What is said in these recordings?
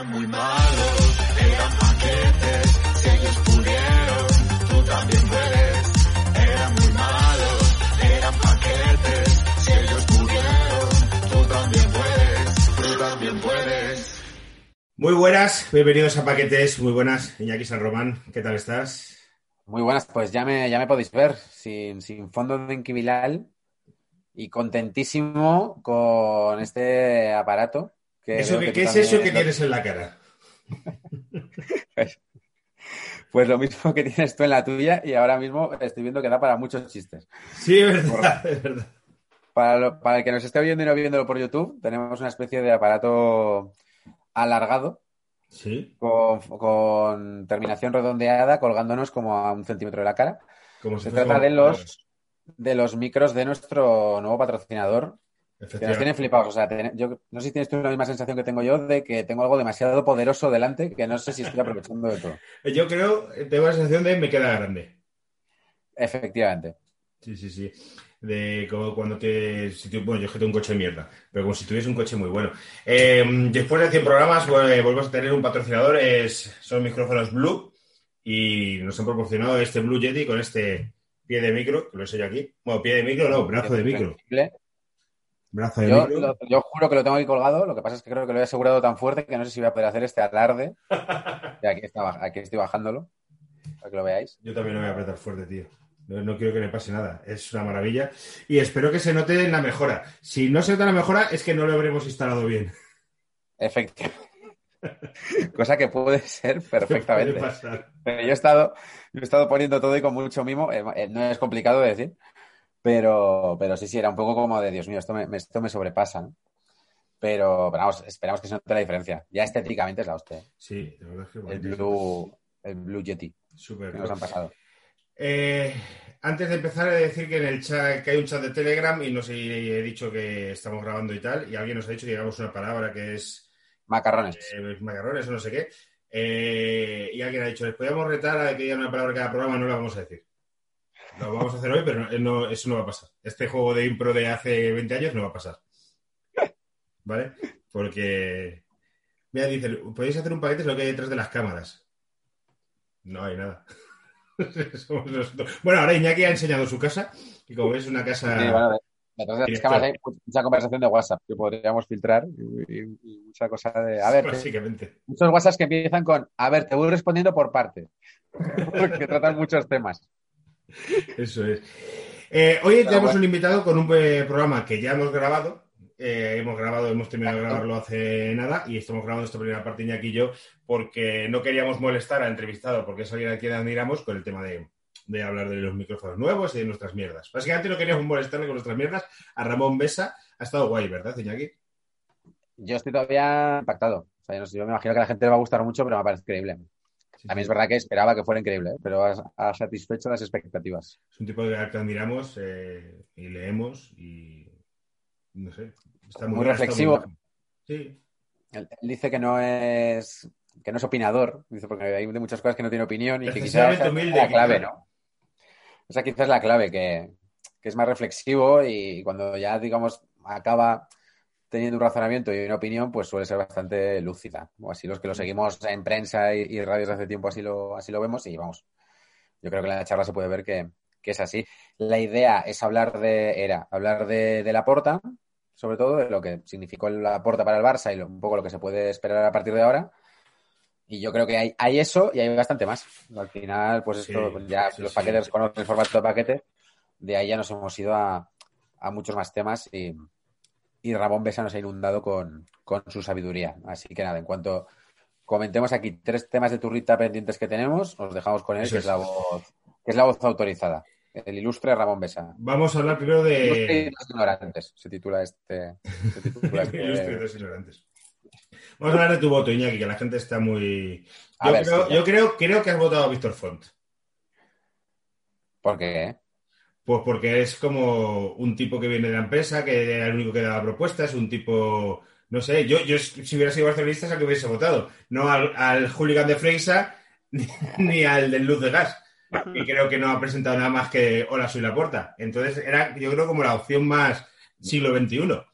Eran muy malos, eran paquetes, si ellos pudieron, tú también puedes. Eran muy malos, eran paquetes, si ellos pudieron, tú también puedes, tú también puedes. Muy buenas, bienvenidos a Paquetes, muy buenas, Iñaki San Román, ¿qué tal estás? Muy buenas, pues ya me, ya me podéis ver, sin, sin fondo de inquibilal y contentísimo con este aparato. Que Eso que- ¿Qué es eso que tienes en la cara? Pues lo mismo que tienes tú en la tuya y ahora mismo estoy viendo que da para muchos chistes. Sí, es verdad, es verdad. Para, lo- para el que nos esté oyendo y no viéndolo por YouTube, tenemos una especie de aparato alargado Sí, con, con terminación redondeada colgándonos como a un centímetro de la cara. como Se trata como- de los, de los micros de nuestro nuevo patrocinador, nos tienen flipados. O sea, ten- yo no sé si tienes tú la misma sensación que tengo yo de que tengo algo demasiado poderoso delante que no sé si estoy aprovechando de todo. Yo creo, tengo la sensación de me queda grande. Efectivamente. Sí, sí, sí. De como cuando te. si tú- bueno, yo es que tengo un coche de mierda, pero como si tuviese un coche muy bueno. Eh, después de 100 programas, vuel- volvemos a tener un patrocinador, es, son micrófonos Blue, y nos han proporcionado este Blue Yeti con este pie de micro, que lo enseño aquí. Bueno, pie de micro, no, brazo de micro. Brazo de Yo, lo- yo juro que lo tengo aquí colgado, lo que pasa es que creo que lo he asegurado tan fuerte que no sé si voy a poder hacer este alarde. Y aquí, está, aquí estoy bajándolo, para que lo veáis. Yo también lo voy a apretar fuerte, tío. No, no quiero que le pase nada. Es una maravilla. Y espero que se note en la mejora. Si no se nota la mejora, es que no lo habremos instalado bien. Efectivamente. Cosa que puede ser perfectamente. Puede. Pero yo he estado, yo he estado poniendo todo y con mucho mimo. Eh, eh, no es complicado de decir, pero, pero sí, sí, era un poco como de Dios mío, esto me, esto me sobrepasa. ¿no? Pero, pero vamos, esperamos que se note la diferencia. Ya estéticamente es la hostia. ¿eh? Sí, la verdad es que El. Blue, el Blue Yeti Súper. nos han pasado. Eh, antes de empezar, he de decir que en el chat que hay un chat de Telegram y no sé, he dicho que estamos grabando y tal, y alguien nos ha dicho que digamos una palabra que es Macarrones. eh, macarrones o no sé qué. Eh, y alguien ha dicho, les podíamos retar a que digan una palabra cada programa, no la vamos a decir. Lo vamos a hacer hoy, pero no- no- eso no va a pasar. Este juego de impro de hace 20 años no va a pasar. ¿Vale? Porque. Mira, dice, podéis hacer un paquete es lo que hay detrás de las cámaras. No hay nada. Somos nosotros. Bueno, ahora Iñaki ha enseñado su casa, y como ves, es una casa. Sí, bueno, de- detrás de las cámaras hay mucha conversación de WhatsApp que podríamos filtrar y, y- mucha cosa de. A ver, básicamente. muchos WhatsApps que empiezan con, a ver, te voy respondiendo por partes. Porque tratan muchos temas. Eso es. Eh, hoy Pero tenemos bueno. un invitado con un eh, programa que ya hemos grabado. Eh, hemos grabado, hemos terminado de grabarlo hace nada y estamos grabando esta primera parte Iñaki y yo porque no queríamos molestar al entrevistado porque es alguien a quien admiramos con el tema de, de hablar de los micrófonos nuevos y de nuestras mierdas. Básicamente no queríamos molestarle con nuestras mierdas a Ramón Besa. Ha estado guay, ¿verdad, Iñaki? Yo estoy todavía impactado. O sea, yo, no sé, yo me imagino que a la gente le va a gustar mucho, pero me parece increíble. Sí, También es verdad que esperaba que fuera increíble, ¿eh? pero ha, ha satisfecho las expectativas. Es un tipo de que admiramos eh, y leemos y no sé. Está Muy bien, está reflexivo. Sí, Él, él dice que no es que no es opinador, dice porque hay de muchas cosas que no tiene opinión y que quizás es la clave. ¿no? Esa quizás es la clave, que, que es más reflexivo y cuando ya, digamos, acaba teniendo un razonamiento y una opinión, pues suele ser bastante lúcida. O así los que lo seguimos en prensa y, y radios de hace tiempo así lo, así lo vemos y vamos. Yo creo que en la charla se puede ver que, que es así. La idea es hablar de, era hablar de, de la porta, sobre todo de lo que significó la porta para el Barça y lo- un poco lo que se puede esperar a partir de ahora. Y yo creo que hay, hay eso y hay bastante más. Al final, pues Sí, esto, ya sí, los sí. paquetes conocen el formato de paquete, de ahí ya nos hemos ido a, a muchos más temas y, y Ramón Besa nos ha inundado con, con su sabiduría. Así que nada, en cuanto comentemos aquí tres temas de turrita pendientes que tenemos, os dejamos con él, Eso que es. es la voz, que es la voz autorizada. El ilustre Ramón Besa. Vamos a hablar primero Ilustre y de. los ignorantes, se titula este. Se titula este- Ilustres ignorantes. Vamos a hablar de tu voto, Iñaki, que la gente está muy. Yo, ver, creo, sí, yo creo, creo que has votado a Víctor Font. ¿Por qué? Pues porque es como un tipo que viene de la empresa, que era el único que daba propuestas, un tipo. No sé, yo, yo si hubiera sido barcelonista es al que hubiese votado. No al, al hooligan de Freisa ni, ni al del Luz de Gas. Y creo que no ha presentado nada más que Hola, soy la porta. Entonces era, yo creo, como la opción más siglo XXI.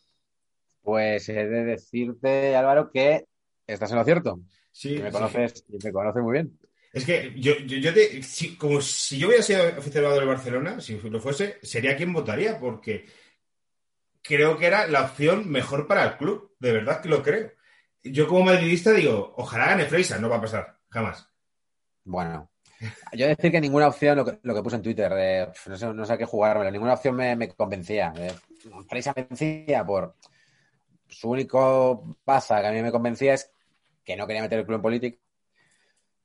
Pues he de decirte, Álvaro, que ¿Estás en lo cierto? Sí, me sí. conoces, y me conoces muy bien. Es que yo, yo, yo te, como si yo hubiera sido aficionado del Barcelona, si lo fuese, sería quien votaría, porque creo que era la opción mejor para el club, de verdad que lo creo. Yo como madridista digo, ojalá gane Freisa, no va a pasar, jamás. Bueno, yo decir que ninguna opción, lo que, lo que puse en Twitter, no, sé, no sé a qué jugármelo, ninguna opción me, me convencía. Eh, Freisa me convencía por su único baza que a mí me convencía es que no quería meter el club en política.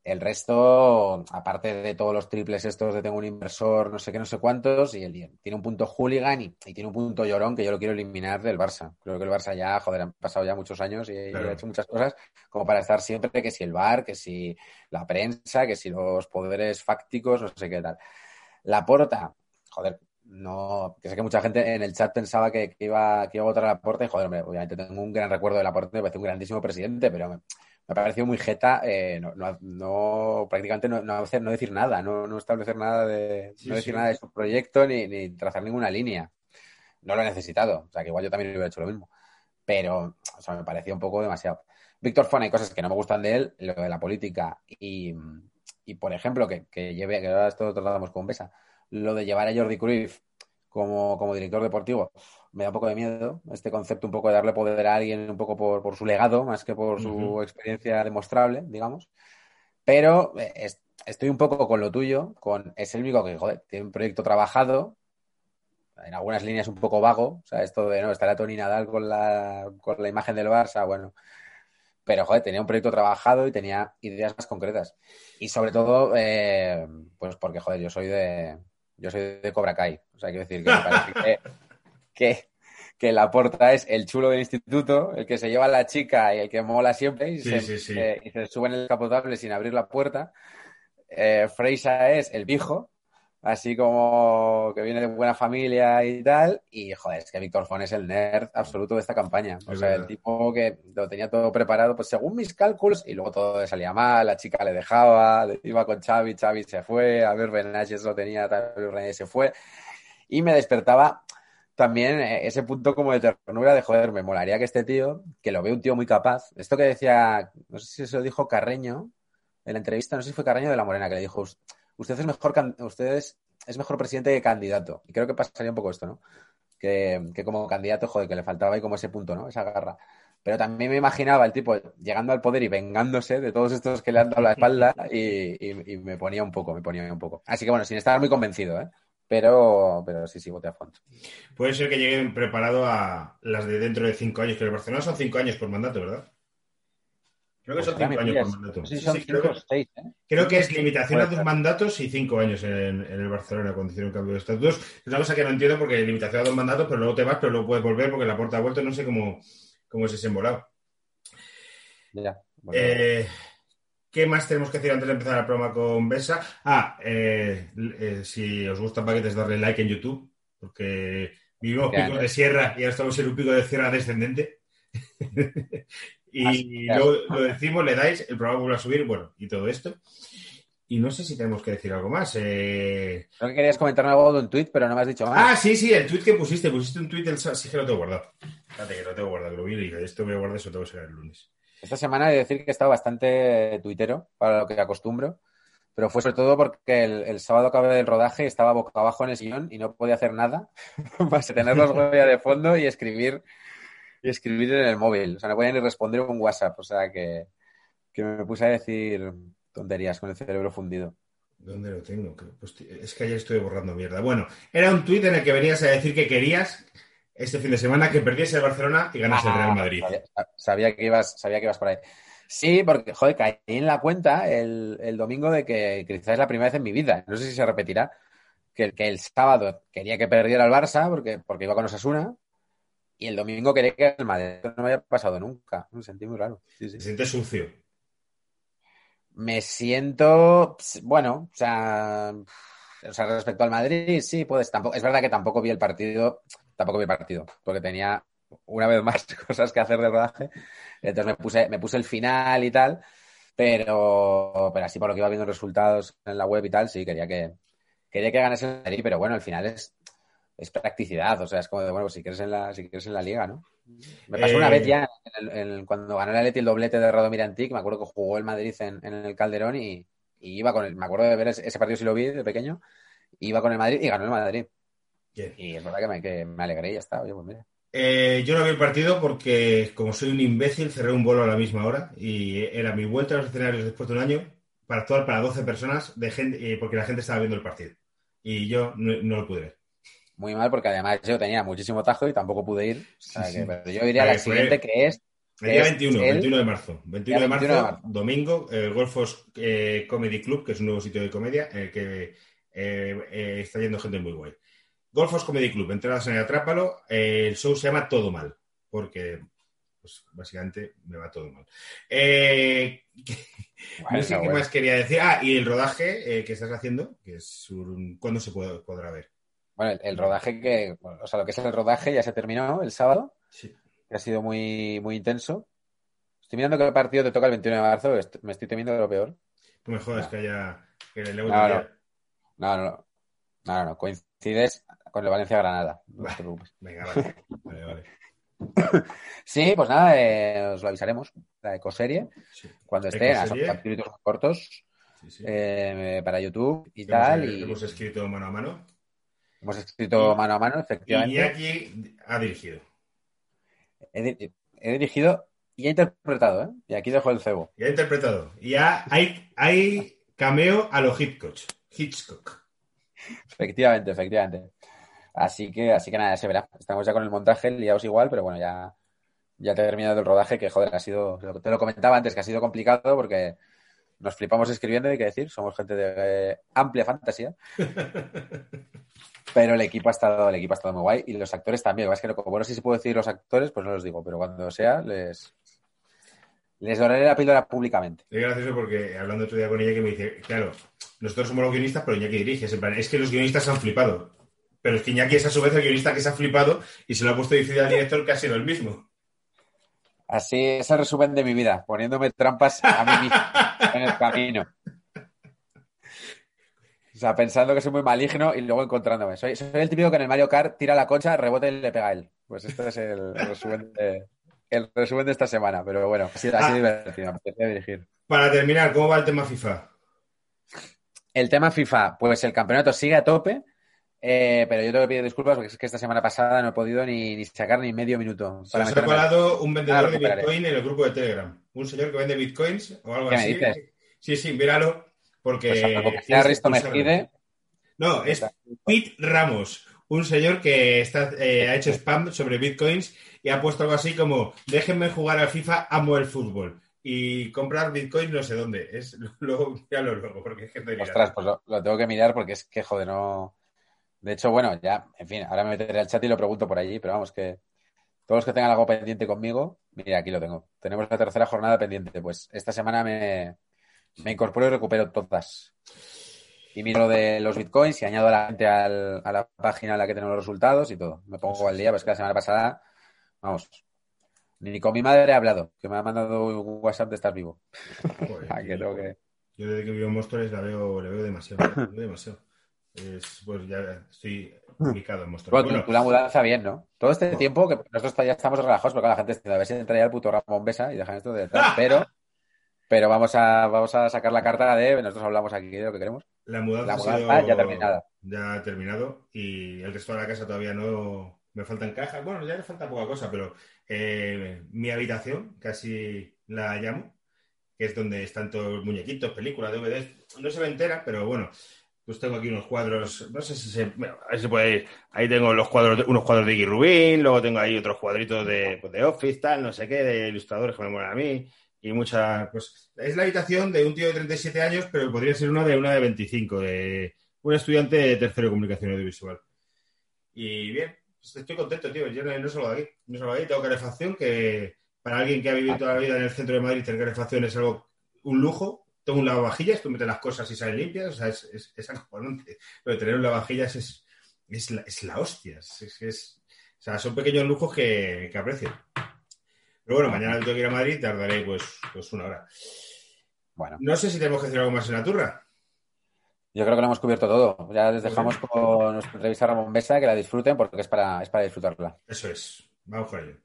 El resto, aparte de todos los triples estos de tengo un inversor, no sé qué, no sé cuántos, y él tiene un punto hooligan y, y tiene un punto llorón que yo lo quiero eliminar del Barça. Creo que el Barça ya, joder, han pasado ya muchos años y, ha hecho muchas cosas como para estar siempre que si el bar, que si la prensa, que si los poderes fácticos, no sé qué tal. La porta, joder, no, que sé que mucha gente en el chat pensaba que, que iba, que iba a votar a la porta y joder, hombre, obviamente tengo un gran recuerdo de la porta, me parece un grandísimo presidente, pero me, ha parecido muy jeta eh, no, no, no- prácticamente no, no hacer, no decir nada, no, no establecer nada de, Sí, no decir sí. nada de su proyecto ni, ni trazar ninguna línea. No lo he necesitado, o sea que igual yo también hubiera hecho lo mismo. Pero, o sea, me parecía un poco demasiado. Víctor Fon, hay cosas que no me gustan de él, lo de la política y, y por ejemplo, que, que lleve, que ahora esto lo tratamos con Besa, lo de llevar a Jordi Cruyff como, como director deportivo, me da un poco de miedo este concepto un poco de darle poder a alguien un poco por, por su legado, más que por su Ujú. experiencia demostrable, digamos. Pero eh, es- estoy un poco con lo tuyo, con es el único que, joder, tiene un proyecto trabajado, en algunas líneas un poco vago, o sea, esto de, no, estará Tony Nadal con la, con la imagen del Barça, bueno, pero, joder, tenía un proyecto trabajado y tenía ideas más concretas. Y sobre todo, eh, pues porque, joder, yo soy de, yo soy de Cobra Kai, o sea, quiero decir que me parece que, que, que la porta es el chulo del instituto, el que se lleva a la chica y el que mola siempre y, Sí, se, sí, sí. se- y se sube en el capotable sin abrir la puerta. Eh, Freisa es el viejo, así como que viene de buena familia y tal. Y joder, es que Víctor Fon es el nerd absoluto de esta campaña. O Es sea, verdad. el tipo que lo tenía todo preparado, pues según mis cálculos, y luego todo le salía mal, la chica le dejaba, iba con Xavi, Xavi se fue, a ver, Benaches lo tenía, tal, Benaches se fue. Y me despertaba también eh, ese punto como de ternura de joder, me molaría que este tío, que lo veo un tío muy capaz, esto que decía, no sé si se lo dijo Carreño en la entrevista, no sé si fue Carreño de la Morena, que le dijo, usted es mejor, usted es, mejor presidente que candidato. Y creo que pasaría un poco esto, ¿no? Que, como candidato, joder, que le faltaba ahí como ese punto, ¿no? Esa garra. Pero también me imaginaba el tipo llegando al poder y vengándose de todos estos que le han dado la espalda y me ponía un poco, me ponía un poco. Así que bueno, sin estar muy convencido, ¿eh? Pero, pero sí, sí, voté a fondo. Puede ser que lleguen preparado a las de dentro de cinco años, que el Barcelona son cinco años por mandato, ¿verdad? Creo que son Ostras, cinco años por mandato. No sé si Sí, son sí, creo, cinco que, o seis, ¿eh? creo que es limitación a dos mandatos y cinco años en, en el Barcelona cuando hicieron cambio de estatutos. Es una cosa que no entiendo porque limitación a dos mandatos, pero luego te vas, pero luego puedes volver porque la puerta ha vuelto, no sé cómo, cómo es ese embolado. Ya. Bueno, Eh, ¿Qué más tenemos que decir antes de empezar el programa con Besa? Ah, eh, eh, si os gustan paquetes, darle like en YouTube, porque vivimos picos ya. de sierra y ahora estamos en un pico de sierra descendente. y Así luego lo decimos, le dais, el programa vuelve a subir, bueno, y todo esto. Y no sé si tenemos que decir algo más. Eh... creo que querías comentarme algo de un tweet, pero no me has dicho Ah, más. sí, sí, el tweet que pusiste. Pusiste un tweet del sábado. Sí que lo tengo guardado. Espérate que lo tengo guardado, que lo vi y esto me guardo, eso tengo que ser el lunes. Esta semana he de decir que he estado bastante tuitero, para lo que acostumbro, pero fue sobre todo porque el, el sábado acabé del rodaje, estaba boca abajo en el sillón y no podía hacer nada más que tener los Goya de fondo y escribir y escribir en el móvil. O sea, no podía ni responder un WhatsApp. O sea, que, que me puse a decir tonterías con el cerebro fundido. ¿Dónde lo tengo? Pues, es que ayer estoy borrando mierda. Bueno, era un tuit en el que venías a decir que querías este fin de semana que perdiese el Barcelona y ganase el Real Madrid. Ah, Sabía, sabía que ibas, sabía que ibas por ahí. Sí, porque, joder, caí en la cuenta el, el domingo de que quizás es la primera vez en mi vida, no sé si se repetirá, que, que el sábado quería que perdiera el Barça porque, porque iba con Osasuna y el domingo quería que el Madrid no me había pasado nunca. Me sentí muy raro. Sí, sí. Se siente sucio. Me siento, ps, bueno, o sea, o sea, respecto al Madrid, sí, pues tampoco, es verdad que tampoco vi el partido, tampoco vi el partido, porque tenía una vez más cosas que hacer de rodaje, entonces me puse, me puse el final y tal, pero, pero así por lo que iba viendo resultados en la web y tal, sí, quería que, quería que ganase el Madrid, pero bueno, al final es, es practicidad, o sea, es como de, bueno, pues si quieres en la, si quieres en la liga, ¿no? Me pasó Eh, una vez ya en el- en el- cuando ganó el Atleti el doblete de Radomir Antic, me acuerdo que jugó el Madrid en, en el Calderón y, y iba con el, me acuerdo de ver ese, ese partido si lo vi de pequeño, iba con el Madrid y ganó el Madrid. Bien. Y es verdad que me, que me alegré y ya está, oye, pues mira. Eh, yo no vi el partido porque, como soy un imbécil, cerré un bolo a la misma hora y era mi vuelta a los escenarios después de un año para actuar para 12 personas de gente, eh, porque la gente estaba viendo el partido. Y yo no, no lo pude ver. Muy mal porque además yo tenía muchísimo tajo y tampoco pude ir. O sea, Sí, que- sí. pero yo iría a Vale, la fue- siguiente que es El día Es 21, el- 21 de marzo. 21 de marzo, 21 de marzo. domingo, el Golfos eh, Comedy Club, que es un nuevo sitio de comedia, en el que eh, eh, está yendo gente muy guay. Golfos Comedy Club, entradas en el Atrápalo. eh, el show se llama Todo Mal, porque pues, básicamente me va todo mal. Eh, no sé qué más quería decir. Ah, y el rodaje eh, que estás haciendo, que es un... ¿Cuándo se puede- podrá ver? Bueno, el, el rodaje que, bueno, o sea, lo que es el rodaje ya se terminó el sábado, Sí. que ha sido muy, muy intenso. Estoy mirando qué partido te toca el 21 de marzo, est- me estoy temiendo de lo peor. No me jodas No. que haya... Que le No, no. No, no, no, no, coincides con el Valencia-Granada, no te preocupes. Venga, vale. Vale, vale. Sí, pues nada, eh, os lo avisaremos, la ecoserie, Sí. cuando esté, son capítulos cortos Sí, sí. eh, para YouTube y Hemos- tal, y Hemos escrito mano a mano. Hemos escrito y- mano a mano, efectivamente. Iñaki ha dirigido. He, di- he dirigido y he interpretado, ¿eh? Y aquí dejo el cebo. Y ha interpretado. Y ha- hay, hay cameo a lo Hitchcock. Hitchcock. Efectivamente, efectivamente. Así que, así que nada, se verá. Estamos ya con el montaje, liados igual, pero bueno, ya, ya terminado el rodaje, que joder, ha sido, te lo comentaba antes, que ha sido complicado porque nos flipamos escribiendo, hay que decir, somos gente de eh, amplia fantasía. Pero el equipo ha estado, el equipo ha estado muy guay y los actores también. Que es que como no sé si puedo decir los actores, pues no los digo, pero cuando sea, les, les doraré la píldora públicamente. Es gracioso porque hablando otro día con ella que me dice, claro, nosotros somos los guionistas, pero Iñaki dirige. Es, en plan, es que los guionistas se han flipado. Pero es que Iñaki es a su vez el guionista que se ha flipado y se lo ha puesto difícil al director que ha sido el mismo. Así es el resumen de mi vida, poniéndome trampas a mí mismo en el camino. O sea, pensando que soy muy maligno y luego encontrándome. Soy, soy el típico que en el Mario Kart tira la concha, rebota y le pega a él. Pues este es el, resumen, de, el resumen de esta semana. Pero bueno, ha sido, ha sido Ah. divertido, me apetecía dirigir. Para terminar, ¿cómo va el tema FIFA? El tema FIFA, pues el campeonato sigue a tope, eh, pero yo tengo que pedir disculpas porque es que esta semana pasada no he podido ni, ni sacar ni medio minuto. Se nos ha colado un vendedor Ah, de. Bitcoin en el grupo de Telegram. Un señor que vende Bitcoins o algo ¿Qué me así. dices? Sí, sí, míralo. Porque. Pues que Risto. Mejide, No, es Pete Ramos, un señor que está, eh, ha hecho spam sobre bitcoins y ha puesto algo así como déjenme jugar al FIFA, amo el fútbol. Y comprar bitcoin no sé dónde. Es luego, míralo luego, porque es que te Ostras, pues lo, lo tengo que mirar porque es que, joder, no. De hecho, bueno, ya, en fin, ahora me meteré al chat y lo pregunto por allí, pero vamos, que todos los que tengan algo pendiente conmigo, mira, aquí lo tengo. Tenemos la tercera jornada pendiente. Pues esta semana me, me incorporo y recupero todas. Y miro lo de los bitcoins y añado a la gente al- a la página en la que tenemos los resultados y todo. Me pongo al día, pues que la semana pasada, vamos, ni con mi madre he hablado, que me ha mandado un WhatsApp de estar vivo. Joder, Ah, que tengo que. Yo desde que vivo en Móstoles la veo, le veo demasiado. le veo demasiado. Es, pues ya estoy ubicado en Móstoles. Bueno, Bueno, tú, la mudanza bien, ¿no? Todo este tiempo que nosotros ya estamos relajados porque la gente está a ver si entra ya el puto Ramón Besa y dejan esto de tal, pero, pero vamos a, vamos a sacar la carta de nosotros hablamos aquí de lo que queremos. la mudanza, la ha mudanza sido- ya terminada. Ya ha terminado y el resto de la casa todavía no me faltan cajas. Bueno, ya le falta poca cosa, pero eh, mi habitación, casi la llamo, que es donde están todos los muñequitos, películas, DVDs. No se ve entera, pero bueno, pues tengo aquí unos cuadros, no sé si se, bueno, ahí se puede ir. Ahí tengo los cuadros, unos cuadros de Iggy Rubin, luego tengo ahí otros cuadritos de, pues, de Office, tal, no sé qué, de ilustradores que me molan a mí. Y muchas, pues es la habitación de un tío de 37 años, pero podría ser una de una de 25, de un estudiante de tercero de comunicación audiovisual. Y bien, pues estoy contento, tío. Yo no, no salgo de aquí. No salgo de aquí. Tengo calefacción, que para alguien que ha vivido toda la vida en el centro de Madrid, tener calefacción es algo, un lujo. Tengo un lavavajillas, tú metes las cosas y salen limpias. O sea, es, es, es. Pero tener un lavavajillas es, es, la, es la hostia. Es, es- o sea, son pequeños lujos que, que aprecio. Pero bueno, mañana tengo que ir a Madrid, tardaré pues, pues una hora. Bueno, No sé si tenemos que decir algo más en la turra. Yo creo que lo hemos cubierto todo. Ya les dejamos con nuestra entrevista a Ramón Besa, que la disfruten porque es para, es para disfrutarla. Eso es. Vamos con ello.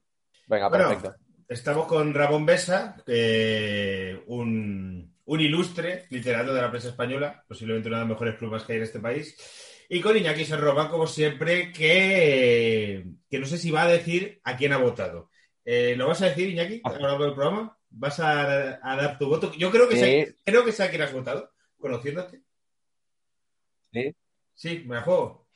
Venga, Bueno, perfecto. Estamos con Ramón Besa, eh, un, un ilustre literato de la prensa española, posiblemente una de las mejores plumas que hay en este país. Y con Iñaki Serroma, como siempre, que, que no sé si va a decir a quién ha votado. Eh, ¿Lo vas a decir, Iñaki, a lo largo del programa? ¿Vas a, a dar tu voto? Yo creo que, Sí. sé, creo que sé a quién has votado, conociéndote. Sí. Sí, me la juego.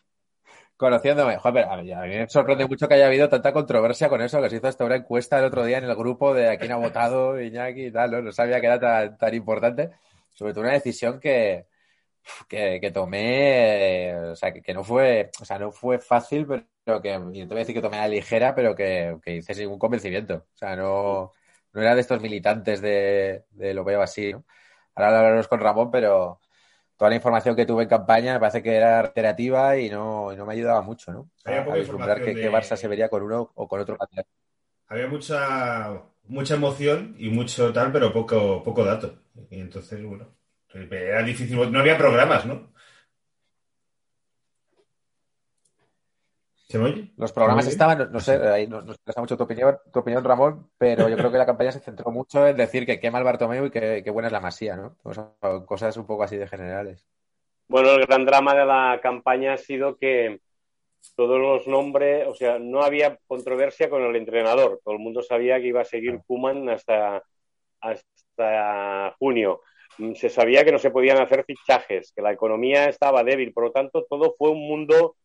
Conociéndome, joder, a mí, a mí me sorprende mucho que haya habido tanta controversia con eso, que se hizo hasta una encuesta el otro día en el grupo de a quién ha votado Iñaki y tal, ¿no? No sabía que era tan, tan importante. Sobre todo una decisión que, que, que tomé, eh, o sea, que, que no fue, o sea, no fue fácil, pero que, y te voy a decir que tomé a la ligera, pero que, que hice sin ningún convencimiento. O sea, no, no era de estos militantes de, de lo veo así, ¿no? Ahora hablaremos con Ramón, pero toda la información que tuve en campaña me parece que era reiterativa y no, y no me ayudaba mucho, ¿no? Había A, vislumbrar qué de- Barça se vería con uno o con otro candidato. Había mucha, mucha emoción y mucho tal, pero poco, poco dato. Y entonces, bueno, era difícil. No había programas, ¿no? ¿Se me oye? Los programas ¿Se me oye? estaban, no, no sé, ahí nos, nos interesa mucho tu opinión, tu opinión, Ramón, pero yo creo que la campaña se centró mucho en decir que qué mal Bartomeu y que, qué buena es la Masía, ¿no? O sea, cosas un poco así de generales. Bueno, el gran drama de la campaña ha sido que todos los nombres, o sea, no había controversia con el entrenador. Todo el mundo sabía que iba a seguir Kuman hasta, hasta junio. Mm, Se sabía que no se podían hacer fichajes, que la economía estaba débil. Por lo tanto, todo fue un mundo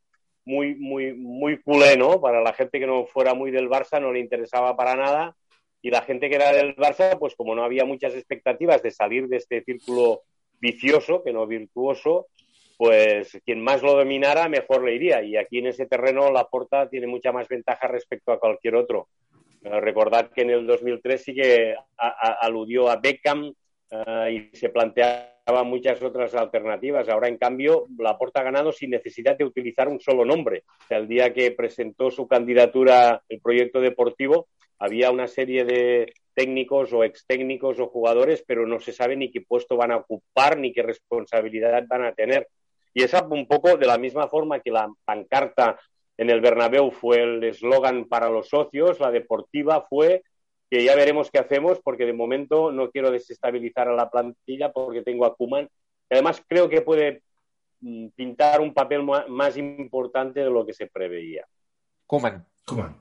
muy, muy, muy culé, ¿no? Para la gente que no fuera muy del Barça no le interesaba para nada. Y la gente que era del Barça, pues como no había muchas expectativas de salir de este círculo vicioso, que no virtuoso, pues quien más lo dominara, mejor le iría. Y aquí en ese terreno la Porta tiene mucha más ventaja respecto a cualquier otro. Eh, recordad que en el 2003 sí que a- aludió a Beckham eh, y se planteaban muchas otras alternativas. Ahora, en cambio, la Porta ha ganado sin necesidad de utilizar un solo nombre. O sea, el día que presentó su candidatura, el proyecto deportivo, había una serie de técnicos o ex técnicos o jugadores, pero no se sabe ni qué puesto van a ocupar ni qué responsabilidad van a tener. Y esa un poco de la misma forma que la pancarta en el Bernabéu fue el eslogan para los socios, la deportiva fue que ya veremos qué hacemos porque de momento no quiero desestabilizar a la plantilla porque tengo a Kuman. Además creo que puede mm, pintar un papel más importante de lo que se preveía. Kuman. Koeman.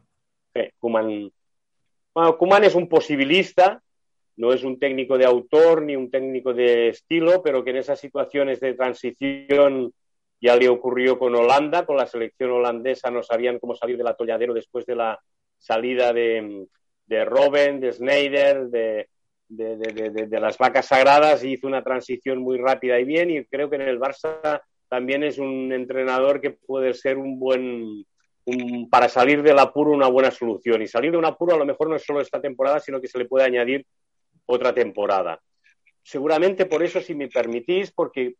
Eh, Koeman, bueno, Koeman es un posibilista, no es un técnico de autor ni un técnico de estilo, pero que en esas situaciones de transición ya le ocurrió con Holanda, con la selección holandesa no sabían cómo salir del atolladero después de la salida de, de Robben, de Snyder, de, de, de, de, las vacas sagradas hizo una transición muy rápida y bien y creo que en el Barça también es un entrenador que puede ser un buen para salir del apuro una buena solución. Y salir de un apuro a lo mejor no es solo esta temporada, sino que se le puede añadir otra temporada. Seguramente por eso, si me permitís, porque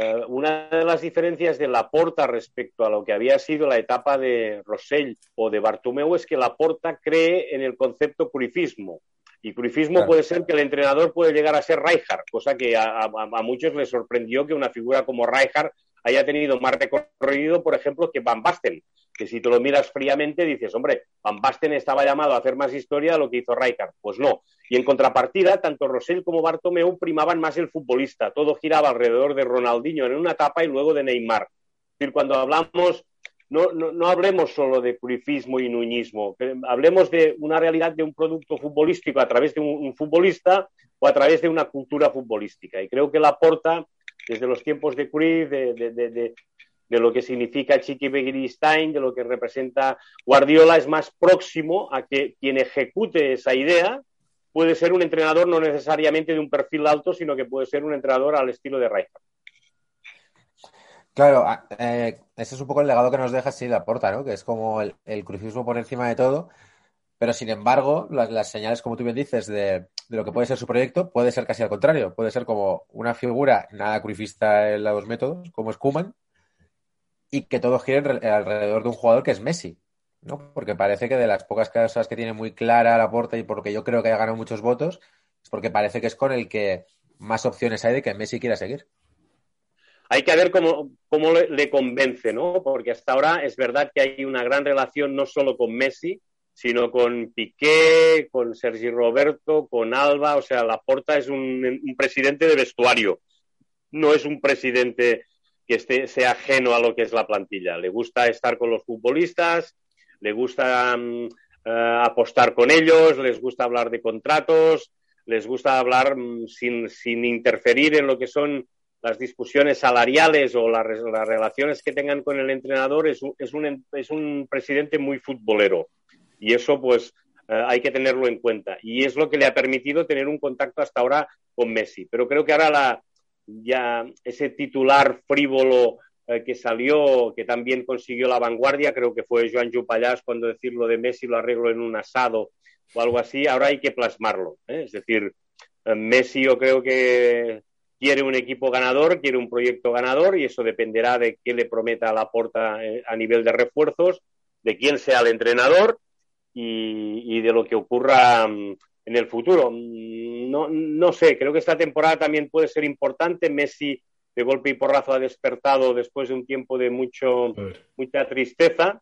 eh, una de las diferencias de Laporta respecto a lo que había sido la etapa de Rossell o de Bartomeu es que Laporta cree en el concepto curifismo. Y curifismo claro. puede ser que el entrenador puede llegar a ser Rijkaard, cosa que a, a, a muchos les sorprendió que una figura como Rijkaard haya tenido más recorrido, por ejemplo, que Van Basten, que si te lo miras fríamente dices, hombre, Van Basten estaba llamado a hacer más historia de lo que hizo Rijkaard. Pues no. Y en contrapartida, tanto Rosell como Bartomeu primaban más el futbolista. Todo giraba alrededor de Ronaldinho en una etapa y luego de Neymar. Es decir, cuando hablamos, no, no, no hablemos solo de curifismo y nuñismo, hablemos de una realidad de un producto futbolístico a través de un, futbolista o a través de una cultura futbolística. Y creo que la porta desde los tiempos de Cruyff, de, de, lo que significa Chiqui Begiristain, de lo que representa Guardiola, es más próximo a que quien ejecute esa idea puede ser un entrenador no necesariamente de un perfil alto, sino que puede ser un entrenador al estilo de Rijkaard. Claro, eh, ese es un poco el legado que nos deja sí la porta, ¿no? Que es como el, el crucismo por encima de todo, pero sin embargo, las, las señales, como tú bien dices, de, de, lo que puede ser su proyecto, puede ser casi al contrario. Puede ser como una figura nada crucifista en los métodos, como es Kuman, y que todo gire alrededor de un jugador que es Messi, ¿no? Porque parece que de las pocas cosas que tiene muy clara la porta y porque yo creo que haya ganado muchos votos, es porque parece que es con el que más opciones hay de que Messi quiera seguir. hay que ver cómo, cómo le, convence, ¿no? Porque hasta ahora es verdad que hay una gran relación no solo con Messi, sino con Piqué, con Sergi Roberto, con Alba. O sea, Laporta es un presidente de vestuario, no es un presidente que esté, sea ajeno a lo que es la plantilla. Le gusta estar con los futbolistas, le gusta um, uh, apostar con ellos, les gusta hablar de contratos, les gusta hablar um, sin, sin, interferir en lo que son las discusiones salariales o las, las relaciones que tengan con el entrenador. Es es un, es un presidente muy futbolero y eso pues uh, hay que tenerlo en cuenta. Y es lo que le ha permitido tener un contacto hasta ahora con Messi. Pero creo que ahora la, ya ese titular frívolo eh, que salió, que también consiguió la vanguardia, creo que fue Joan Jupallás cuando decirlo de Messi lo arreglo en un asado o algo así, ahora hay que plasmarlo. ¿eh? Es decir, eh, Messi yo creo que quiere un equipo ganador, quiere un proyecto ganador y eso dependerá de qué le prometa la porta eh, a nivel de refuerzos, de quién sea el entrenador y, de lo que ocurra um, en el futuro. No, no sé, creo que esta temporada también puede ser importante. Messi de golpe y porrazo ha despertado después de un tiempo de mucho, mucha tristeza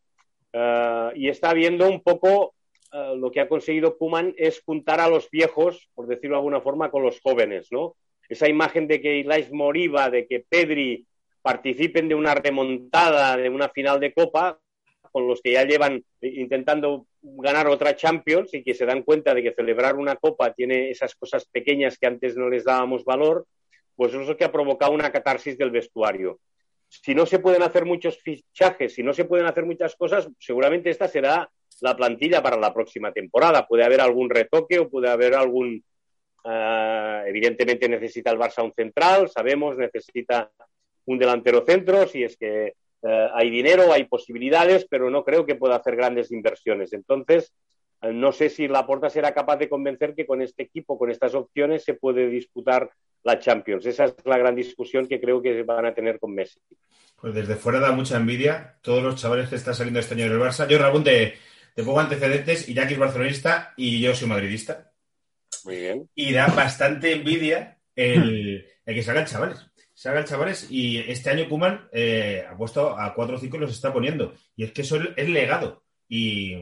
uh, y está viendo un poco uh, lo que ha conseguido Kuman es juntar a los viejos, por decirlo de alguna forma, con los jóvenes, ¿no? Esa imagen de que Ilais Moriba, de que Pedri participen de una remontada, de una final de Copa, con los que ya llevan intentando ganar otra Champions y que se dan cuenta de que celebrar una copa tiene esas cosas pequeñas que antes no les dábamos valor, pues eso es lo que ha provocado una catarsis del vestuario. Si no se pueden hacer muchos fichajes, si no se pueden hacer muchas cosas, seguramente esta será la plantilla para la próxima temporada. Puede haber algún retoque o puede haber algún... Uh, evidentemente necesita el Barça un central, sabemos, necesita un delantero centro, si es que eh, hay dinero, hay posibilidades, pero no creo que pueda hacer grandes inversiones. Entonces, eh, no sé si Laporta será capaz de convencer que con este equipo, con estas opciones, se puede disputar la Champions. Esa es la gran discusión que creo que van a tener con Messi. Pues desde fuera da mucha envidia todos los chavales que están saliendo este año del Barça. Yo, Ramón, te, te pongo antecedentes. Iñaki es barcelonista y yo soy madridista. Muy bien. Y da bastante envidia el, el que salgan chavales salgan chavales y este año Kuman eh, ha puesto a cuatro o cinco y los está poniendo. Y es que eso es legado. Y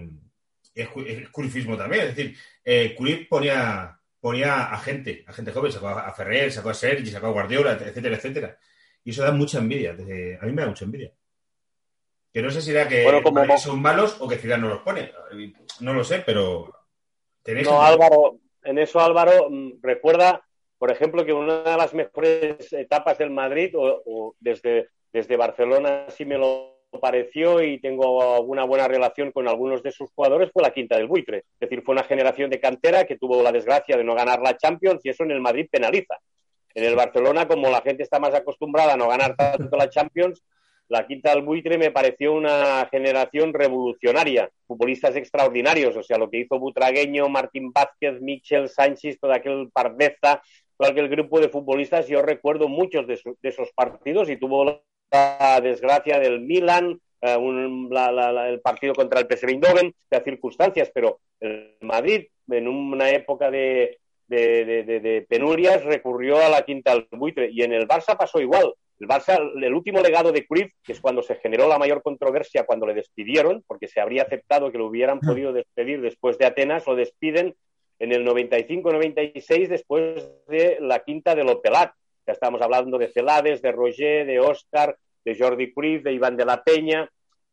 es, es curifismo también. Es decir, eh, Curif ponía, ponía a gente, a gente joven, sacó a Ferrer, sacó a Sergi, sacó a Guardiola, etcétera, etcétera. Y eso da mucha envidia. A mí me da mucha envidia. Que no sé si era que bueno, como... son malos o que Zidane no los pone. No lo sé, pero... No, Álvaro, en eso Álvaro, mm, recuerda por ejemplo, que una de las mejores etapas del Madrid, o, o desde, desde Barcelona sí me lo pareció y tengo una buena relación con algunos de sus jugadores, fue la quinta del buitre. Es decir, fue una generación de cantera que tuvo la desgracia de no ganar la Champions y eso en el Madrid penaliza. En el Barcelona, como la gente está más acostumbrada a no ganar tanto la Champions, la quinta del buitre me pareció una generación revolucionaria, futbolistas extraordinarios, o sea, lo que hizo Butragueño, Martín Vázquez, Michel Sánchez, todo aquel Pardeza, todo aquel grupo de futbolistas, yo recuerdo muchos de, su, de esos partidos y tuvo la desgracia del Milan, eh, un, la, la, el partido contra el PSV Eindhoven, de circunstancias, pero el Madrid, en una época de, de, de, de, penurias, recurrió a la quinta al buitre y en el Barça pasó igual. El Barça, el último legado de Cruyff, que es cuando se generó la mayor controversia cuando le despidieron, porque se habría aceptado que lo hubieran podido despedir después de Atenas, lo despiden en el 95-96 después de la quinta de Lopelat. Ya estamos hablando de Celades, de Roger, de Oscar, de Jordi Cruz, de Iván de la Peña.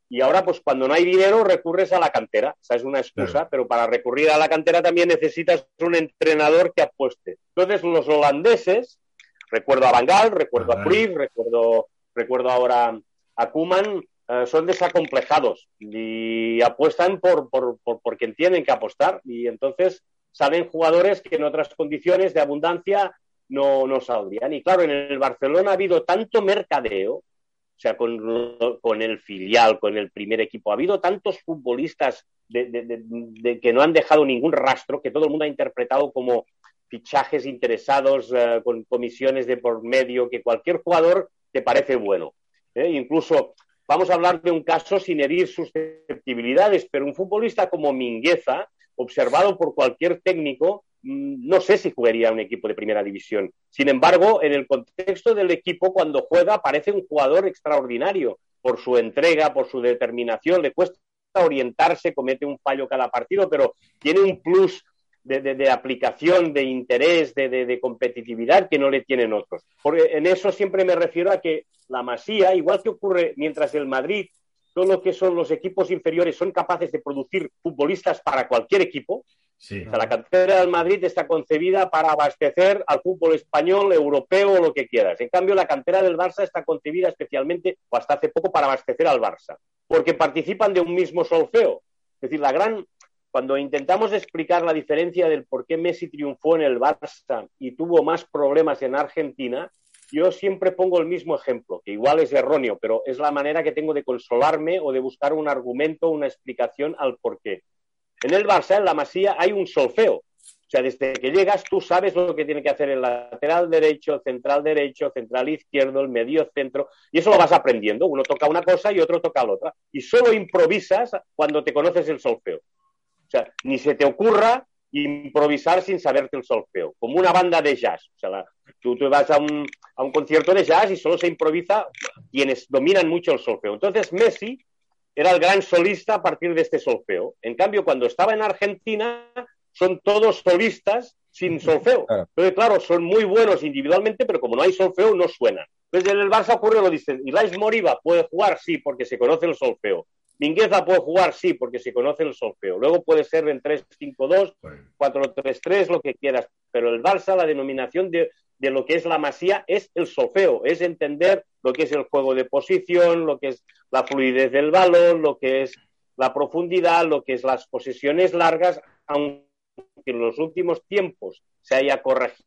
Y ahora, pues cuando no hay dinero, recurres a la cantera. Esa es una excusa, claro. pero para recurrir a la cantera también necesitas un entrenador que apueste. Entonces, los holandeses, recuerdo a Van Gaal, recuerdo a Cruyff, recuerdo, recuerdo ahora a Koeman, eh, son desacomplejados y apuestan por, por, por, porque entienden que apostar. Y entonces salen jugadores que en otras condiciones de abundancia no, no saldrían. Y claro, en el Barcelona ha habido tanto mercadeo, o sea, con, con el filial, con el primer equipo, ha habido tantos futbolistas de, de, que no han dejado ningún rastro, que todo el mundo ha interpretado como fichajes interesados, eh, con comisiones de por medio, que cualquier jugador te parece bueno. ¿eh? Incluso vamos a hablar de un caso sin herir susceptibilidades, pero un futbolista como Mingueza, observado por cualquier técnico, mm, no sé si jugaría un equipo de primera división. Sin embargo, en el contexto del equipo, cuando juega, parece un jugador extraordinario por su entrega, por su determinación. Le cuesta orientarse, comete un fallo cada partido, pero tiene un plus de, aplicación, de interés, de, competitividad que no le tienen otros. Porque en eso siempre me refiero a que la Masía, igual que ocurre mientras el Madrid, todo lo que son los equipos inferiores son capaces de producir futbolistas para cualquier equipo. la cantera del Madrid está concebida para abastecer al fútbol español, europeo o lo que quieras. En cambio, la cantera del Barça está concebida especialmente, o hasta hace poco, para abastecer al Barça, porque participan de un mismo solfeo. Es decir, la gran, cuando intentamos explicar la diferencia del por qué Messi triunfó en el Barça y tuvo más problemas en Argentina, yo siempre pongo el mismo ejemplo, que igual es erróneo, pero es la manera que tengo de consolarme o de buscar un argumento, una explicación al por qué. En el Barça, en la Masía, hay un solfeo. O sea, desde que llegas tú sabes lo que tiene que hacer el lateral derecho, central derecho, central izquierdo, el medio centro, y eso lo vas aprendiendo. Uno toca una cosa y otro toca la otra. Y solo improvisas cuando te conoces el solfeo. O sea, ni se te ocurra improvisar sin saberte el solfeo, como una banda de jazz. O sea, tú, tú, vas a un, a un concierto de jazz y solo se improvisa quienes dominan mucho el solfeo. Entonces Messi era el gran solista a partir de este solfeo. En cambio, cuando estaba en Argentina, son todos solistas sin solfeo. Entonces, claro, son muy buenos individualmente, pero como no hay solfeo, no suenan. Entonces, en el Barça ocurre lo dicen, ¿Ilais Moriba puede jugar? Sí, porque se conoce el solfeo. Mingueza puede jugar, sí, porque se conoce el solfeo. Luego puede ser en 3-5-2, 4-3-3, lo que quieras. Pero el Barça, la denominación de, lo que es la masía es el solfeo, es entender lo que es el juego de posición, lo que es la fluidez del balón, lo que es la profundidad, lo que es las posesiones largas, aunque en los últimos tiempos se haya corregido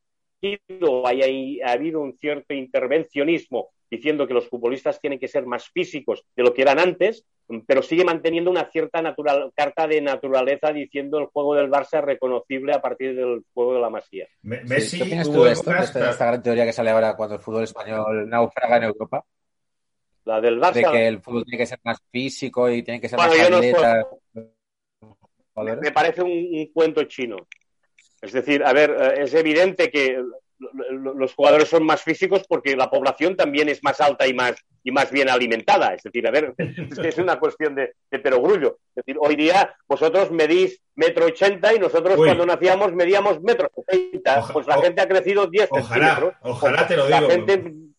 o haya habido un cierto intervencionismo diciendo que los futbolistas tienen que ser más físicos de lo que eran antes, pero sigue manteniendo una cierta natural, carta de naturaleza diciendo el juego del Barça reconocible a partir del juego de la Masía. Messi, ¿Qué opinas tú de esto, esta, gran teoría que sale ahora cuando el fútbol español naufraga en Europa? La del Barça. De que el fútbol tiene que ser más físico y tiene que ser más atleta. me parece un, cuento chino. Es decir, a ver, eh, es evidente que los jugadores son más físicos porque la población también es más alta y más, y más bien alimentada. Es decir, a ver, es, una cuestión de, perogrullo. Es decir, hoy día vosotros medís metro ochenta y nosotros cuando nacíamos medíamos metro setenta. Pues la gente ha crecido 10 centímetros. Ojalá te lo digo.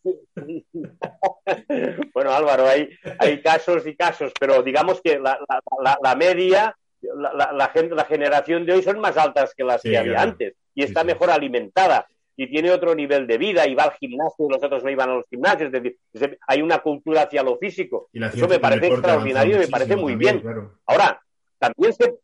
bueno, Álvaro, hay, hay casos y casos, pero digamos que la, la, media, la, gente, la generación de hoy son más altas que las que había antes y está mejor alimentada y tiene otro nivel de vida y va al gimnasio y los otros no iban a los gimnasios. Es decir, hay una cultura hacia lo físico. Eso me parece extraordinario y me parece muy bien. Ahora, también se.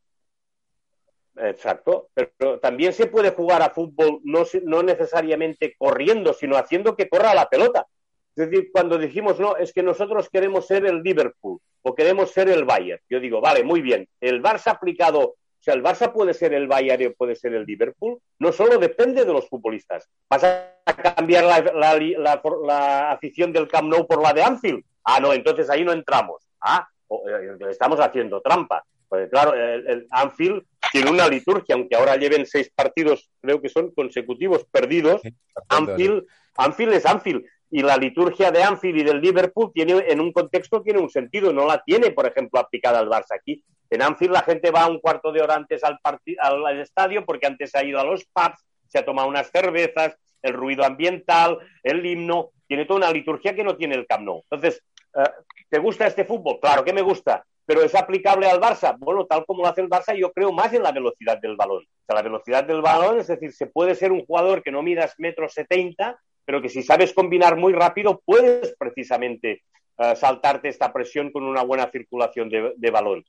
Exacto, pero también se puede jugar a fútbol no, no necesariamente corriendo, sino haciendo que corra la pelota. Es decir, cuando dijimos, no, es que nosotros queremos ser el Liverpool o queremos ser el Bayern, yo digo, vale, muy bien, el Barça aplicado o sea, el Barça puede ser el Bayern o puede ser el Liverpool. No solo depende de los futbolistas. ¿Vas a cambiar la, afición del Camp Nou por la de Anfield? Ah, no, entonces ahí no entramos. Ah, eh, estamos haciendo trampa. Pues claro, el, Anfield tiene una liturgia, aunque ahora lleven seis partidos, creo que son consecutivos perdidos. Anfield, Anfield es Anfield y la liturgia de Anfield y del Liverpool tiene en un contexto tiene un sentido, no la tiene, por ejemplo, aplicada al Barça aquí. En Anfield la gente va un cuarto de hora antes al, al estadio porque antes ha ido a los pubs, se ha tomado unas cervezas, el ruido ambiental, el himno, tiene toda una liturgia que no tiene el Camp Nou. Entonces, eh, ¿te gusta este fútbol? Claro que me gusta, pero ¿es aplicable al Barça? Bueno, tal como lo hace el Barça, yo creo más en la velocidad del balón. O sea, la velocidad del balón, es decir, se puede ser un jugador que no midas metro setenta, pero que si sabes combinar muy rápido, puedes precisamente eh, saltarte esta presión con una buena circulación de, balón.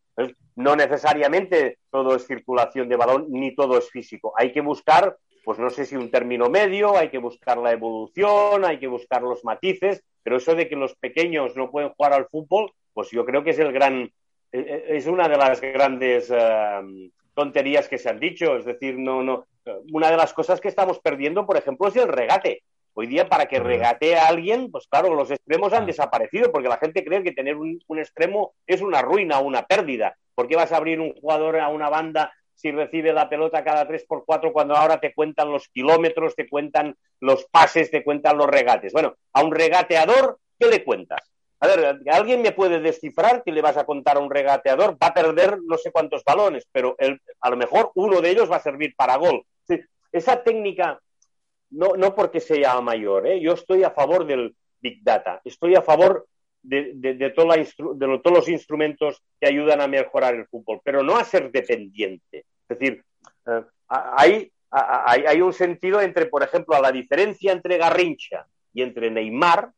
no necesariamente todo es circulación de balón ni todo es físico. Hay que buscar, pues no sé si un término medio, hay que buscar la evolución, hay que buscar los matices, pero eso de que los pequeños no pueden jugar al fútbol, pues yo creo que es el gran, e, e, es una de las grandes eh, tonterías que se han dicho. Es decir, no, no, una de las cosas que estamos perdiendo, por ejemplo, es el regate. Hoy día, para que regatee a alguien, pues claro, los extremos han desaparecido, porque la gente cree que tener un, extremo es una ruina o una pérdida. ¿Por qué vas a abrir un jugador a una banda si recibe la pelota cada 3x4 cuando ahora te cuentan los kilómetros, te cuentan los pases, te cuentan los regates. Bueno, a un regateador, ¿qué le cuentas? A ver, ¿alguien me puede descifrar que le vas a contar a un regateador? Va a perder no sé cuántos balones, pero a lo mejor uno de ellos va a servir para gol. esa técnica, no, no porque sea mayor, ¿eh? yo estoy a favor del Big Data, estoy a favor de, todos los instrumentos que ayudan a mejorar el fútbol, pero no a ser dependiente. Es decir, eh, hay, un sentido entre, por ejemplo, la diferencia entre Garrincha y entre Neymar,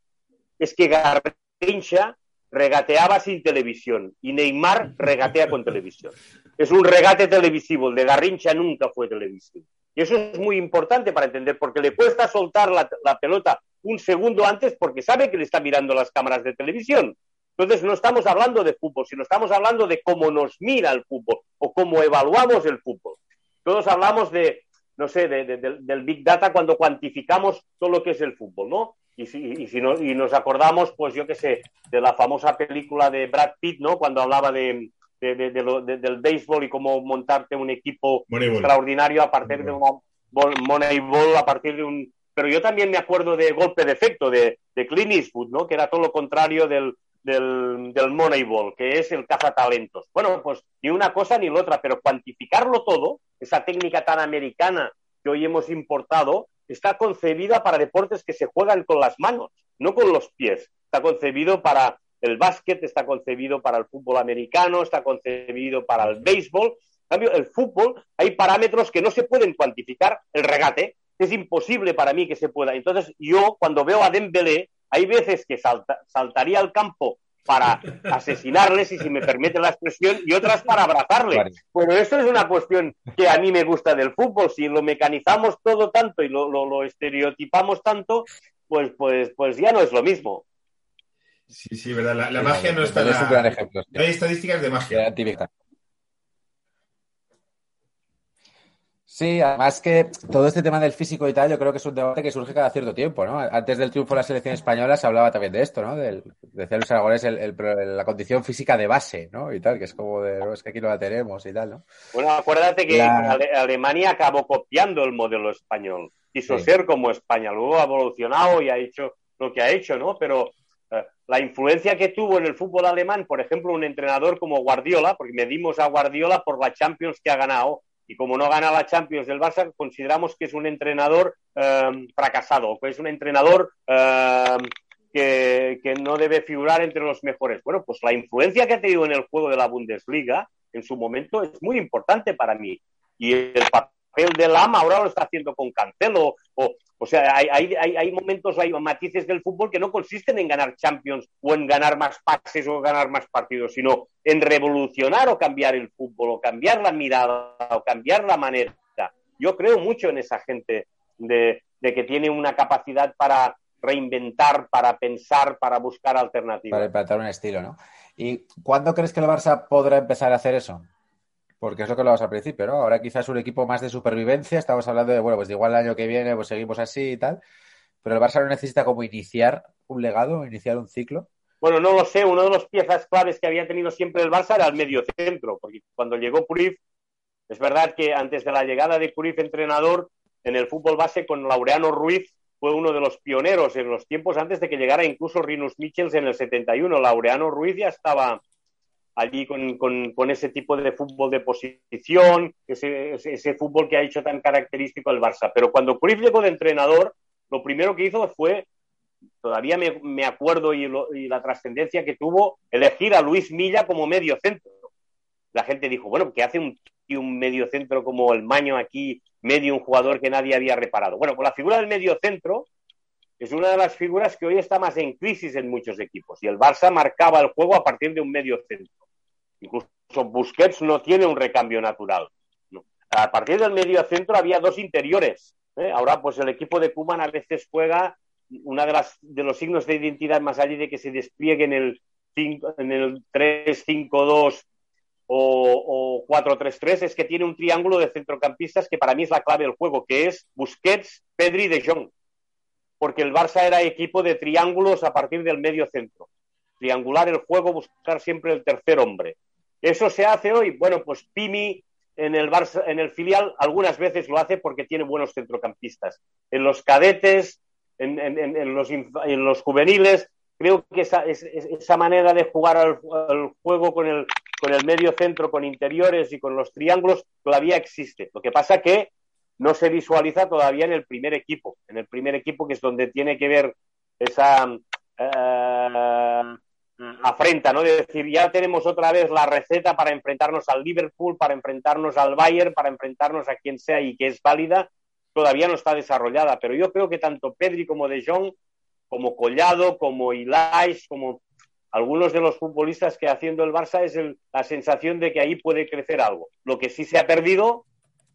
es que Garrincha regateaba sin televisión y Neymar regatea con televisión. Es un regate televisivo, el de Garrincha nunca fue televisivo. Y eso es muy importante para entender, porque le cuesta soltar la, pelota un segundo antes porque sabe que le está mirando las cámaras de televisión. Entonces no estamos hablando de fútbol, sino estamos hablando de cómo nos mira el fútbol o cómo evaluamos el fútbol. Todos hablamos de, no sé, del Big Data cuando cuantificamos todo lo que es el fútbol, ¿no? Y si, y si no, y nos acordamos, pues yo qué sé, de la famosa película de Brad Pitt, ¿no? Cuando hablaba de, del béisbol y cómo montarte un equipo extraordinario a partir de un Moneyball, a partir de un... Pero yo también me acuerdo de Golpe de Efecto, de, de Clint Eastwood, ¿no? Que era todo lo contrario del, del, del Moneyball, que es el cazatalentos. Bueno, pues ni una cosa ni la otra, pero cuantificarlo todo, esa técnica tan americana que hoy hemos importado, está concebida para deportes que se juegan con las manos, no con los pies. Está concebido para el básquet, está concebido para el fútbol americano, está concebido para el béisbol. En cambio, el fútbol hay parámetros que no se pueden cuantificar. El regate es imposible para mí que se pueda. Entonces, yo cuando veo a Dembélé, hay veces que saltaría al campo para asesinarles, y si me permite la expresión, y otras para abrazarle. Bueno, eso es una cuestión que a mí me gusta del fútbol. Si lo mecanizamos todo tanto y lo, lo, estereotipamos tanto, pues, pues, pues ya no es lo mismo. Sí, sí, verdad. La, magia no está. En No hay estadísticas de magia. Sí, además que todo este tema del físico y tal, yo creo que es un debate que surge cada cierto tiempo, ¿no? Antes del triunfo de la selección española se hablaba también de esto, ¿no? Del, decía Luis Aragonés, el, la condición física de base, ¿no? Y tal, que es como de, es que aquí no la tenemos y tal, ¿no? Bueno, acuérdate que Alemania acabó copiando el modelo español. Quiso ser como España, luego ha evolucionado y ha hecho lo que ha hecho, ¿no? Pero la influencia que tuvo en el fútbol alemán, por ejemplo, un entrenador como Guardiola, porque medimos a Guardiola por la Champions que ha ganado, y como no gana la Champions del Barça, consideramos que es un entrenador eh, fracasado, que es un entrenador eh, que, no debe figurar entre los mejores. Bueno, pues la influencia que ha tenido en el juego de la Bundesliga en su momento es muy importante para mí. Y el papel de Lama ahora lo está haciendo con Cancelo o, o sea, hay, hay, hay, momentos, hay matices del fútbol que no consisten en ganar Champions o en ganar más pases o ganar más partidos, sino en revolucionar o cambiar el fútbol o cambiar la mirada o cambiar la manera. Yo creo mucho en esa gente de, que tiene una capacidad para reinventar, para pensar, para buscar alternativas. Para implantar un estilo, ¿no? ¿Y cuándo crees que el Barça podrá empezar a hacer eso? Porque es lo que hablabas al principio, ¿no? Ahora quizás un equipo más de supervivencia, estamos hablando de, bueno, pues igual el año que viene pues seguimos así y tal, pero el Barça no necesita como iniciar un legado, iniciar un ciclo. Bueno, no lo sé, una de las piezas claves que había tenido siempre el Barça era el medio centro, porque cuando llegó Cruyff, es verdad que antes de la llegada de Cruyff entrenador en el fútbol base con Laureano Ruiz fue uno de los pioneros en los tiempos antes de que llegara incluso Rinus Michels en el 71. Laureano Ruiz ya estaba allí con, con, ese tipo de fútbol de posición, ese, ese, fútbol que ha hecho tan característico el Barça. Pero cuando Cruyff llegó de entrenador, lo primero que hizo fue, todavía me, me acuerdo y, y la trascendencia que tuvo, elegir a Luis Milla como medio centro. La gente dijo, bueno, ¿qué hace un, un medio centro como el Maño aquí, medio un jugador que nadie había reparado? Bueno, pues la figura del medio centro es una de las figuras que hoy está más en crisis en muchos equipos. Y el Barça marcaba el juego a partir de un medio centro. Incluso Busquets no tiene un recambio natural. A partir del medio centro había dos interiores. ¿eh? Ahora, pues el equipo de Kuman a veces juega una de las de los signos de identidad más allá de que se despliegue en el el 3-5-2 o, o 4-3-3 es que tiene un triángulo de centrocampistas que para mí es la clave del juego, que es Busquets, Pedri y De Jong. Porque el Barça era equipo de triángulos a partir del medio centro. Triangular el juego, buscar siempre el tercer hombre. Eso se hace hoy. Bueno, pues Pimi en el Barça, en el filial algunas veces lo hace porque tiene buenos centrocampistas. En los cadetes, en, los, en los juveniles, creo que esa, es- es- esa manera de jugar al, al juego con el, con el medio centro, con interiores y con los triángulos todavía existe. Lo que pasa que no se visualiza todavía en el primer equipo, en el primer equipo que es donde tiene que ver esa eh, afrenta, ¿no? De decir, ya tenemos otra vez la receta para enfrentarnos al Liverpool, para enfrentarnos al Bayern, para enfrentarnos a quien sea y que es válida, todavía no está desarrollada. Pero yo creo que tanto Pedri como De Jong, como Collado, como Ilais, como algunos de los futbolistas que haciendo el Barça es la sensación de que ahí puede crecer algo. Lo que sí se ha perdido,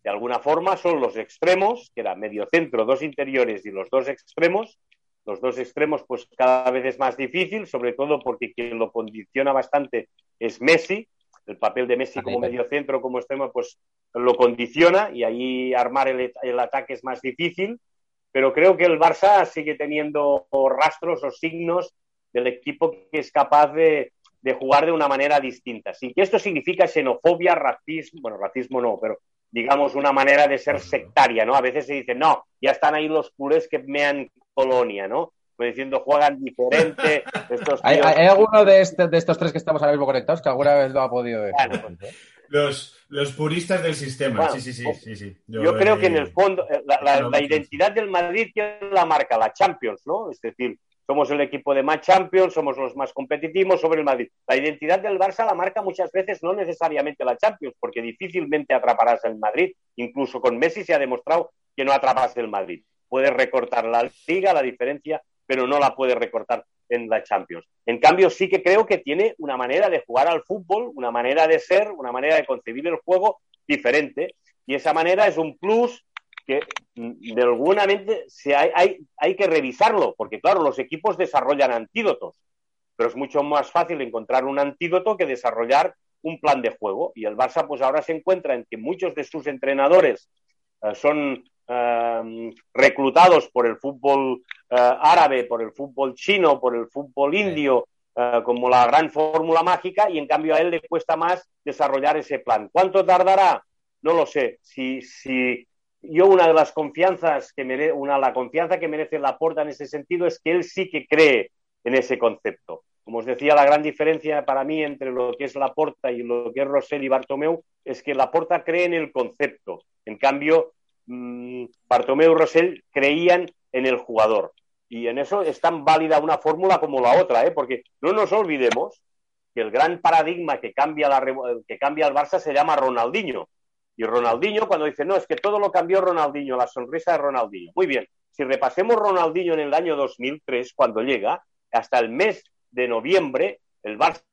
de alguna forma, son los extremos, que era medio centro, dos interiores y los dos extremos. Los dos extremos, pues cada vez es más difícil, sobre todo porque quien lo condiciona bastante es Messi. El papel de Messi como Ahí. medio centro, como extremo, pues lo condiciona y ahí armar el, el ataque es más difícil. Pero creo que el Barça sigue teniendo rastros o signos del equipo que es capaz de, de jugar de una manera distinta. Sin que esto significa xenofobia, racismo, bueno, racismo no, pero digamos una manera de ser sectaria, ¿no? A veces se dice, no, ya están ahí los culés que mean colonia, ¿no? Pues diciendo, juegan diferente, estos ¿Hay, tíos- hay- hay alguno de, este- de estos tres que estamos ahora mismo conectados que alguna vez lo ha podido decir? Claro. Los, los puristas del sistema. Bueno, sí, sí, sí, sí, sí. Yo creo eh, que en el fondo, eh, la, la- identidad del Madrid que la marca la Champions, ¿no? Es decir, somos el equipo de más Champions, somos los más competitivos sobre el Madrid. La identidad del Barça la marca muchas veces no necesariamente la Champions, porque difícilmente atraparás el Madrid. Incluso con Messi se ha demostrado que no atrapas el Madrid. Puedes recortar la liga, la diferencia, pero no la puedes recortar en la Champions. En cambio, sí que creo que tiene una manera de jugar al fútbol, una manera de ser, una manera de concebir el juego diferente. Y esa manera es un plus que mm, de alguna mente se hay, hay, hay que revisarlo, porque claro, los equipos desarrollan antídotos, pero es mucho más fácil encontrar un antídoto que desarrollar un plan de juego. Y el Barça pues ahora se encuentra en que muchos de sus entrenadores eh, son eh, reclutados por el fútbol eh, árabe, por el fútbol chino, por el fútbol indio, como la gran fórmula mágica, y en cambio a él le cuesta más desarrollar ese plan. ¿Cuánto tardará? No lo sé. Si, si yo una de las confianzas que mere, una la confianza que merece Laporta en ese sentido es que él sí que cree en ese concepto. Como os decía, la gran diferencia para mí entre lo que es Laporta y lo que es Rosell y Bartomeu es que Laporta cree en el concepto. En cambio, mmm, Bartomeu y Rosell creían en el jugador. Y en eso es tan válida una fórmula como la otra, ¿eh? porque no nos olvidemos que el gran paradigma que cambia, la, que cambia el Barça se llama Ronaldinho. Y Ronaldinho, cuando dice, no, es que todo lo cambió Ronaldinho, la sonrisa de Ronaldinho. Muy bien, si repasemos Ronaldinho en el año 2003, cuando llega, hasta el mes de noviembre, el Barça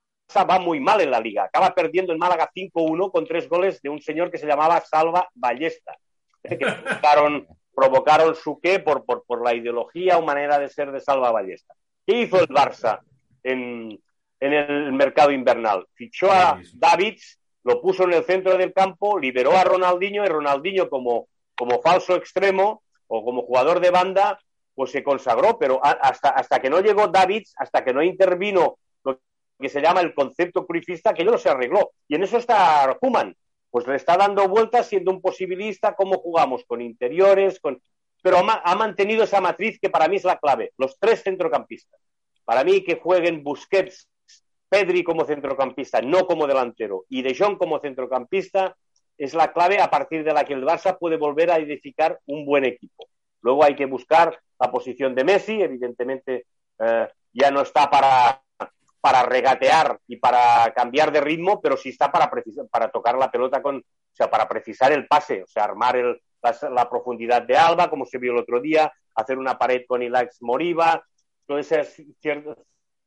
va muy mal en la liga. Acaba perdiendo en Málaga 5-1 con tres goles de un señor que se llamaba Salva Ballesta, que provocaron, provocaron su qué por, por, por, la ideología o manera de ser de Salva Ballesta. ¿Qué hizo el Barça en, en el mercado invernal? Fichó a Davids, lo puso en el centro del campo, liberó a Ronaldinho y Ronaldinho como, como falso extremo o como jugador de banda, pues se consagró, pero hasta, hasta que no llegó Davids, hasta que no intervino lo que se llama el concepto cruifista, que no se arregló. Y en eso está Kuman, pues le está dando vueltas siendo un posibilista, cómo jugamos con interiores, con... pero ha mantenido esa matriz que para mí es la clave, los tres centrocampistas. Para mí que jueguen Busquets, Pedri como centrocampista, no como delantero, y De Jong como centrocampista, es la clave a partir de la que el Barça puede volver a edificar un buen equipo. Luego hay que buscar la posición de Messi, evidentemente eh, ya no está para, para regatear y para cambiar de ritmo, pero sí está para, para tocar la pelota con, o sea, para precisar el pase, o sea, armar la, profundidad de Alba, como se vio el otro día, hacer una pared con Ilax Moriba, todos esos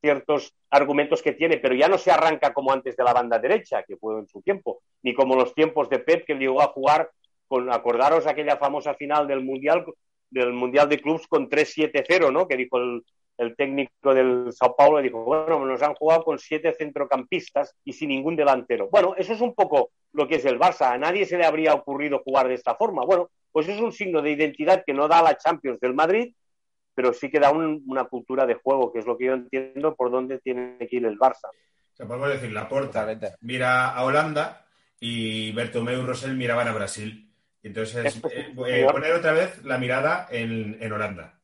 ciertos, argumentos que tiene, pero ya no se arranca como antes de la banda derecha, que fue en su tiempo, ni como los tiempos de Pep, que llegó a jugar con, acordaros aquella famosa final del Mundial del Mundial de Clubs con 3-7-0, ¿no? Que dijo el, el, técnico del Sao Paulo, dijo, bueno, nos han jugado con siete centrocampistas y sin ningún delantero. Bueno, eso es un poco lo que es el Barça. A nadie se le habría ocurrido jugar de esta forma. Bueno, pues es un signo de identidad que no da la Champions del Madrid, pero sí que da un, una cultura de juego, que es lo que yo entiendo por dónde tiene que ir el Barça. O sea, podemos decir, la porta mira a Holanda y Bertomeu y Rosell miraban a Brasil. Y Entonces, Es- eh, eh, poner otra vez la mirada en, en Holanda.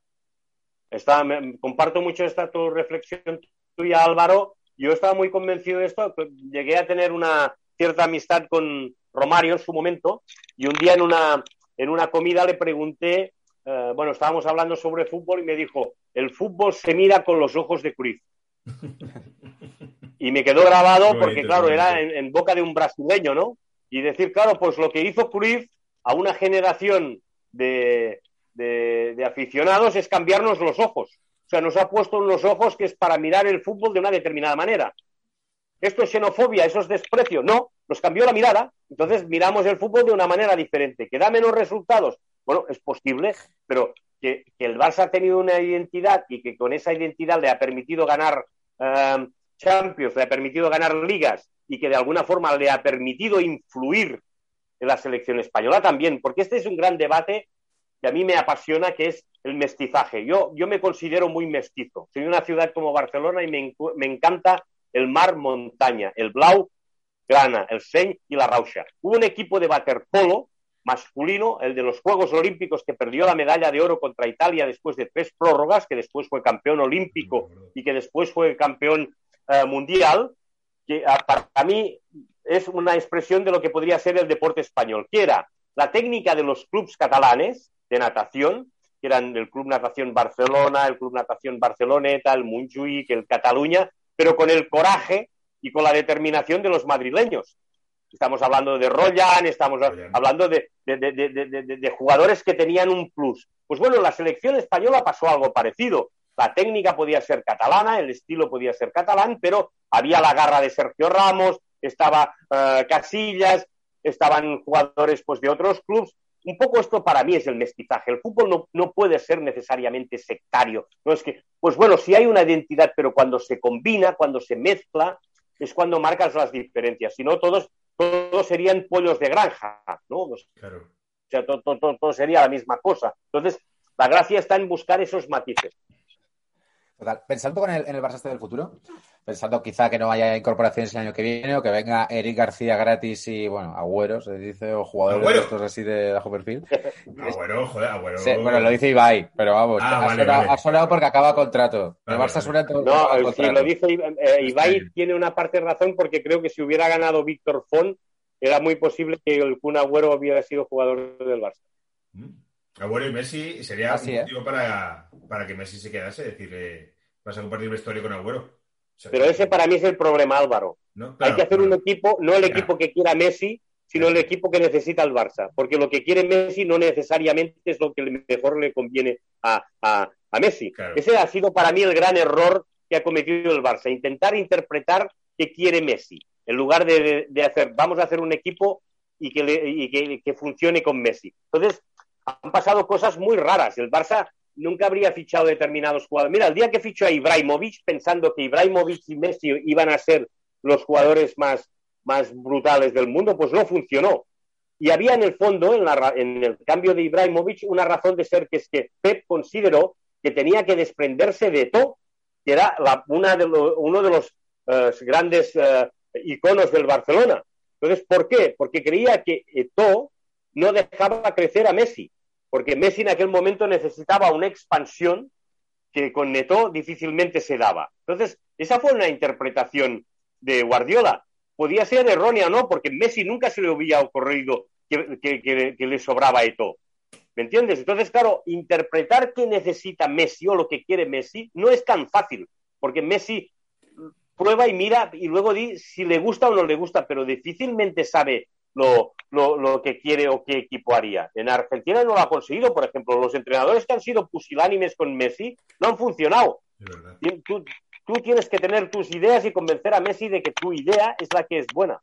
Está, me- comparto mucho esta tu reflexión tuya, Álvaro. Yo estaba muy convencido de esto. Llegué a tener una cierta amistad con Romario en su momento y un día en una, en una comida le pregunté, eh, bueno, estábamos hablando sobre fútbol y me dijo, el fútbol se mira con los ojos de Cruyff. Y me quedó grabado porque, claro, era en, en boca de un brasileño, ¿no? Y decir, claro, pues lo que hizo Cruyff a una generación de, de- de aficionados es cambiarnos los ojos. O sea, nos ha puesto en los ojos que es para mirar el fútbol de una determinada manera. ¿Esto es xenofobia? ¿Eso es desprecio? No, nos cambió la mirada. Entonces miramos el fútbol de una manera diferente. ¿Que da menos resultados? Bueno, es posible, pero que, el Barça ha tenido una identidad y que con esa identidad le ha permitido ganar eh, Champions, le ha permitido ganar ligas y que de alguna forma le ha permitido influir en la selección española también, porque este es un gran debate que a mí me apasiona, que es el mestizaje. Yo, yo me considero muy mestizo. Soy una ciudad como Barcelona y me, me encanta el mar montaña, el Blau, Grana, el Seny y la Rauxa. Hubo un equipo de waterpolo masculino, el de los Juegos Olímpicos, que perdió la medalla de oro contra Italia después de tres prórrogas, que después fue campeón olímpico y que después fue campeón eh, mundial, que ah, para mí es una expresión de lo que podría ser el deporte español, que era la técnica de los clubes catalanes de natación, que eran el Club Natación Barcelona, el Club Natación Barceloneta, el Montjuïc, el Cataluña, pero con el coraje y con la determinación de los madrileños. Estamos hablando de Royan, estamos hablando de, de- de- de- de- de- de jugadores que tenían un plus. Pues bueno, la selección española pasó algo parecido. La técnica podía ser catalana, el estilo podía ser catalán, pero había la garra de Sergio Ramos, estaba eh, Casillas, estaban jugadores pues, de otros clubes. Un poco esto para mí es el mestizaje. El fútbol no, no puede ser necesariamente sectario. No es que, pues bueno, sí hay una identidad, pero cuando se combina, cuando se mezcla, es cuando marcas las diferencias. Si no, todos, todos serían pollos de granja, ¿no? O Claro. sea, todo, todo- todo- todo sería la misma cosa. Entonces, la gracia está en buscar esos matices. Total. Pensando con el, en el Barça este del futuro, pensando quizá que no haya incorporaciones el año que viene o que venga Eric García gratis y, bueno, Agüero, se dice, o jugadores Agüero. de estos así de bajo perfil. Agüero, joder, Agüero. Sí, bueno, lo dice Ibai, pero vamos, Ah, ha, vale, sonado, vale. ha sonado porque acaba contrato. Vale, el Barça suena todo- No, si lo dice eh, Ibai, tiene una parte de razón porque creo que si hubiera ganado Víctor Font, era muy posible que el Kun Agüero hubiera sido jugador del Barça. Mm. Agüero y Messi sería Así, un ¿eh? motivo para, para que Messi se quedase. Es decir, eh, vas a compartir vestuario con Agüero. O sea, Pero ese para mí es el problema, Álvaro. ¿no? Hay que hacer un equipo, no el equipo que quiera Messi, sino el equipo que necesita el Barça. Porque lo que quiere Messi no necesariamente es lo que mejor le conviene a, a- a Messi. Claro. Ese ha sido para mí el gran error que ha cometido el Barça. Intentar interpretar qué quiere Messi. En lugar de, de hacer, vamos a hacer un equipo y que, le- y que, que funcione con Messi. Entonces, han pasado cosas muy raras. El Barça nunca habría fichado determinados jugadores. Mira, el día que fichó a Ibrahimovic, pensando que Ibrahimovic y Messi iban a ser los jugadores más, más brutales del mundo, pues no funcionó. Y había en el fondo, en, la en el cambio de Ibrahimovic, una razón de ser que es que Pep consideró que tenía que desprenderse de todo, que era la- una de uno de los eh, grandes eh, iconos del Barcelona. Entonces, ¿por qué? Porque creía que Eto'o no dejaba crecer a Messi, porque Messi en aquel momento necesitaba una expansión que con Neto difícilmente se daba. Entonces, esa fue una interpretación de Guardiola. Podía ser errónea o no, porque Messi nunca se le hubiera ocurrido que le sobraba Eto. ¿Me entiendes? Entonces, claro, interpretar qué necesita Messi o lo que quiere Messi no es tan fácil, porque Messi prueba y mira y luego di si le gusta o no le gusta, pero difícilmente sabe lo, lo, lo que quiere o qué equipo haría. En Argentina no lo ha conseguido, por ejemplo, los entrenadores que han sido pusilánimes con Messi no han funcionado. Tú, tú tienes que tener tus ideas y convencer a Messi de que tu idea es la que es buena.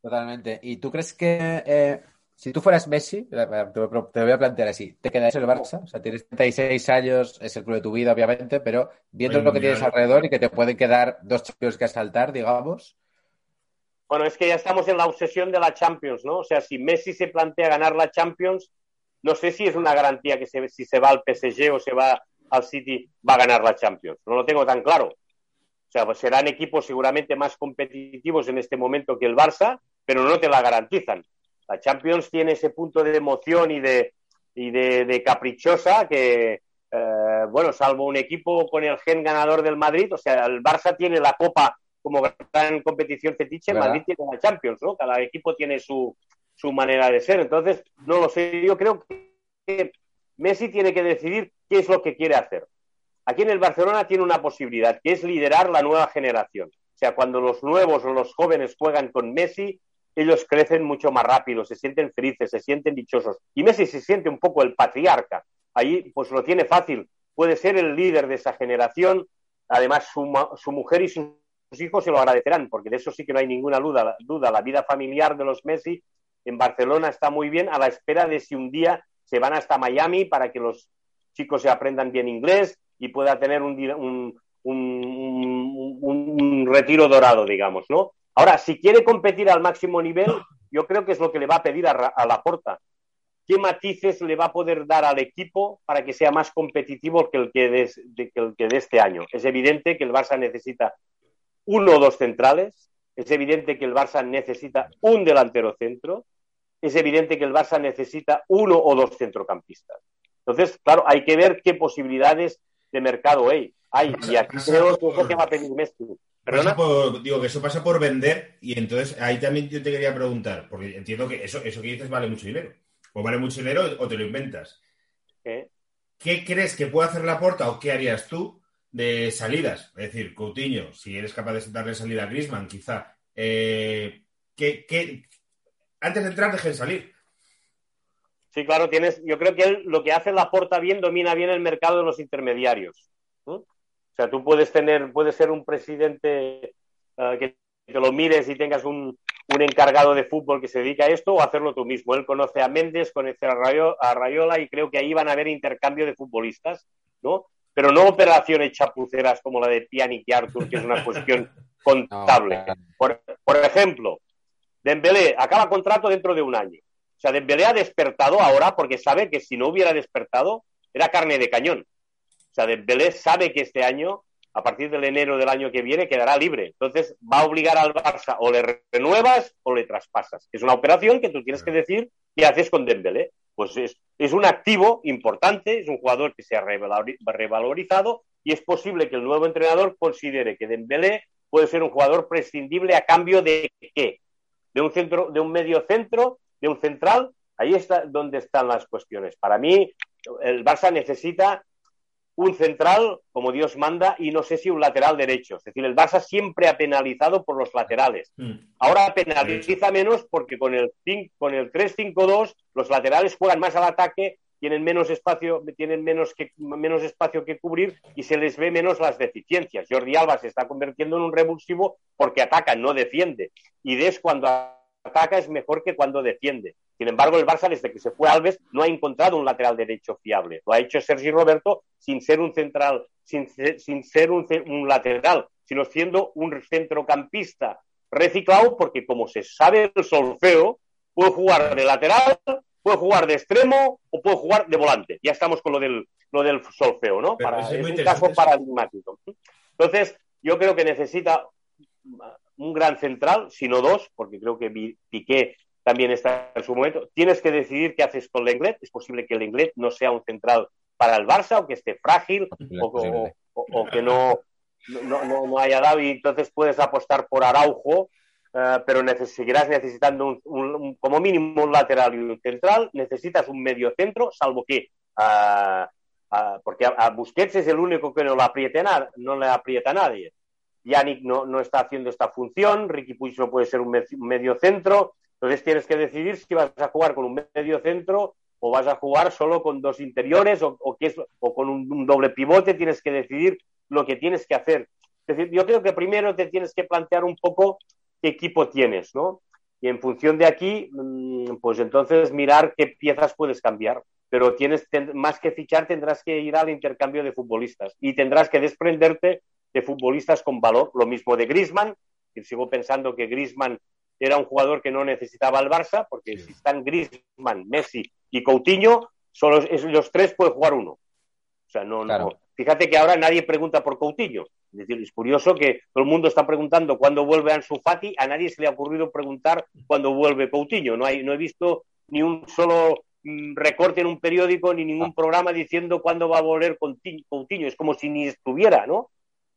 Totalmente. ¿Y tú crees que eh, si tú fueras Messi, te lo te voy a plantear así, ¿te quedarías en el Barça? O sea, tienes 36 años, es el club de tu vida, obviamente, pero viendo lo que tienes alrededor y que te pueden quedar dos Champions que asaltar, digamos. Bueno, es que ya estamos en la obsesión de la Champions, ¿no? O sea, si Messi se plantea ganar la Champions, no sé si es una garantía que si se va al PSG o se va al City, va a ganar la Champions. No lo tengo tan claro. O sea, pues serán equipos seguramente más competitivos en este momento que el Barça, pero no te la garantizan. La Champions tiene ese punto de emoción y de, y de, de caprichosa que, eh, bueno, salvo un equipo con el gen ganador del Madrid, o sea, el Barça tiene la Copa como gran competición fetiche, ¿Verdad? Madrid tiene la Champions, ¿no? Cada equipo tiene su, su manera de ser. Entonces, no lo sé, yo creo que Messi tiene que decidir qué es lo que quiere hacer. Aquí en el Barcelona tiene una posibilidad, que es liderar la nueva generación. O sea, cuando los nuevos o los jóvenes juegan con Messi, ellos crecen mucho más rápido, se sienten felices, se sienten dichosos. Y Messi se siente un poco el patriarca. Ahí, pues lo tiene fácil. Puede ser el líder de esa generación. Además, su, su mujer y sus hijos se lo agradecerán, porque de eso sí que no hay ninguna duda. duda. La vida familiar de los Messi en Barcelona está muy bien, a la espera de si un día se van hasta Miami para que los chicos se aprendan bien inglés y pueda tener un, un, un- un- retiro dorado, digamos, ¿no? Ahora, si quiere competir al máximo nivel, yo creo que es lo que le va a pedir a, a Laporta. ¿Qué matices le va a poder dar al equipo para que sea más competitivo que el que de- que el que de este año? Es evidente que el Barça necesita uno o dos centrales, es evidente que el Barça necesita un delantero centro, es evidente que el Barça necesita uno o dos centrocampistas. Entonces, claro, hay que ver qué posibilidades de mercado hay. hay y aquí creo que es lo que va a pedir Messi. Pasa ¿Perdona? por- digo que eso pasa por vender y entonces ahí también yo te quería preguntar, porque entiendo que eso, eso que dices vale mucho dinero. O vale mucho dinero o te lo inventas. ¿Eh? ¿Qué crees que puede hacer la porta o qué harías tú de salidas? Es decir, Coutinho, si eres capaz de darle salida a Griezmann, quizá. Eh, ¿qué- qué- Antes de entrar, dejen salir. Sí, claro, tienes. Yo creo que él lo que hace la porta bien, domina bien el mercado de los intermediarios. O sea, tú puedes tener, puedes ser un presidente eh, que te lo mires y tengas un, un encargado de fútbol que se dedica a esto o hacerlo tú mismo. Él conoce a Méndez, conoce a, Rayo- a Rayola y creo que ahí van a haber intercambio de futbolistas, ¿no? Pero no operaciones chapuceras como la de Pjanic y Arthur, que es una cuestión contable. Por, por ejemplo, Dembélé acaba contrato dentro de un año. O sea, Dembélé ha despertado ahora porque sabe que si no hubiera despertado era carne de cañón. O sea, Dembélé sabe que este año, a partir del enero del año que viene, quedará libre. Entonces va a obligar al Barça o le renuevas o le traspasas. Es una operación que tú tienes que decir qué haces con Dembélé. Pues es, es un activo importante, es un jugador que se ha revalori- revalorizado y es posible que el nuevo entrenador considere que Dembélé puede ser un jugador prescindible a cambio de qué? De un centro, de un medio centro, de un central. Ahí está donde están las cuestiones. Para mí, el Barça necesita un central como Dios manda y no sé si un lateral derecho. Es decir, el Barça siempre ha penalizado por los laterales. Mm. Ahora penaliza menos porque con el, con el 3-5-2 los laterales juegan más al ataque, tienen menos espacio, tienen menos, que, menos espacio que cubrir y se les ve menos las deficiencias. Jordi Alba se está convirtiendo en un revulsivo porque ataca, no defiende. Y Des cuando ataca es mejor que cuando defiende. Sin embargo, el Barça, desde que se fue Alves, no ha encontrado un lateral derecho fiable. Lo ha hecho Sergi Roberto sin ser un central, sin, ser- sin ser un, lateral, sino siendo un centrocampista reciclado, porque como se sabe el solfeo, puede jugar de lateral, puede jugar de extremo o puede jugar de volante. Ya estamos con lo del, lo del solfeo, ¿no? Para- es un interesante caso paradigmático. Entonces, yo creo que necesita un gran central, si no dos, porque creo que Piqué también está en su momento. Tienes que decidir qué haces con Lenglet. Es posible que Lenglet no sea un central para el Barça o que esté frágil o, posible. o- o que no, no, no- no haya dado y entonces puedes apostar por Araujo, eh, pero neces- seguirás necesitando un- un- un- como mínimo un lateral y un central. Necesitas un medio centro, salvo que ah, porque a, a Busquets es el único que no le aprieta, no le aprieta a nadie. Yannick no, no está haciendo esta función, Ricky Puig no puede ser un, me- un medio centro, entonces tienes que decidir si vas a jugar con un medio centro o vas a jugar solo con dos interiores o, o, qué es- o con un, doble pivote, tienes que decidir lo que tienes que hacer. Es decir, yo creo que primero te tienes que plantear un poco qué equipo tienes, ¿no? Y en función de aquí, mm, pues entonces mirar qué piezas puedes cambiar. Pero tienes más que fichar, tendrás que ir al intercambio de futbolistas y tendrás que desprenderte de futbolistas con valor. Lo mismo de Griezmann, que sigo pensando que Griezmann era un jugador que no necesitaba el Barça, porque si están Griezmann, Messi y Coutinho, solo es- los tres puede jugar uno. O sea, no, Claro. no. Fíjate que ahora nadie pregunta por Coutinho. Es decir, es curioso que todo el mundo está preguntando cuándo vuelve Ansu Fati, a nadie se le ha ocurrido preguntar cuándo vuelve Coutinho. No, hay, no he visto ni un solo mm, recorte en un periódico ni ningún programa diciendo cuándo va a volver Coutinho. Coutinho. Es como si ni estuviera, ¿no?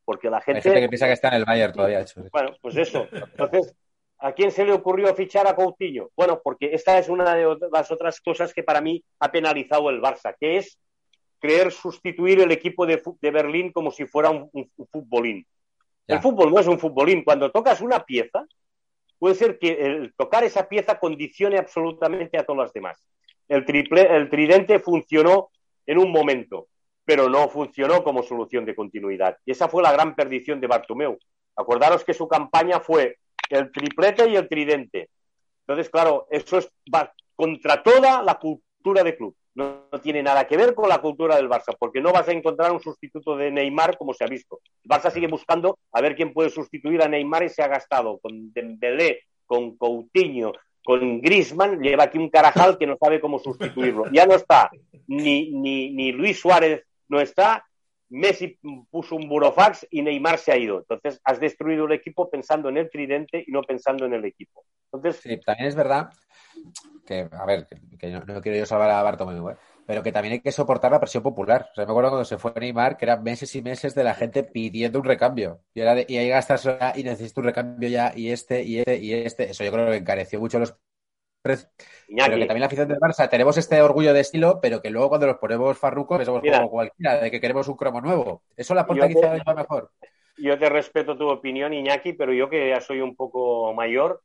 Porque la gente... Hay gente que piensa que está en el Bayern todavía. Hecho. Bueno, pues eso. Entonces, ¿a quién se le ocurrió fichar a Coutinho? Bueno, porque esta es una de las otras cosas que para mí ha penalizado el Barça, que es creer sustituir el equipo de, de Berlín como si fuera un, un, un futbolín. Ya. El fútbol no es un futbolín. Cuando tocas una pieza, puede ser que el tocar esa pieza condicione absolutamente a todas las demás. El, triple, el tridente funcionó en un momento, pero no funcionó como solución de continuidad. Y esa fue la gran perdición de Bartomeu. Acordaros que su campaña fue el triplete y el tridente. Entonces, claro, eso es, contra toda la cultura de club. No, tiene nada que ver con la cultura del Barça, porque no vas a encontrar un sustituto de Neymar como se ha visto. El Barça sigue buscando a ver quién puede sustituir a Neymar y se ha gastado con Dembélé, con Coutinho, con Griezmann, lleva aquí un carajal que no sabe cómo sustituirlo. Ya no está, ni, ni Luis Suárez no está, Messi puso un burofax y Neymar se ha ido. Entonces, has destruido el equipo pensando en el tridente y no pensando en el equipo. Entonces, también es verdad que, a ver, que, que no, no, quiero yo salvar a Bartomeu, ¿eh? pero que también hay que soportar la presión popular. O sea, me acuerdo cuando se fue Neymar, que eran meses y meses de la gente pidiendo un recambio. Y, era de, y ahí gastas y necesito un recambio ya, y este, y este, y este. Eso yo creo que encareció mucho los Pero que también la afición del Barça tenemos este orgullo de estilo, pero que luego cuando los ponemos farrucos, somos Mira, como cualquiera, de que queremos un cromo nuevo. Eso la aporta quizá te, mejor. Yo te respeto tu opinión, Iñaki, pero yo que ya soy un poco mayor,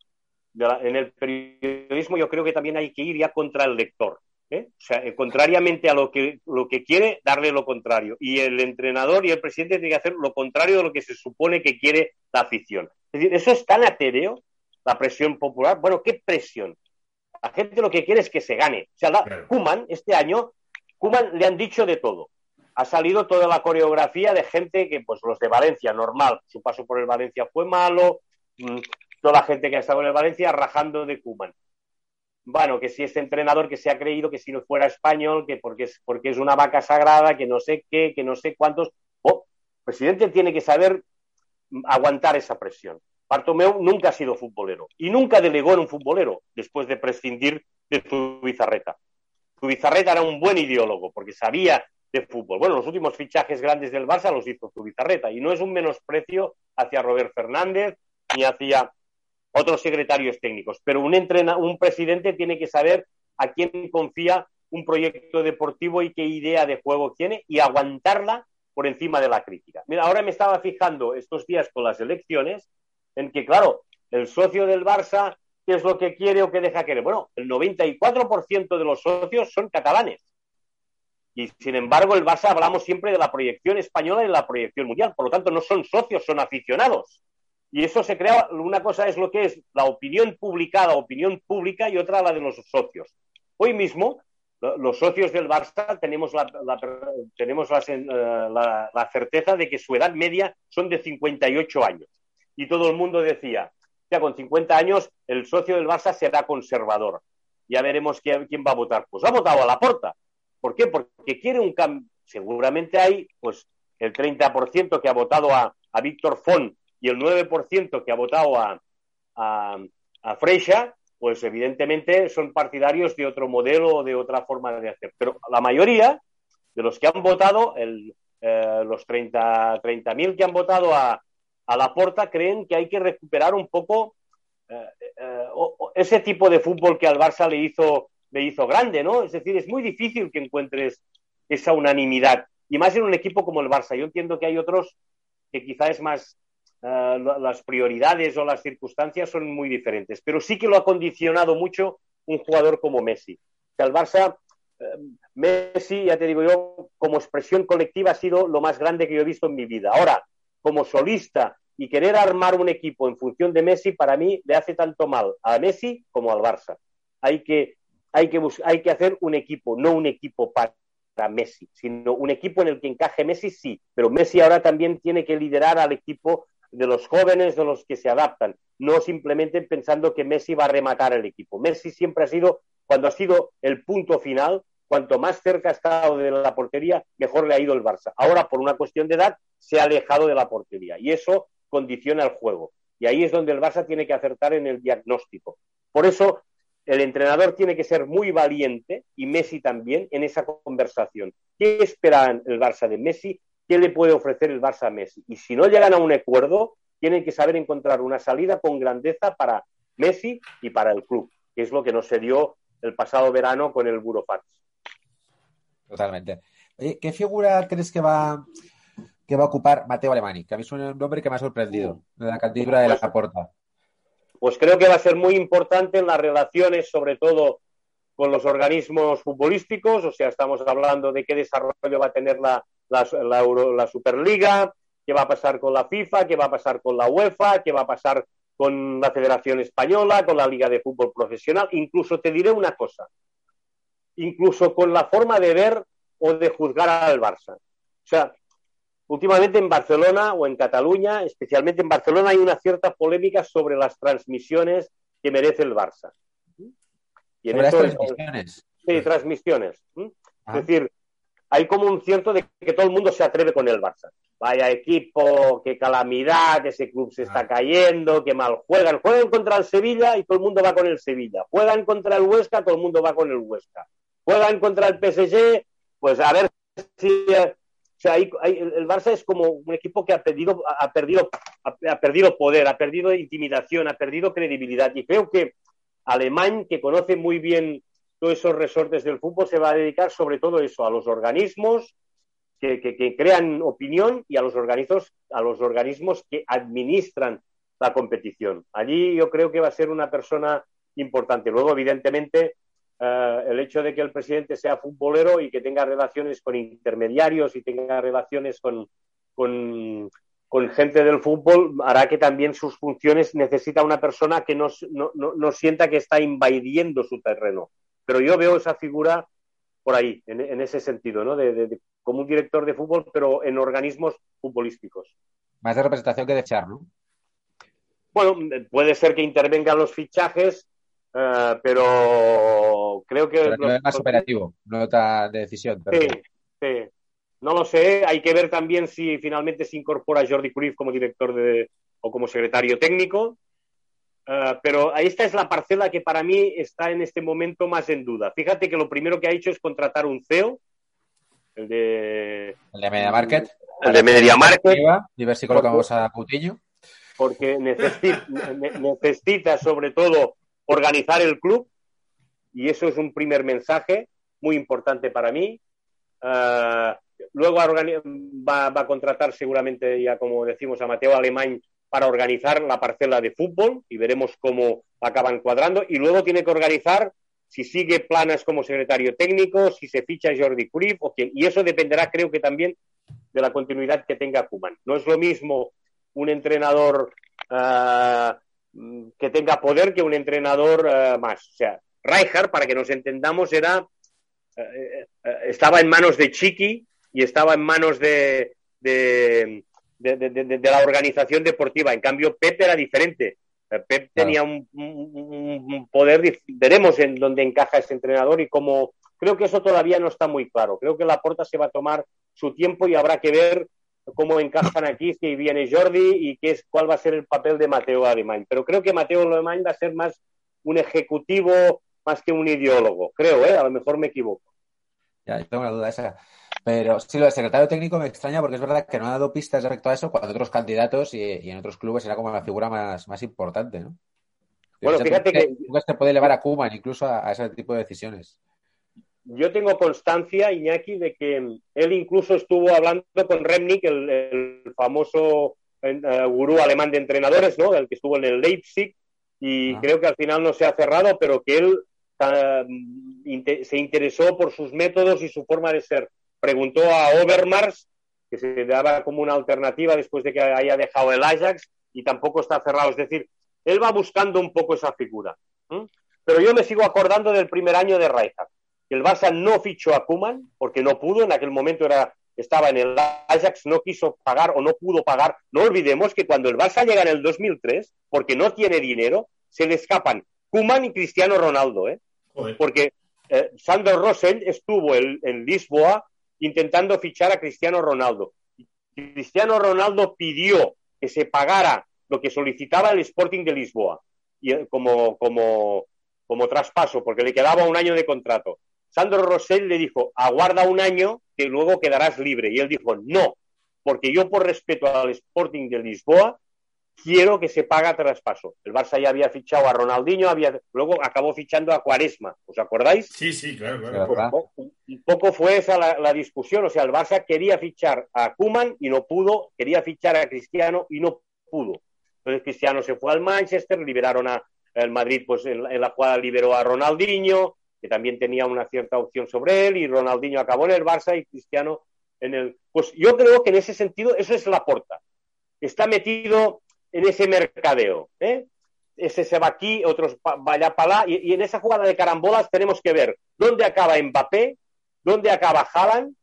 la, en el periodismo yo creo que también hay que ir ya contra el lector. ¿eh? O sea, eh, contrariamente a lo que, lo que quiere, darle lo contrario. Y el entrenador y el presidente tienen que hacer lo contrario de lo que se supone que quiere la afición. Es decir, eso es tan atéreo, la presión popular. Bueno, ¿qué presión? La gente lo que quiere es que se gane. O sea, la, claro. Kuman, este año, Kuman le han dicho de todo. Ha salido toda la coreografía de gente que, pues los de Valencia, normal, su paso por el Valencia fue malo, mm, toda la gente que ha estado en el Valencia rajando de Kuman bueno, que si este entrenador que se ha creído que si no fuera español, que porque es, porque es una vaca sagrada, que no sé qué, que no sé cuántos. Oh, el presidente tiene que saber aguantar esa presión. Bartomeu nunca ha sido futbolero y nunca delegó en un futbolero después de prescindir de su bizarreta. Su bizarreta era un buen ideólogo porque sabía de fútbol. Bueno, los últimos fichajes grandes del Barça los hizo su bizarreta y no es un menosprecio hacia Robert Fernández ni hacia otros secretarios técnicos, pero un, un presidente tiene que saber a quién confía un proyecto deportivo y qué idea de juego tiene y aguantarla por encima de la crítica. Mira, ahora me estaba fijando estos días con las elecciones en que, claro, el socio del Barça, ¿qué es lo que quiere o qué deja querer? Bueno, el 94% de los socios son catalanes. Y sin embargo, el Barça hablamos siempre de la proyección española y de la proyección mundial. Por lo tanto, no son socios, son aficionados. Y eso se crea, una cosa es lo que es la opinión publicada, opinión pública, y otra la de los socios. Hoy mismo, los socios del Barça tenemos la, la tenemos la, la, la, certeza de que su edad media son de 58 años. Y todo el mundo decía, ya con 50 años el socio del Barça será conservador. Ya veremos quién, quién va a votar. Pues ha votado a la porta. ¿Por qué? Porque quiere un cambio. Seguramente hay pues el 30% que ha votado a, a Víctor Font y el 9% que ha votado a, a, Freixa, pues evidentemente son partidarios de otro modelo o de otra forma de hacer. Pero la mayoría de los que han votado, el, eh, los 30.000 30 que han votado a, a la porta, creen que hay que recuperar un poco eh, eh, ese tipo de fútbol que al Barça le hizo, le hizo grande, ¿no? Es decir, es muy difícil que encuentres esa unanimidad. Y más en un equipo como el Barça. Yo entiendo que hay otros que quizá es más, uh, las prioridades o las circunstancias son muy diferentes. Pero sí que lo ha condicionado mucho un jugador como Messi. Que al Barça, Messi, ya te digo yo, como expresión colectiva ha sido lo más grande que yo he visto en mi vida. Ahora, como solista y querer armar un equipo en función de Messi, para mí le hace tanto mal a Messi como al Barça. Hay que, hay que, hay que hacer un equipo, no un equipo para Messi, sino un equipo en el que encaje Messi, sí, pero Messi ahora también tiene que liderar al equipo de los jóvenes, de los que se adaptan, no simplemente pensando que Messi va a rematar el equipo. Messi siempre ha sido, cuando ha sido el punto final, cuanto más cerca ha estado de la portería, mejor le ha ido el Barça. Ahora, por una cuestión de edad, se ha alejado de la portería y eso condiciona el juego. Y ahí es donde el Barça tiene que acertar en el diagnóstico. Por eso, el entrenador tiene que ser muy valiente, y Messi también, en esa conversación. ¿Qué esperan el Barça de Messi? ¿Qué le puede ofrecer el Barça a Messi? Y si no llegan a un acuerdo, tienen que saber encontrar una salida con grandeza para Messi y para el club, que es lo que no se dio el pasado verano con el Burofax. Totalmente. ¿qué figura crees que va, que va a ocupar Mateo Alemani? Que a mí es un nombre que me ha sorprendido, de la candidura de la Porta. Pues creo que va a ser muy importante en las relaciones, sobre todo con los organismos futbolísticos, o sea, estamos hablando de qué desarrollo va a tener la, la Superliga, qué va a pasar con la FIFA, qué va a pasar con la UEFA, qué va a pasar con la Federación Española, con la Liga de Fútbol Profesional. Incluso te diré una cosa, incluso con la forma de ver o de juzgar al Barça. O sea, últimamente en Barcelona o en Cataluña, especialmente en Barcelona, hay una cierta polémica sobre las transmisiones que merece el Barça. Y en eso, transmisiones. Sí, transmisiones. Es decir, hay como un cierto de que todo el mundo se atreve con el Barça. Vaya equipo, qué calamidad, ese club se está ah. cayendo, qué mal juegan. Juegan contra el Sevilla y todo el mundo va con el Sevilla. Juegan contra el Huesca, todo el mundo va con el Huesca. Juegan contra el PSG, pues a ver si... O sea, el Barça es como un equipo que ha perdido, ha, perdido, ha, perdido poder, ha perdido intimidación, ha perdido credibilidad. Y creo que Alemán, que conoce muy bien todos esos resortes del fútbol se va a dedicar sobre todo eso, a los organismos que, crean opinión y a los, organismos, a los organismos que administran la competición. Allí yo creo que va a ser una persona importante. Luego, evidentemente, eh, el hecho de que el presidente sea futbolero y que tenga relaciones con intermediarios y tenga relaciones con, gente del fútbol hará que también sus funciones necesita una persona que no sienta que está invadiendo su terreno pero yo veo esa figura por ahí, en, ese sentido, ¿no? De, como un director de fútbol, pero en organismos futbolísticos. Más de representación que de echar, ¿no? Bueno, puede ser que intervengan los fichajes, eh, pero creo que... Pero no es más operativo, no de decisión. Sí, sí. No lo sé, hay que ver también si finalmente se incorpora Jordi Cruyff como director de, o como secretario técnico, Ah, pero esta es la parcela que para mí está en este momento más en duda. Fíjate que lo primero que ha hecho es contratar un CEO, el de... El de Media Market. El de Media Market. Y ver si colocamos a Coutinho. Porque necesita, necesita sobre todo organizar el club y eso es un primer mensaje muy importante para mí. Ah, luego va, va, a contratar seguramente, ya como decimos, a Mateo Alemán para organizar la parcela de fútbol y veremos cómo acaban cuadrando. Y luego tiene que organizar si sigue Planas como secretario técnico, si se ficha Jordi Cruyff o quién. Y eso dependerá, creo que también, de la continuidad que tenga Kuman. No es lo mismo un entrenador uh, que tenga poder que un entrenador uh, más. O sea, Rijkaard, para que nos entendamos, era uh, estaba en manos de Chiqui y estaba en manos de, de de, la organización deportiva. En cambio, Pep era diferente. Pep tenía un, poder, veremos en dónde encaja ese entrenador y cómo. Creo que eso todavía no está muy claro. Creo que la Porta se va a tomar su tiempo y habrá que ver cómo encajan aquí, si viene Jordi y qué es, cuál va a ser el papel de Mateo Alemán. Pero creo que Mateo Alemán va a ser más un ejecutivo más que un ideólogo. Creo, ¿eh? A lo mejor me equivoco. Ya, tengo una duda esa. Pero sí, lo del secretario técnico me extraña porque es verdad que no ha dado pistas respecto a eso cuando otros candidatos y, en otros clubes era como la figura más, más importante, ¿no? Bueno, fíjate que... Te puede llevar a Kuman incluso a, ese tipo de decisiones. Yo tengo constancia, Iñaki, de que él incluso estuvo hablando con Remnik, el, famoso eh, gurú alemán de entrenadores, ¿no? El que estuvo en el Leipzig, y ah. creo que al final no se ha cerrado, pero que él ah, se interesó por sus métodos y su forma de ser preguntó a Overmars, que se daba como una alternativa después de que haya dejado el Ajax, y tampoco está cerrado. Es decir, él va buscando un poco esa figura. Pero yo me sigo acordando del primer año de Rijkaard. El Barça no fichó a Kuman porque no pudo, en aquel momento era, estaba en el Ajax, no quiso pagar o no pudo pagar. No olvidemos que cuando el Barça llega en el 2003, porque no tiene dinero, se le escapan Kuman y Cristiano Ronaldo, ¿eh? Porque eh, Sandro Rosell estuvo en, en Lisboa intentando fichar a Cristiano Ronaldo. Cristiano Ronaldo pidió que se pagara lo que solicitaba el Sporting de Lisboa y, eh, como, traspaso, porque le quedaba un año de contrato. Sandro Rosell le dijo, aguarda un año que luego quedarás libre. Y él dijo, no, porque yo por respeto al Sporting de Lisboa quiero que se paga traspaso. El Barça ya había fichado a Ronaldinho, había, luego acabó fichando a Cuaresma, ¿os acordáis? Sí, sí, claro, claro. Un poco, un poco fue esa la, la discusión, o sea, el Barça quería fichar a Kuman y no pudo, quería fichar a Cristiano y no pudo. Entonces Cristiano se fue al Manchester, liberaron a el Madrid, pues en, en la jugada liberó a Ronaldinho, que también tenía una cierta opción sobre él, y Ronaldinho acabó en el Barça y Cristiano en el. Pues yo creo que en ese sentido eso es la porta. Está metido en ese mercadeo. ¿eh? Ese se va aquí, otros vaya para allá, y, y en esa jugada de carambolas tenemos que ver dónde acaba Mbappé, dónde acaba Haaland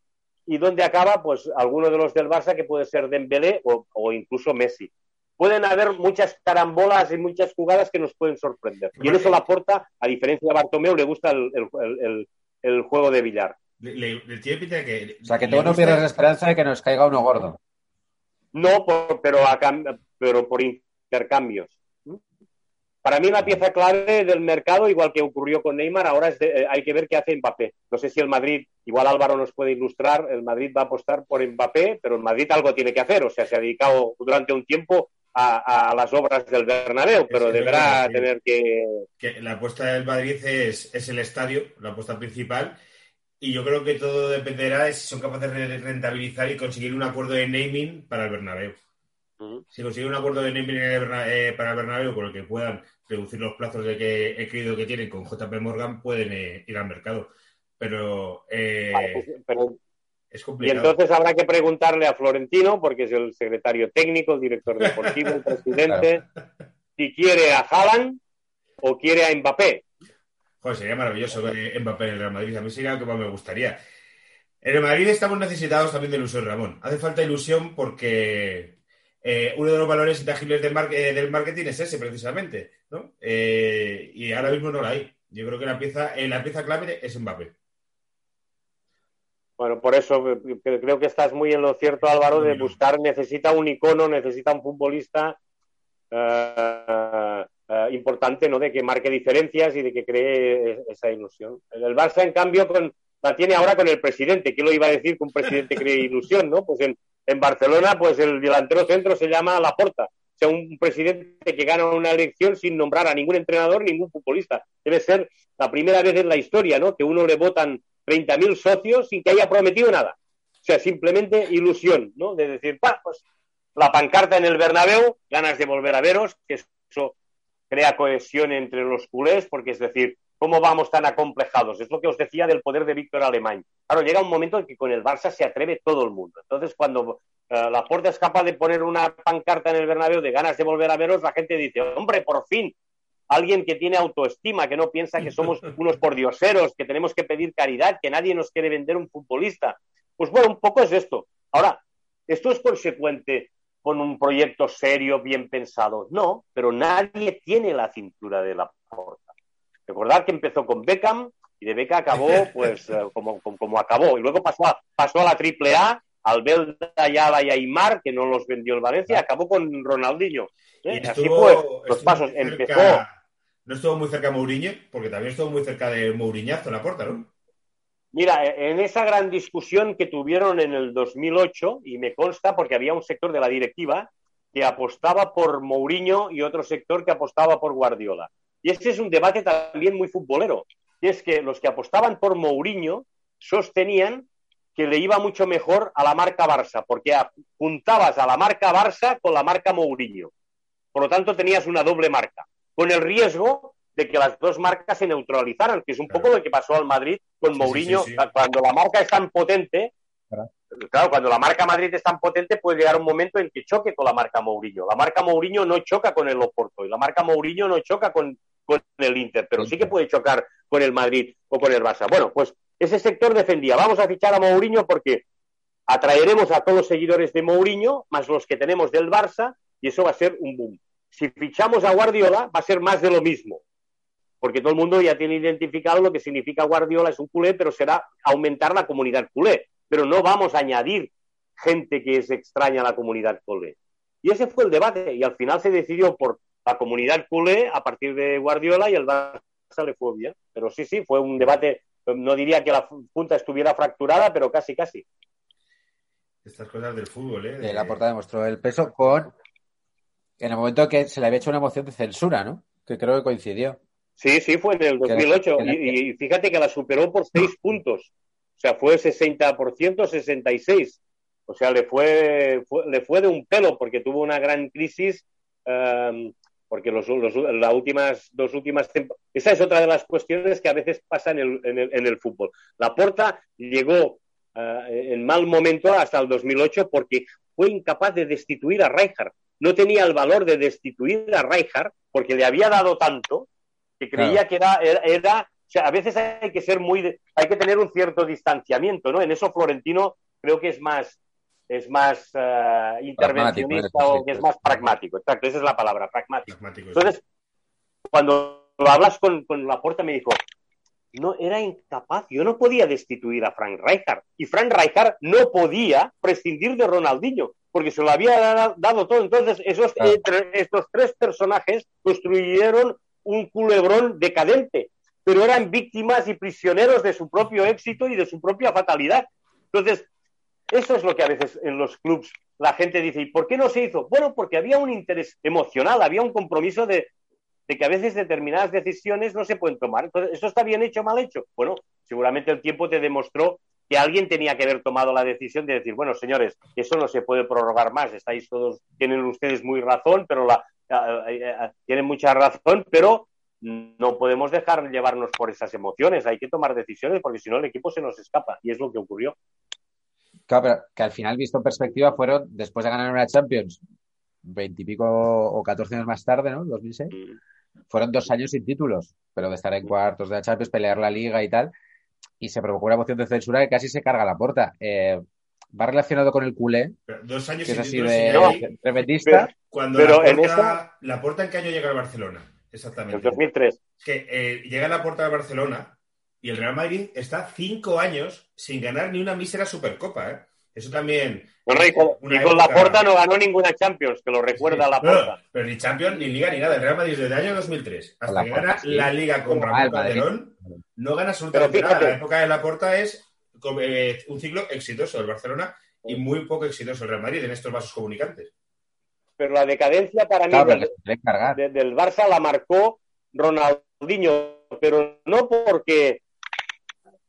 y dónde acaba pues alguno de los del Barça que puede ser Dembélé o, o incluso Messi. Pueden haber muchas carambolas y muchas jugadas que nos pueden sorprender. Y en eso la porta, a diferencia de Bartomeu, le gusta el, el- el- el- el juego de billar. Le, le- le tiene pinta de que. O sea, que tú no gusta- pierdes la esperanza de que nos caiga uno gordo. No, por- pero, a pero por intercambios. Para mí la pieza clave del mercado, igual que ocurrió con Neymar, ahora es de- eh, hay que ver qué hace Mbappé. No sé si el Madrid, igual Álvaro nos puede ilustrar, el Madrid va a apostar por Mbappé, pero el Madrid algo tiene que hacer. O sea, se ha dedicado durante un tiempo a, a las obras del Bernabéu, pero Es deberá verdad, tener que... que la apuesta del Madrid es, es el estadio, la apuesta principal, y yo creo que todo dependerá de si son capaces de rentabilizar y conseguir un acuerdo de naming para el Bernabéu. Si consiguen un acuerdo de Berna- eh, para Bernabéu con el que puedan reducir los plazos de que he creído que tienen con JP Morgan, pueden eh, ir al mercado. Pero eh, Vale, pues, pero es Y complicado. entonces habrá que preguntarle a Florentino, porque es el secretario técnico, el director deportivo, el presidente, si quiere a Haaland o quiere a Mbappé. Joder, sería maravilloso ver Mbappé en el Real Madrid. A mí sería lo que más me gustaría. En el Madrid estamos necesitados también de ilusión, Ramón. Hace falta ilusión porque eh, uno de los valores intangibles del, mar- eh, del marketing es ese, precisamente. ¿no? Eh, y ahora mismo no la hay. Yo creo que la pieza, eh, la pieza clave es Mbappé. Bueno, por eso creo que estás muy en lo cierto, Álvaro, de buscar, necesita un icono, necesita un futbolista importante, ¿no? De que marque diferencias y de que cree esa ilusión. El Barça, en cambio, con, la tiene ahora con el presidente. ¿Qué lo iba a decir que un presidente cree ilusión, no? Pues en, en Barcelona, pues el delantero centro se llama Laporta. O sea, un presidente que gana una elección sin nombrar a ningún entrenador, ningún futbolista. Debe ser la primera vez en la historia, ¿no? Que uno le votan 30.000 socios sin que haya prometido nada. O sea, simplemente ilusión, ¿no? De decir, "Pa, pues la pancarta en el Bernabéu, ganas de volver a veros, que eso crea cohesión entre los culés, porque es decir, ¿cómo vamos tan acomplejados? Es lo que os decía del poder de Víctor Alemán. Claro, llega un momento en que con el Barça se atreve todo el mundo. Entonces, cuando eh, la Porta es capaz de poner una pancarta en el Bernabéu de ganas de volver a veros, la gente dice, hombre, por fin, alguien que tiene autoestima, que no piensa que somos unos pordioseros, que tenemos que pedir caridad, que nadie nos quiere vender un futbolista. Pues bueno, un poco es esto. Ahora, ¿esto es consecuente con un proyecto serio, bien pensado? No, pero nadie tiene la cintura de la porta. Recordad que empezó con Beckham y de Beckham acabó pues eh, como, como, como acabó. Y luego pasó a, pasó a la triple A, al Belda, Ayala y Aymar, que no los vendió el Valencia, acabó con Ronaldinho. ¿eh? Y Así estuvo- fue. Los estuvo pasos. cerca- Empezó No estuvo muy cerca Mourinho, porque también estuvo muy cerca de Mouriñazo en la puerta, ¿no? Mira, en esa gran discusión que tuvieron en el 2008, y me consta porque había un sector de la directiva que apostaba por Mourinho y otro sector que apostaba por Guardiola. Y este es un debate también muy futbolero. Y es que los que apostaban por Mourinho sostenían que le iba mucho mejor a la marca Barça, porque juntabas a la marca Barça con la marca Mourinho. Por lo tanto, tenías una doble marca, con el riesgo de que las dos marcas se neutralizaran, que es un poco lo que pasó al Madrid con sí, Mourinho. sí, sí. Cuando la marca es tan potente, Claro. cuando la marca Madrid es tan potente, puede llegar un momento en que choque con la marca Mourinho. La marca Mourinho no choca con el Oporto y la marca Mourinho no choca con, con el Inter, pero sí que puede chocar con el Madrid o con el Barça. Bueno, pues ese sector defendía, vamos a fichar a Mourinho porque atraeremos a todos los seguidores de Mourinho, más los que tenemos del Barça, y eso va a ser un boom. Si fichamos a Guardiola, va a ser más de lo mismo. porque todo el mundo ya tiene identificado lo que significa Guardiola, es un culé, pero será aumentar la comunidad culé. Pero no vamos a añadir gente que es extraña a la comunidad culé. Y ese fue el debate, y al final se decidió por la comunidad culé a partir de Guardiola y el Barça le fue bien. Pero sí, sí, fue un debate, no diría que la punta estuviera fracturada, pero casi, casi. Estas cosas del fútbol, ¿eh? De la porta demostró el peso con. En el momento que se le había hecho una moción de censura, ¿no? Que creo que coincidió. Sí, sí, fue en el 2008. Que la- Y, y fíjate que la superó por seis puntos. O sea, fue 60%, 66. O sea, le fue, fue- le fue de un pelo porque tuvo una gran crisis. eh, porque los, los- las últimas dos últimas tempo- esa es otra de las cuestiones que a veces pasa en el, en el, en el fútbol. La Porta llegó eh, en mal momento hasta el 2008 porque fue incapaz de destituir a Rijkaard. No tenía el valor de destituir a Rijkaard porque le había dado tanto que creía que era, era, sea, a veces hay que ser muy, de- hay que tener un cierto distanciamiento, ¿no? En eso Florentino creo que es más, es más eh, intervencionista o que es más pragmático, exacto, esa es la palabra, pragmático. Entonces, cuando lo hablas con, con Laporta me dijo, no, era incapaz, yo no podía destituir a Frank Rijkaard y Frank Rijkaard no podía prescindir de Ronaldinho porque se lo había da- dado todo. Entonces, esos, eh, estos tres personajes construyeron un culebrón decadente, pero eran víctimas y prisioneros de su propio éxito y de su propia fatalidad. Entonces, eso es lo que a veces en los clubs la gente dice, ¿y por qué no se hizo? Bueno, porque había un interés emocional, había un compromiso de, de que a veces determinadas decisiones no se pueden tomar. Entonces, ¿eso está bien hecho o mal hecho? Bueno, seguramente el tiempo te demostró que alguien tenía que haber tomado la decisión de decir, bueno, señores, eso no se puede prorrogar más, estáis todos, tienen ustedes muy razón, pero la, eh, tienen mucha razón, pero no podemos dejar llevarnos por esas emociones, hay que tomar decisiones porque si no el equipo se nos escapa y es lo que ocurrió. Claro, pero que al final, visto en perspectiva, fueron, después de ganar una Champions, veintipico o catorce años más tarde, ¿no? 2006, fueron dos años sin títulos, pero de estar en cuartos de la Champions, pelear la Liga y tal, y se provocó una moción de censura que casi se carga la puerta. Eh, va relacionado con el culé, Pero Dos años que es sin así títulos de tremendista. Cuando Pero la en porta, esa- la porta en qué año llega al Barcelona, En exactamente. 2003. Es que eh, llega a la puerta de Barcelona y el Real Madrid está cinco años sin ganar ni una mísera Supercopa, ¿eh? Eso también. Bueno, y con, Una y con época- Laporta no ganó ninguna Champions, que lo recuerda Sí. Laporta. No, pero ni Champions, ni Liga, ni nada. El Real Madrid desde el año 2003 hasta La que Porta, gana sí. la Liga con Ramón el. Calderón, no gana absolutamente nada. La época de la Porta es eh, un ciclo exitoso del Barcelona y muy poco exitoso el Real Madrid en estos vasos comunicantes. Pero la decadencia para mí Claro, Barça la marcó Ronaldinho, pero no porque,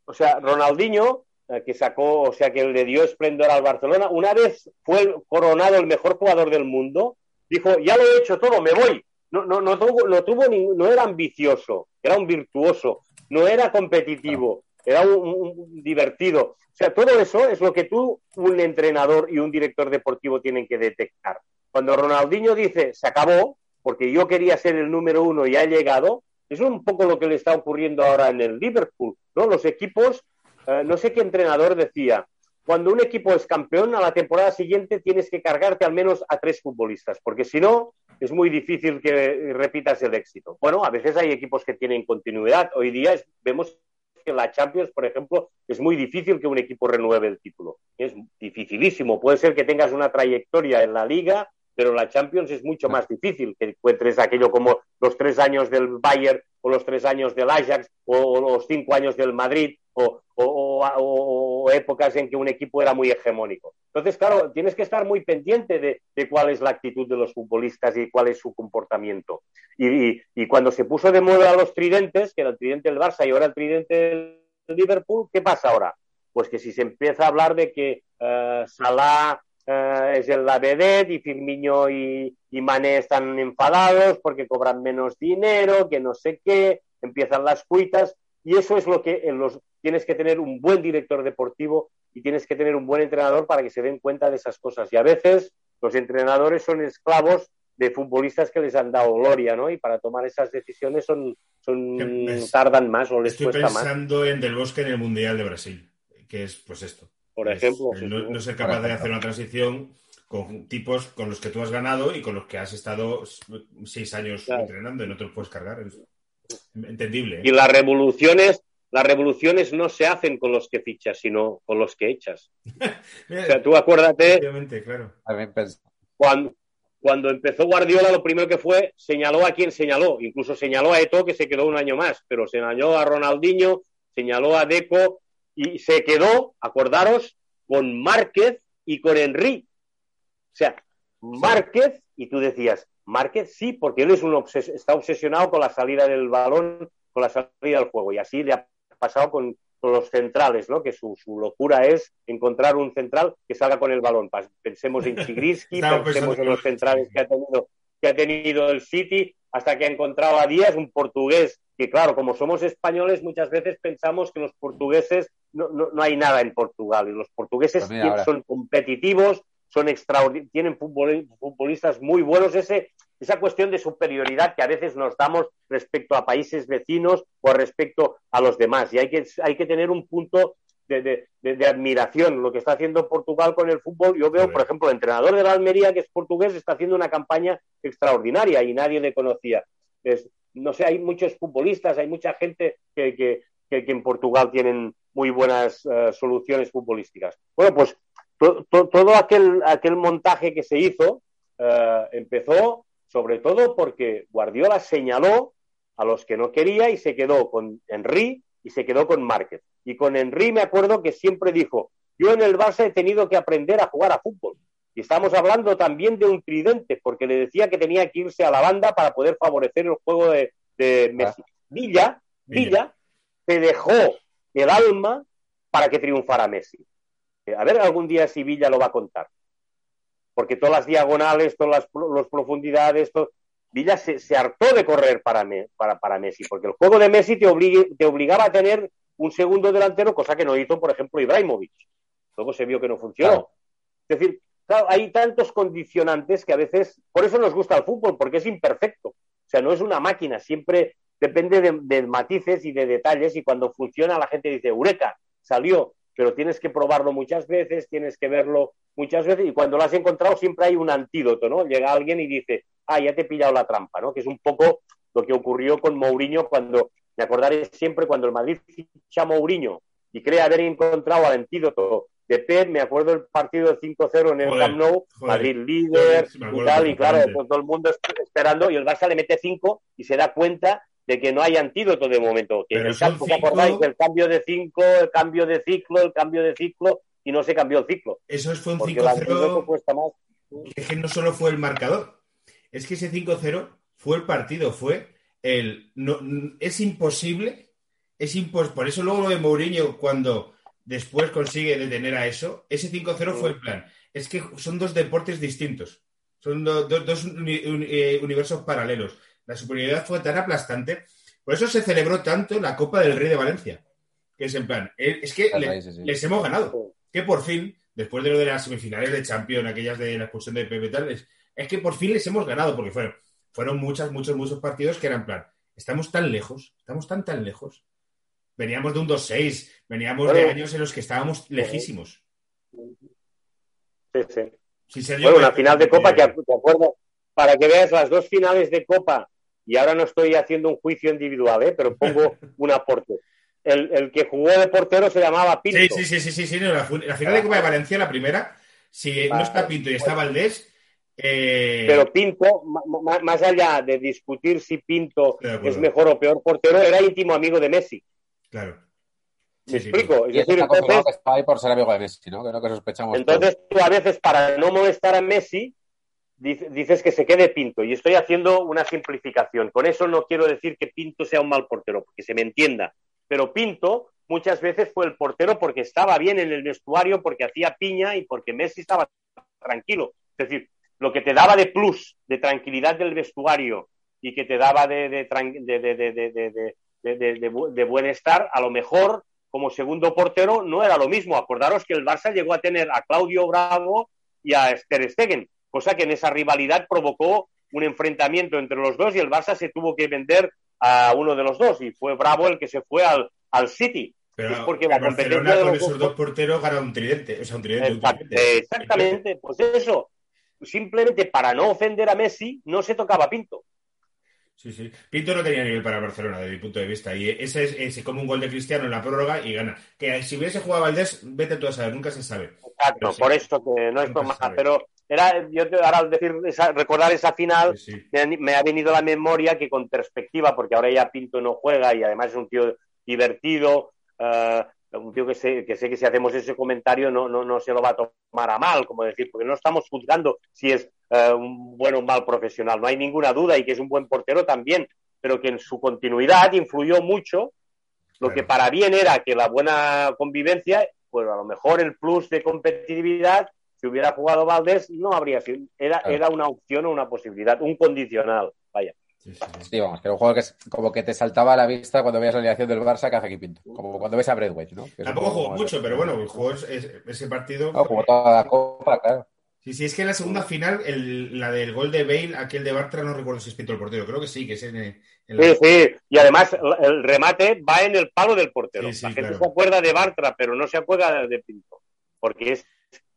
o sea, Ronaldinho, eh, que sacó, o sea, que le dio esplendor al Barcelona, una vez fue coronado el mejor jugador del mundo, dijo, ya lo he hecho todo, me voy. No, no, no, tuvo, no, tuvo ni- no era ambicioso, era un virtuoso, no era competitivo, era un, un- un divertido. O sea, todo eso es lo que tú, un entrenador y un director deportivo tienen que detectar. Cuando Ronaldinho dice, se acabó, porque yo quería ser el número uno y ha llegado, es un poco lo que le está ocurriendo ahora en el Liverpool, ¿no? Los equipos, eh, no sé qué entrenador decía, cuando un equipo es campeón, a la temporada siguiente tienes que cargarte al menos a tres futbolistas, porque si no, es muy difícil que repitas el éxito. Bueno, a veces hay equipos que tienen continuidad. Hoy día vemos que la Champions, por ejemplo, es muy difícil que un equipo renueve el título. Es dificilísimo. Puede ser que tengas una trayectoria en la liga, pero la Champions es mucho más difícil que encuentres aquello como los tres años del Bayern o los tres años del Ajax o, o los cinco años del Madrid o, épocas en que un equipo era muy hegemónico. Entonces, claro, tienes que estar muy pendiente de, de cuál es la actitud de los futbolistas y cuál es su comportamiento. Y, y- y cuando se puso de moda los tridentes, que era el tridente del Barça y ahora el tridente del Liverpool, ¿qué pasa ahora? Pues que si se empieza a hablar de que eh, Salah eh, es el la vedette y Firmino y, y Mané están enfadados porque cobran menos dinero, que no sé qué, empiezan las cuitas y eso es lo que en los tienes que tener un buen director deportivo y tienes que tener un buen entrenador para que se den cuenta de esas cosas. Y a veces los entrenadores son esclavos de futbolistas que les han dado gloria, ¿no? Y para tomar esas decisiones son, son tardan más o les Estoy cuesta más, pensando en Del Bosque en el Mundial de Brasil, que es pues esto. Por Es, ejemplo. no, no ser capaz de hacer una transición con tipos con los que tú has ganado y con los que has estado seis años Claro. entrenando y no te los puedes cargar. Entendible. ¿eh? Y las revoluciones, las revoluciones no se hacen con los que fichas, sino con los que echas. O sea, tú acuérdate, Obviamente, claro. Cuando, cuando empezó Guardiola, lo primero que fue, señaló a quien señaló. Incluso señaló a Eto, que se quedó un año más, pero señaló a Ronaldinho, señaló a Deco y se quedó, acordaros, con Márquez y con Henry. O sea, Márquez, y tú decías, Márquez sí, porque él es un obses- está obsesionado con la salida del balón, con la salida del juego, y así le ha pasado con, con los centrales, ¿no? Que su, su locura es encontrar un central que salga con el balón. Pensemos en Chigriski, Estaba pensemos en los centrales que ha tenido que ha tenido el City hasta que ha encontrado a Díaz, un portugués que, claro, como somos españoles, muchas veces pensamos que los portugueses no, no, no hay nada en Portugal y los portugueses Pues mira, son competitivos, son extraordinarios, tienen futbol- futbolistas muy buenos. Ese, esa cuestión de superioridad que a veces nos damos respecto a países vecinos o respecto a los demás. Y hay que, hay que tener un punto de, de- de- de admiración. Lo que está haciendo Portugal con el fútbol, yo veo, por ejemplo, el entrenador de la Almería, que es portugués, está haciendo una campaña extraordinaria y nadie le conocía. Es- no sé, hay muchos futbolistas, hay mucha gente que, que- que- en Portugal tienen muy buenas eh, soluciones futbolísticas. Bueno, pues to- to- todo aquel, aquel montaje que se hizo eh, empezó sobre todo porque Guardiola señaló a los que no quería y se quedó con Henry y se quedó con Márquez. Y con Henry me acuerdo que siempre dijo, yo en el Barça he tenido que aprender a jugar a fútbol. Y estamos hablando también de un tridente, porque le decía que tenía que irse a la banda para poder favorecer el juego de, de Messi. Villa, Villa se dejó el alma para que triunfara Messi. Eh, A ver algún día si Villa lo va a contar. Porque todas las diagonales, todas las, pro- las profundidades, todo- Villa se, se hartó de correr para, Me- para, para Messi, porque el juego de Messi te, obligue- te obligaba a tener un segundo delantero, cosa que no hizo, por ejemplo, Ibrahimovic. Luego se vio que no funcionó. Claro. Es decir, hay tantos condicionantes que a veces, por eso nos gusta el fútbol, porque es imperfecto. O sea, no es una máquina, siempre depende de, de matices y de detalles, y cuando funciona la gente dice, Eureka, salió, pero tienes que probarlo muchas veces, tienes que verlo muchas veces, y cuando lo has encontrado siempre hay un antídoto, ¿no? Llega alguien y dice, ah, ya te he pillado la trampa, ¿no? Que es un poco lo que ocurrió con Mourinho cuando, me acordaré siempre cuando el Madrid ficha a Mourinho y cree haber encontrado al antídoto de Pep, me acuerdo el partido de 5-0 en el Joder, Camp Nou, joder. Madrid líder me y tal, y claro, perfectamente. pues todo el mundo es- esperando y el Barça le mete 5 y se da cuenta de que no hay antídoto de momento. Que el campo, ¿os cinco- acordáis? El cambio de 5, el cambio de ciclo, el cambio de ciclo y no se cambió el ciclo. Eso fue un Porque el antídoto 5-0 cuesta más. es que no solo fue el marcador, es que ese 5-0 fue el partido, fue el... No, es imposible, es impos por eso luego lo de Mourinho cuando después consigue detener a eso, ese 5-0 fue el plan. Es que son dos deportes distintos, son do- do- dos uni- eh, universos paralelos. La superioridad fue tan aplastante, por eso se celebró tanto la Copa del Rey de Valencia, que es en plan, eh, es que le- sí, les hemos ganado que por fin, después de lo de las semifinales de Champions, aquellas de la expulsión de Pepe tal, es, es que por fin les hemos ganado, porque fueron, fueron muchas, muchos, muchos partidos que eran en plan, estamos tan lejos, estamos tan, tan lejos. Veníamos de un 2-6, veníamos de años en los que estábamos lejísimos. Sí, sí. Bueno, una final de Copa que, te acuerdas, para que veas las dos finales de Copa, y ahora no estoy haciendo un juicio individual, ¿eh? pero pongo un aporte. El, el que jugó de portero se llamaba Pinto. Sí, sí, sí, sí, sí, sí, no, la, final de Copa de Valencia, la primera, si no está Pinto y está Valdés, eh, Pero Pinto, más allá de discutir si Pinto acuerdo. es mejor o peor portero, era íntimo amigo de Messi. Claro. ¿Me Sí, sí, explico? Y Es decir, está confirmado entonces, que está ahí por ser amigo de Messi, ¿no? Que no que sospechamos. entonces tú a veces para no molestar a Messi dice- dices que se quede Pinto. Y estoy haciendo una simplificación. Con eso no quiero decir que Pinto sea un mal portero, porque se me entienda. Pero Pinto muchas veces fue el portero porque estaba bien en el vestuario, porque hacía piña y porque Messi estaba tranquilo. Es decir, lo que te daba de plus, de tranquilidad del vestuario y que te daba de, de, tran- de, de, de, de, de, de- de- de- de bu- de bienestar, a lo mejor como segundo portero no era lo mismo. Acordaros que el Barça llegó a tener a Claudio Bravo y a Ter Stegen, cosa que en esa rivalidad provocó un enfrentamiento entre los dos y el Barça se tuvo que vender a uno de los dos y fue Bravo el que se fue al, al City. Pero, es porque la competencia de con los esos dos- porteros gana un tridente, o sea, un tridente. un. Exactamente, pues eso. Simplemente para no ofender a Messi no se tocaba Pinto. Sí, sí. Pinto no tenía nivel para Barcelona, desde mi punto de vista. Y ese es, ese come un gol de Cristiano en la prórroga y gana. Que si hubiese jugado Valdés, vete tú a saber, nunca se sabe. Exacto, sí. por eso que no es por más. Pero era, yo ahora al decir esa- recordar esa final, Sí, sí. me, han- me ha venido a la memoria que con perspectiva, porque ahora ya Pinto no juega y además es un tío divertido, eh, un tío que sé, que sé que si hacemos ese comentario no, no, no se lo va a tomar a mal, como decir, porque no estamos juzgando si es eh, un buen o mal profesional, no hay ninguna duda y que es un buen portero también, pero que en su continuidad influyó mucho. Lo que para bien era que la buena convivencia, pues a lo mejor el plus de competitividad, si hubiera jugado Valdés, no habría sido. Era, Claro. era una opción o una posibilidad, un condicional. Vaya. Sí, sí, sí. Sí, vamos, que era un juego que es como que te saltaba a la vista cuando veías la alineación del Barça que hace aquí Pinto. Como cuando ves a Bradway, ¿no? Que Tampoco poco jugó como- mucho, pero bueno, jugó es- es- ese partido. No, jugó toda la copa, claro. Sí, sí, es que en la segunda final, el- la del gol de Bale, aquel de Bartra, no recuerdo si es Pinto el portero, creo que sí, que es en, en la- Sí, sí. Y además el- el remate va en el palo del portero. Sí, sí, la gente claro. se acuerda de Bartra, pero no se acuerda de Pinto. Porque es,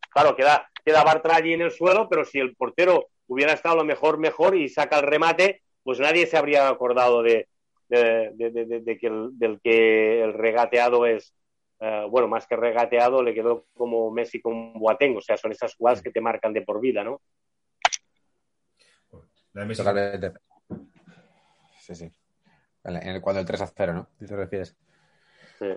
claro, queda, queda Bartra allí en el suelo, pero si el portero hubiera estado lo mejor, mejor y saca el remate, pues nadie se habría acordado de, de, de- de- de- de que el, del que el regateado es, eh, bueno, más que regateado, le quedó como Messi con Boateng. O sea, son esas jugadas que te marcan de por vida, ¿no? la Messi. Sí, sí. En el- cuando el 3 a 0, ¿no? ¿Te refieres? Sí.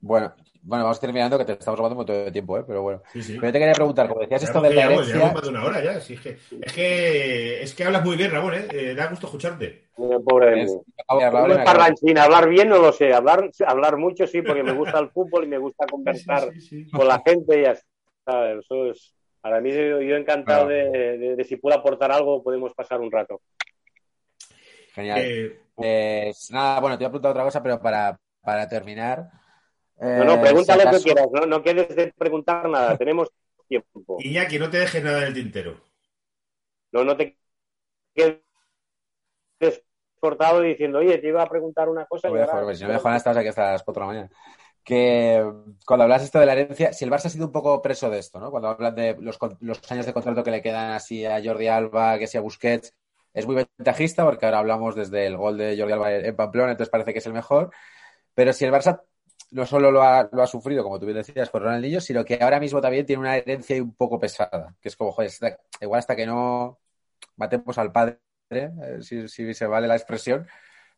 Bueno, bueno, vamos terminando que te estamos robando un montón de tiempo, ¿eh? Pero bueno. Sí, sí. Pero yo te quería preguntar, como decías esto de la herencia, llevamos más de una hora ya. sí, es, que, es, que, es que hablas muy bien, Ramón, ¿eh? Eh, da gusto escucharte. Eh, Pobre de es- de hablar, bien no lo sé, hablar, hablar mucho sí, porque me gusta el fútbol y me gusta conversar Sí, sí, sí. con la gente y ya está. Eso es, para mí yo, yo encantado de, de- de si puedo aportar algo, podemos pasar un rato. Genial. Eh, Eh, nada, bueno, te iba a preguntar otra cosa, pero para, para terminar. No, no, eh, pregunta si lo que quieras, no, no quedes de preguntar nada, tenemos tiempo. Iñaki, no te dejes nada en el tintero. No, no te quedes cortado diciendo, oye, te iba a preguntar una cosa. Y voy ahora- si no me dejan estás aquí hasta las 4 de la mañana. Que cuando hablas esto de la herencia, si el Barça ha sido un poco preso de esto, ¿no? Cuando hablan de los, los años de contrato que le quedan así a Jordi Alba, que sea Busquets, es muy ventajista porque ahora hablamos desde el gol de Jordi Alba en Pamplona, entonces parece que es el mejor. Pero si el Barça no solo lo ha, lo ha sufrido, como tú bien decías, por Ronaldinho, sino que ahora mismo también tiene una herencia un poco pesada, que es como, joder, igual hasta que no matemos al padre, eh, si, si se vale la expresión,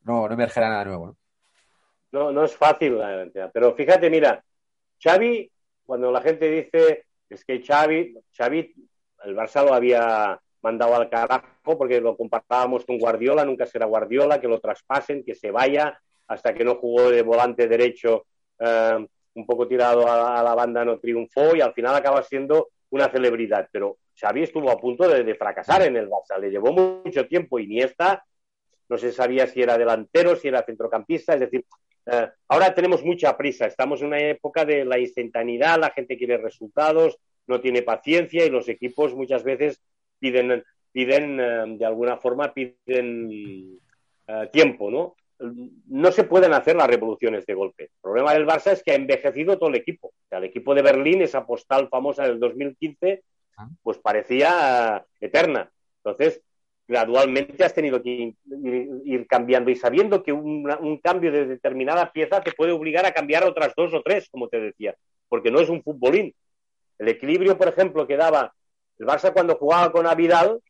no, no emergerá nada nuevo, ¿no? No, es fácil la identidad. Pero fíjate, mira, Xavi, cuando la gente dice es que Xavi, Xavi, el Barça lo había mandado al carajo porque lo comparábamos con Guardiola, nunca será Guardiola, que lo traspasen, que se vaya, hasta que no jugó de volante derecho, eh, un poco tirado a, la banda, no triunfó y al final acaba siendo una celebridad. Pero Xavi estuvo a punto de, fracasar en el Barça, le llevó mucho tiempo. Iniesta no se sabía si era delantero, si era centrocampista, es decir, eh, ahora tenemos mucha prisa, estamos en una época de la instantaneidad, la gente quiere resultados, no tiene paciencia y los equipos muchas veces piden, piden eh, de alguna forma, piden tiempo, ¿no? No se pueden hacer las revoluciones de golpe. El problema del Barça es que ha envejecido todo el equipo. O sea, el equipo de Berlín, esa postal famosa del 2015, pues parecía eh, eterna. Entonces, gradualmente has tenido que ir, cambiando y sabiendo que una, un cambio de determinada pieza te puede obligar a cambiar otras dos o tres, como te decía, porque no es un futbolín. El equilibrio, por ejemplo, que daba el Barça cuando jugaba con Avidal,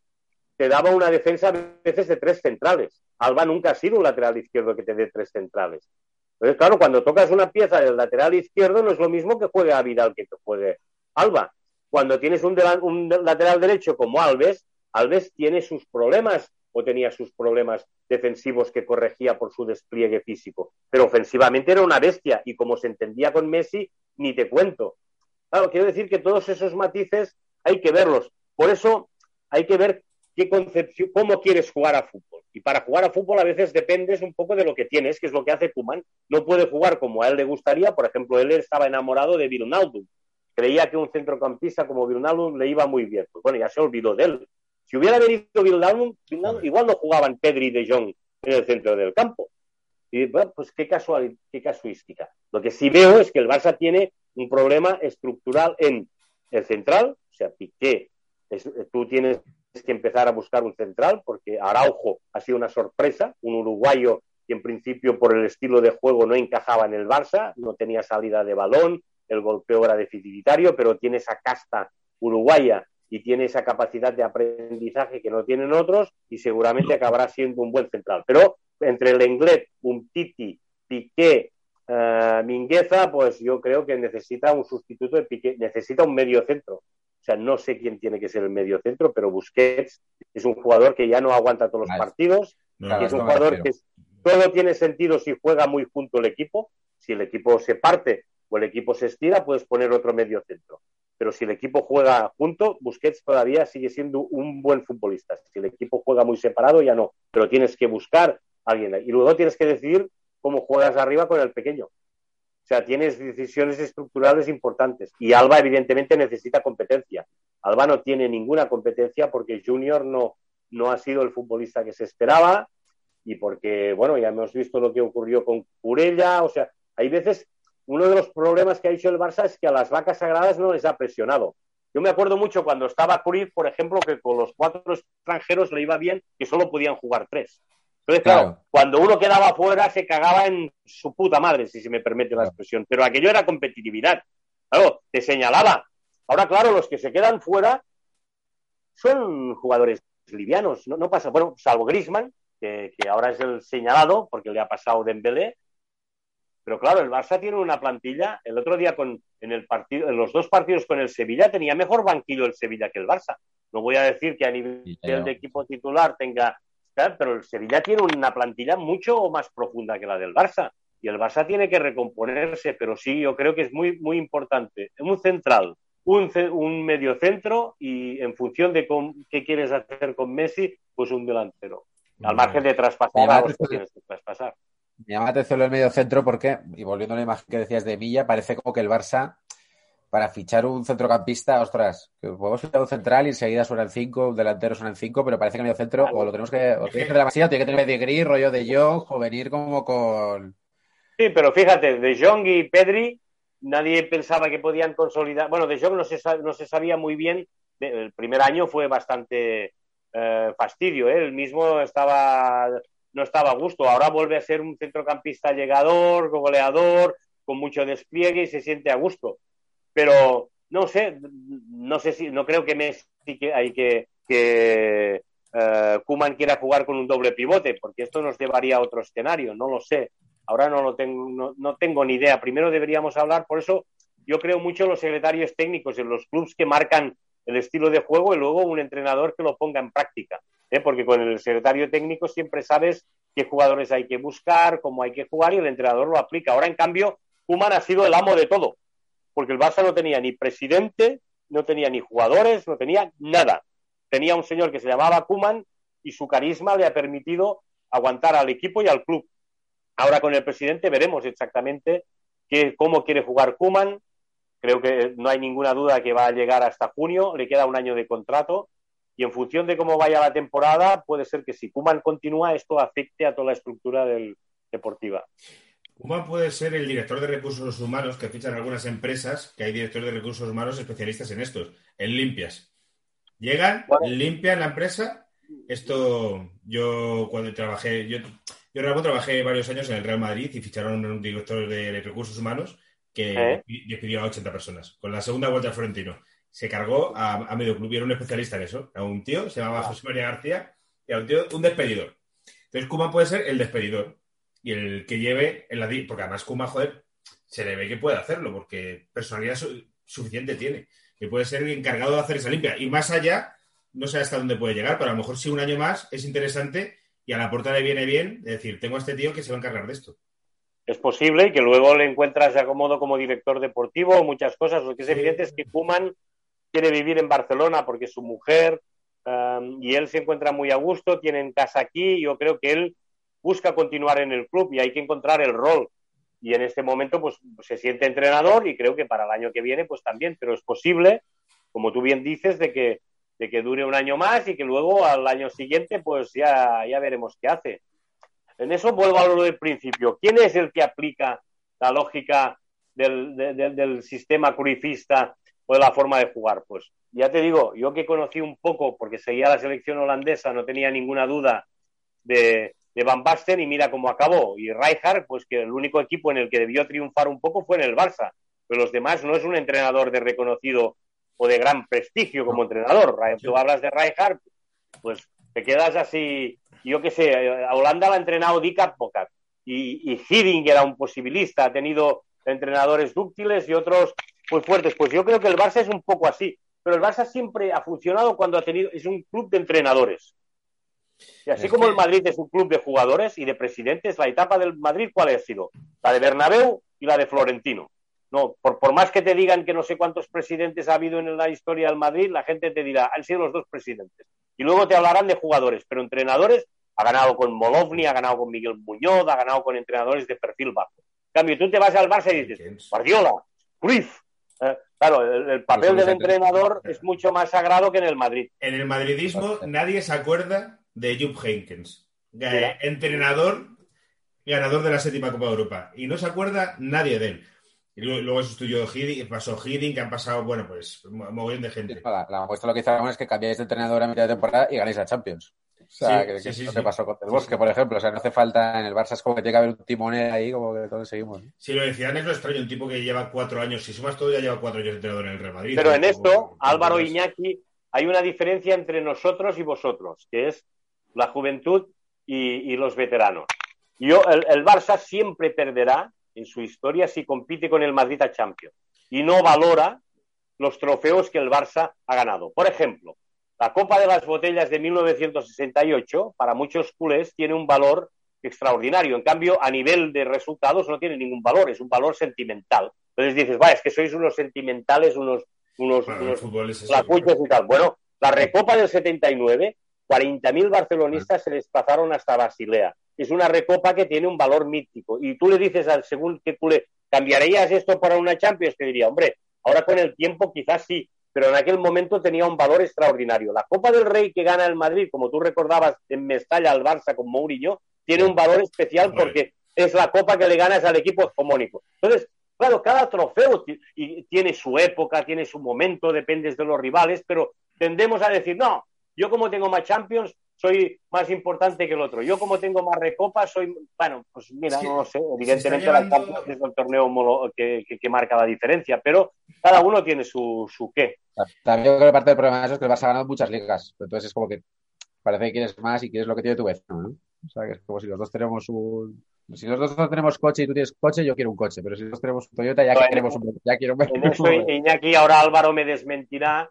te daba una defensa a veces de tres centrales. Alba nunca ha sido un lateral izquierdo que te dé tres centrales. Entonces, claro, cuando tocas una pieza del lateral izquierdo no es lo mismo que juegue Avidal que que juegue Alba. Cuando tienes un, un lateral derecho como Alves, Alves tiene sus problemas o tenía sus problemas defensivos que corregía por su despliegue físico, pero ofensivamente era una bestia y como se entendía con Messi, ni te cuento. Claro, quiero decir que todos esos matices hay que verlos. Por eso hay que ver qué concepción, cómo quieres jugar a fútbol. Y para jugar a fútbol a veces dependes un poco de lo que tienes, que es lo que hace Kuman. No puede jugar como a él le gustaría. Por ejemplo, él estaba enamorado de Virunaldum. Creía que un centrocampista como Virunaldum le iba muy bien. Pues bueno, ya se olvidó de él. Si hubiera venido Virunaldum, igual no jugaban Pedri y De Jong en el centro del campo. Y bueno, pues qué, casual, qué casuística. Lo que sí veo es que el Barça tiene un problema estructural en el central, o sea, Piqué, es, tú tienes que empezar a buscar un central, porque Araujo ha sido una sorpresa, un uruguayo que en principio por el estilo de juego no encajaba en el Barça, no tenía salida de balón, el golpeo era deficitario, pero tiene esa casta uruguaya y tiene esa capacidad de aprendizaje que no tienen otros y seguramente acabará siendo un buen central. Pero entre el Englet, Titi, Piqué, uh, Mingueza, pues yo creo que necesita un sustituto de Piqué, necesita un medio centro. O sea, no sé quién tiene que ser el medio centro, pero Busquets es un jugador que ya no aguanta todos los partidos, no, es un jugador que todo tiene sentido si juega muy junto el equipo. Si el equipo se parte o el equipo se estira, puedes poner otro medio centro. Pero si el equipo juega junto, Busquets todavía sigue siendo un buen futbolista. Si el equipo juega muy separado, ya no. Pero tienes que buscar a alguien. Y luego tienes que decidir cómo juegas arriba con el pequeño. Sea, tienes decisiones estructurales importantes. Y Alba, evidentemente, necesita competencia. Alba no tiene ninguna competencia porque Junior no, no ha sido el futbolista que se esperaba y porque, bueno, ya hemos visto lo que ocurrió con Curella, o sea, hay veces, uno de los problemas que ha hecho el Barça es que a las vacas sagradas no les ha presionado. Yo me acuerdo mucho cuando estaba Cruyff, por ejemplo, que con los cuatro extranjeros le iba bien que solo podían jugar tres. Entonces, claro, cuando uno quedaba fuera se cagaba en su puta madre, si se me permite la expresión. Pero aquello era competitividad. Claro, te señalaba. Ahora, claro, los que se quedan fuera son jugadores livianos. No, no pasa, bueno, salvo Grisman, que, ahora es el señalado porque le ha pasado Dembélé. Pero claro, el Barça tiene una plantilla. El otro día con, en, el partido, en los dos partidos con el Sevilla tenía mejor banquillo el Sevilla que el Barça. No voy a decir que a nivel de equipo titular tenga, pero el Sevilla tiene una plantilla mucho más profunda que la del Barça. Y el Barça tiene que recomponerse, pero sí, yo creo que es muy, muy importante. Un central, un, un medio centro y en función de qué quieres hacer con Messi, pues un delantero. Al margen de traspasar, me tienes que traspasar. Me llama atención el medio centro porque, y volviendo a la imagen que decías de Milla, parece como que el Barça, para fichar un centrocampista, ostras, que podemos fichar un central y enseguida suenan cinco, un delantero suenan cinco, pero parece que medio centro o lo tenemos que, o tiene que demasiado, tiene que tener gris, rollo de Jong, o venir como con. Sí, pero fíjate, de Jong y Pedri, nadie pensaba que podían consolidar. Bueno, de Jong no se, no se sabía muy bien. El primer año fue bastante eh, fastidio. ¿eh? Él mismo estaba, no estaba a gusto. Ahora vuelve a ser un centrocampista llegador, goleador, con mucho despliegue y se siente a gusto. Pero no sé, no sé si, no creo que Messi que hay que, que uh, Kuman quiera jugar con un doble pivote, porque esto nos llevaría a otro escenario, no lo sé. Ahora no lo tengo, no, no tengo ni idea. Primero deberíamos hablar, por eso yo creo mucho en los secretarios técnicos, en los clubes que marcan el estilo de juego y luego un entrenador que lo ponga en práctica. ¿eh? Porque con el secretario técnico siempre sabes qué jugadores hay que buscar, cómo hay que jugar y el entrenador lo aplica. Ahora, en cambio, Kuman ha sido el amo de todo, porque el Barça no tenía ni presidente, no tenía ni jugadores, no tenía nada. Tenía un señor que se llamaba Kuman y su carisma le ha permitido aguantar al equipo y al club. Ahora con el presidente veremos exactamente qué, cómo quiere jugar Kuman, Creo que no hay ninguna duda que va a llegar hasta junio, le queda un año de contrato y en función de cómo vaya la temporada, puede ser que si Kuman continúa, esto afecte a toda la estructura del, deportiva. Kuman puede ser el director de recursos humanos que fichan algunas empresas, que hay directores de recursos humanos especialistas en estos, en limpias. Llegan, limpian la empresa. Esto, yo cuando trabajé, yo, yo trabajé varios años en el Real Madrid y ficharon un director de recursos humanos que ¿Eh? despidió a 80 personas. Con la segunda vuelta de Florentino. Se cargó a, medio club y era un especialista en eso. A un tío, se llamaba José María García, y a un tío, un despedidor. Entonces, Kuma puede ser el despedidor y el que lleve en la. Porque además, Kuma, joder, se le ve que puede hacerlo, porque personalidad suficiente tiene. Que puede ser el encargado de hacer esa limpia. Y más allá, no sé hasta dónde puede llegar, pero a lo mejor si un año más es interesante y a la puerta le viene bien decir, tengo a este tío que se va a encargar de esto es posible y que luego le encuentras de acomodo como director deportivo o muchas cosas. Lo que es evidente es que Kuman quiere vivir en Barcelona porque es su mujer um, y él se encuentra muy a gusto, tienen casa aquí. Yo creo que él busca continuar en el club y hay que encontrar el rol. Y en este momento, pues se siente entrenador y creo que para el año que viene, pues también. Pero es posible, como tú bien dices, de que, de que dure un año más y que luego al año siguiente, pues ya, ya veremos qué hace. En eso vuelvo a lo del principio. ¿Quién es el que aplica la lógica del, sistema curifista o de la forma de jugar. Pues ya te digo, yo que conocí un poco, porque seguía la selección holandesa, no tenía ninguna duda de, de Van Basten y mira cómo acabó. Y Rijkaard, pues que el único equipo en el que debió triunfar un poco fue en el Barça. Pero los demás no es un entrenador de reconocido o de gran prestigio como entrenador. Tú hablas de Rijkaard, pues te quedas así. Yo qué sé, a Holanda la ha entrenado Dick Advocat y, y Hiddink era un posibilista, ha tenido entrenadores dúctiles y otros muy fuertes. Pues yo creo que el Barça es un poco así. Pero el Barça siempre ha funcionado cuando ha tenido, es un club de entrenadores. Y así como el Madrid es un club de jugadores y de presidentes, la etapa del Madrid, ¿cuál ha sido? La de Bernabéu y la de Florentino. No, por, por más que te digan que no sé cuántos presidentes ha habido en la historia del Madrid, la gente te dirá, han sido los dos presidentes. Y luego te hablarán de jugadores, pero entrenadores, ha ganado con Molovni, ha ganado con Miguel Muñoz, ha ganado con entrenadores de perfil bajo. En cambio, tú te vas al Barça y dices, Guardiola, Cruyff. Eh, claro, el, el papel del entrenador es mucho más sagrado que en el Madrid. En el madridismo nadie se acuerda de Jupp Heynckes, Mira. entrenador ganador de la séptima Copa de Europa. Y no se acuerda nadie de él. Y luego, luego sustituyó Hiddink, pasó Hiddink, que han pasado, bueno, pues, un mogollón de gente. La, la muestra lo que hicieron es que cambiáis de entrenador a mitad de temporada y ganáis a Champions. O sea, Sí, que, sí, sí, eso sí. te pasó con el Bosque, por ejemplo. O sea, no hace falta en el Barça, es como que tiene que haber un timonel ahí, como que todos seguimos. ¿no? Si lo decían es lo extraño, un tipo que lleva cuatro años, si sumas todo, ya lleva cuatro años de entrenador en el Real Madrid. Pero en esto, Álvaro Iñaki, hay una diferencia entre nosotros y vosotros, que es la juventud y, y los veteranos. Yo, el, el Barça siempre perderá en su historia si compite con el Madrid a Champions y no valora los trofeos que el Barça ha ganado. Por ejemplo, la Copa de las Botellas de 1968, para muchos culés, tiene un valor extraordinario. En cambio, a nivel de resultados no tiene ningún valor, es un valor sentimental. Entonces dices, va, es que sois unos sentimentales, unos, unos, Bueno, unos es eso. y tal. Bueno, la Recopa del 79, 40.000 barcelonistas se desplazaron hasta Basilea. Es una recopa que tiene un valor mítico. Y tú le dices al según que culé, ¿cambiarías esto para una Champions? Te diría, hombre, ahora con el tiempo quizás sí, pero en aquel momento tenía un valor extraordinario. La Copa del Rey que gana el Madrid, como tú recordabas en Mestalla al Barça con Mourinho, tiene un valor especial porque es la copa que le ganas al equipo hegemónico. Entonces, claro, cada trofeo tiene su época, tiene su momento, dependes de los rivales, pero tendemos a decir, no, yo como tengo más Champions, soy más importante que el otro. Yo como tengo más recopas, soy... Bueno, pues mira, no lo sé. Evidentemente la Champions es el torneo que, que- que marca la diferencia, pero cada uno tiene su, su qué. También yo creo que parte del problema de eso es que el Barça ha ganado muchas ligas. Entonces es como que parece que quieres más y quieres lo que tiene tu vecino, ¿no? O sea, que es como si los dos tenemos un... Si los dos no tenemos coche y tú tienes coche, yo quiero un coche. Pero si los dos tenemos un Toyota, ya Bueno, queremos un... Ya quiero un... En eso Iñaki, ahora Álvaro me desmentirá.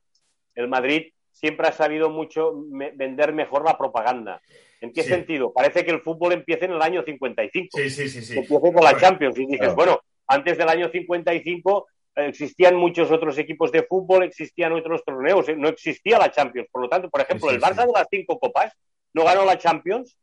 El Madrid siempre ha sabido mucho me- vender mejor la propaganda. ¿En qué Sí. sentido? Parece que el fútbol empieza en el año 55. Sí, sí, sí, sí. que empiece con la Bueno, Champions. Y dices, claro. bueno, antes del año 55 eh, existían muchos otros equipos de fútbol, existían otros torneos, eh, no existía la Champions. Por lo tanto, por ejemplo, Sí, el Barça de las cinco copas no ganó la Champions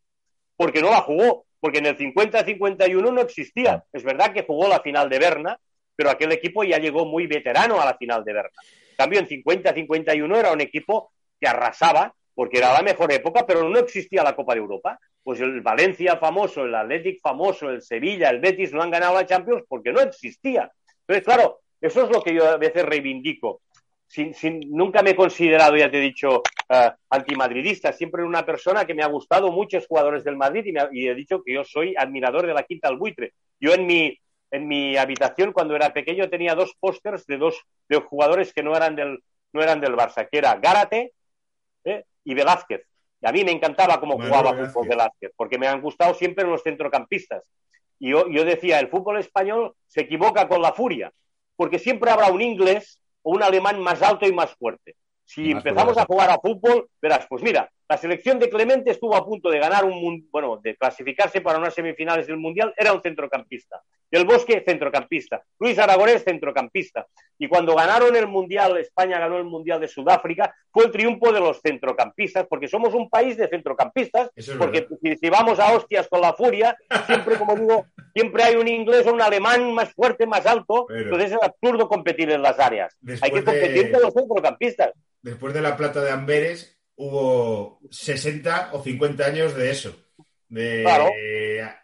porque no la jugó, porque en el 50-51 no existía. Es verdad que jugó la final de Berna, pero aquel equipo ya llegó muy veterano a la final de Berna. Cambio, en 50-51 era un equipo que arrasaba, porque era la mejor época, pero no existía la Copa de Europa. Pues el Valencia famoso, el Athletic famoso, el Sevilla, el Betis no han ganado la Champions porque no existía. Entonces, claro, eso es lo que yo a veces reivindico. Sin, sin- nunca me he considerado, ya te he dicho, eh, antimadridista. Siempre una persona que me ha gustado muchos jugadores del Madrid y, me ha- y he dicho que yo soy admirador de la Quinta al Buitre. Yo en mi, en mi habitación, cuando era pequeño, tenía dos pósters de dos de jugadores que no eran del, no eran del Barça, que era Gárate ¿eh? y Velázquez. Y a mí me encantaba cómo Manuel jugaba Velázquez. fútbol Velázquez, porque me han gustado siempre los centrocampistas. Y yo, yo decía, el fútbol español se equivoca con la furia, porque siempre habrá un inglés o un alemán más alto y más fuerte. Si más empezamos poderoso. a jugar a fútbol, verás, pues mira, la selección de Clemente estuvo a punto de ganar un, bueno, de clasificarse para unas semifinales del Mundial, era un centrocampista. Del Bosque, centrocampista. Luis Aragonés, centrocampista. Y cuando ganaron el Mundial, España ganó el Mundial de Sudáfrica, fue el triunfo de los centrocampistas, porque somos un país de centrocampistas, es porque si, si vamos a hostias con la furia, siempre, como digo, siempre hay un inglés o un alemán más fuerte, más alto, Pero- entonces es absurdo competir en las áreas. Después hay que competir de- con los centrocampistas. Después de la plata de Amberes, hubo 60 o 50 años de eso. De Claro.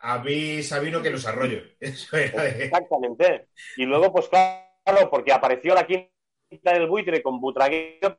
a mí Sabino que los arroyo. Eso era de... Exactamente. Y luego, pues claro, porque apareció la quinta del Buitre con Butragueño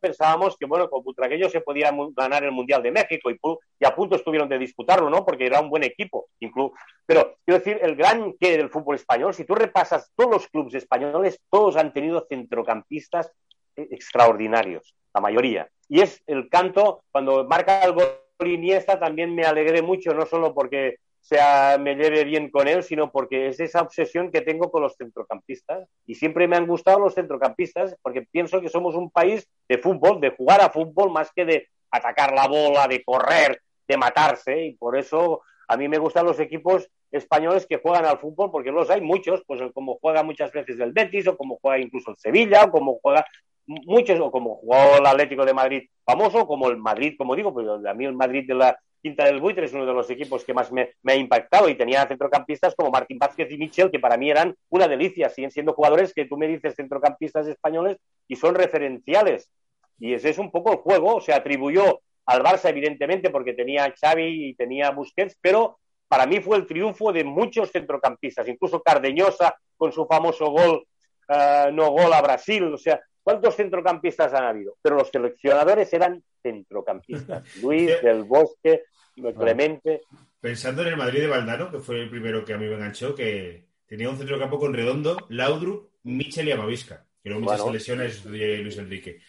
pensábamos que, bueno, con Butragueño se podía ganar el Mundial de México y, y a punto estuvieron de disputarlo, ¿no? Porque era un buen equipo. inclu- Pero quiero decir, el gran que del fútbol español, si tú repasas todos los clubes españoles, todos han tenido centrocampistas eh, extraordinarios, la mayoría. Y es el canto, cuando marca el gol Iniesta, también me alegré mucho, no solo porque sea, me lleve bien con él, sino porque es esa obsesión que tengo con los centrocampistas. Y siempre me han gustado los centrocampistas porque pienso que somos un país de fútbol, de jugar a fútbol más que de atacar la bola, de correr, de matarse. Y por eso a mí me gustan los equipos españoles que juegan al fútbol, porque los hay muchos, pues como juega muchas veces el Betis, o como juega incluso el Sevilla, o como juega muchos, o como jugó el Atlético de Madrid famoso, como el Madrid, como digo, pues a mí el Madrid de la Quinta del Buitre es uno de los equipos que más me, ha impactado y tenía centrocampistas como Martín Vázquez y Michel, que para mí eran una delicia, siguen siendo jugadores que tú me dices centrocampistas españoles y son referenciales. Y ese es un poco el juego, se atribuyó al Barça, evidentemente, porque tenía Xavi y tenía Busquets, pero para mí fue el triunfo de muchos centrocampistas, incluso Cardeñosa con su famoso gol, eh, no gol a Brasil, o sea, ¿cuántos centrocampistas han habido? Pero los seleccionadores eran centrocampistas, Luis, del Bosque, Clemente, Pensando en el Madrid de Valdano, que fue el primero que a mí me enganchó, que tenía un centrocampo con Redondo, Laudrup, Michel y Amavisca. Que luego Michel Bueno. sustituye a Luis Enrique.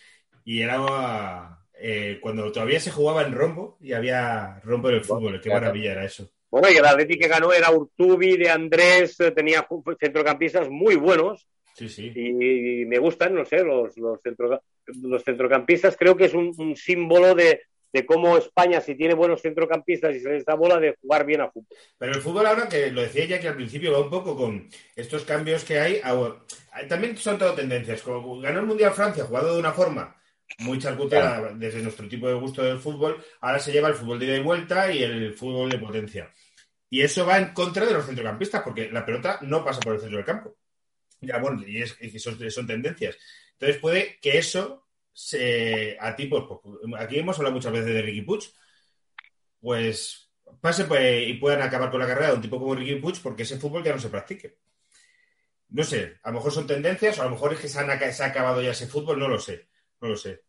Y era eh, cuando todavía se jugaba en rombo y había rombo en el fútbol. Qué Claro. maravilla era eso. Bueno, y el Atlético que ganó era Urtubi, de Andrés, tenía centrocampistas muy buenos Sí, sí. y, me gustan, no sé, los, los, centro- los centrocampistas. Creo que es un, un símbolo de, de cómo España, si tiene buenos centrocampistas y se les da bola, de jugar bien a fútbol. Pero el fútbol ahora, que lo decía ya que al principio va un poco con estos cambios que hay, a- también son todo tendencias. Como ganó el Mundial Francia jugado de una forma muy charcutera desde nuestro tipo de gusto del fútbol, ahora se lleva el fútbol de ida y vuelta y el fútbol de potencia. Y eso va en contra de los centrocampistas, porque la pelota no pasa por el centro del campo. Ya, bueno, y, es, y son, tendencias. Entonces puede que eso se, a ti, pues, pues, aquí hemos hablado muchas veces de Ricky Puig, pues pase pues, y puedan acabar con la carrera de un tipo como Ricky Puig porque ese fútbol ya no se practique. No sé, a lo mejor son tendencias o a lo mejor es que se, ha acabado ya ese fútbol, no lo sé, no lo sé.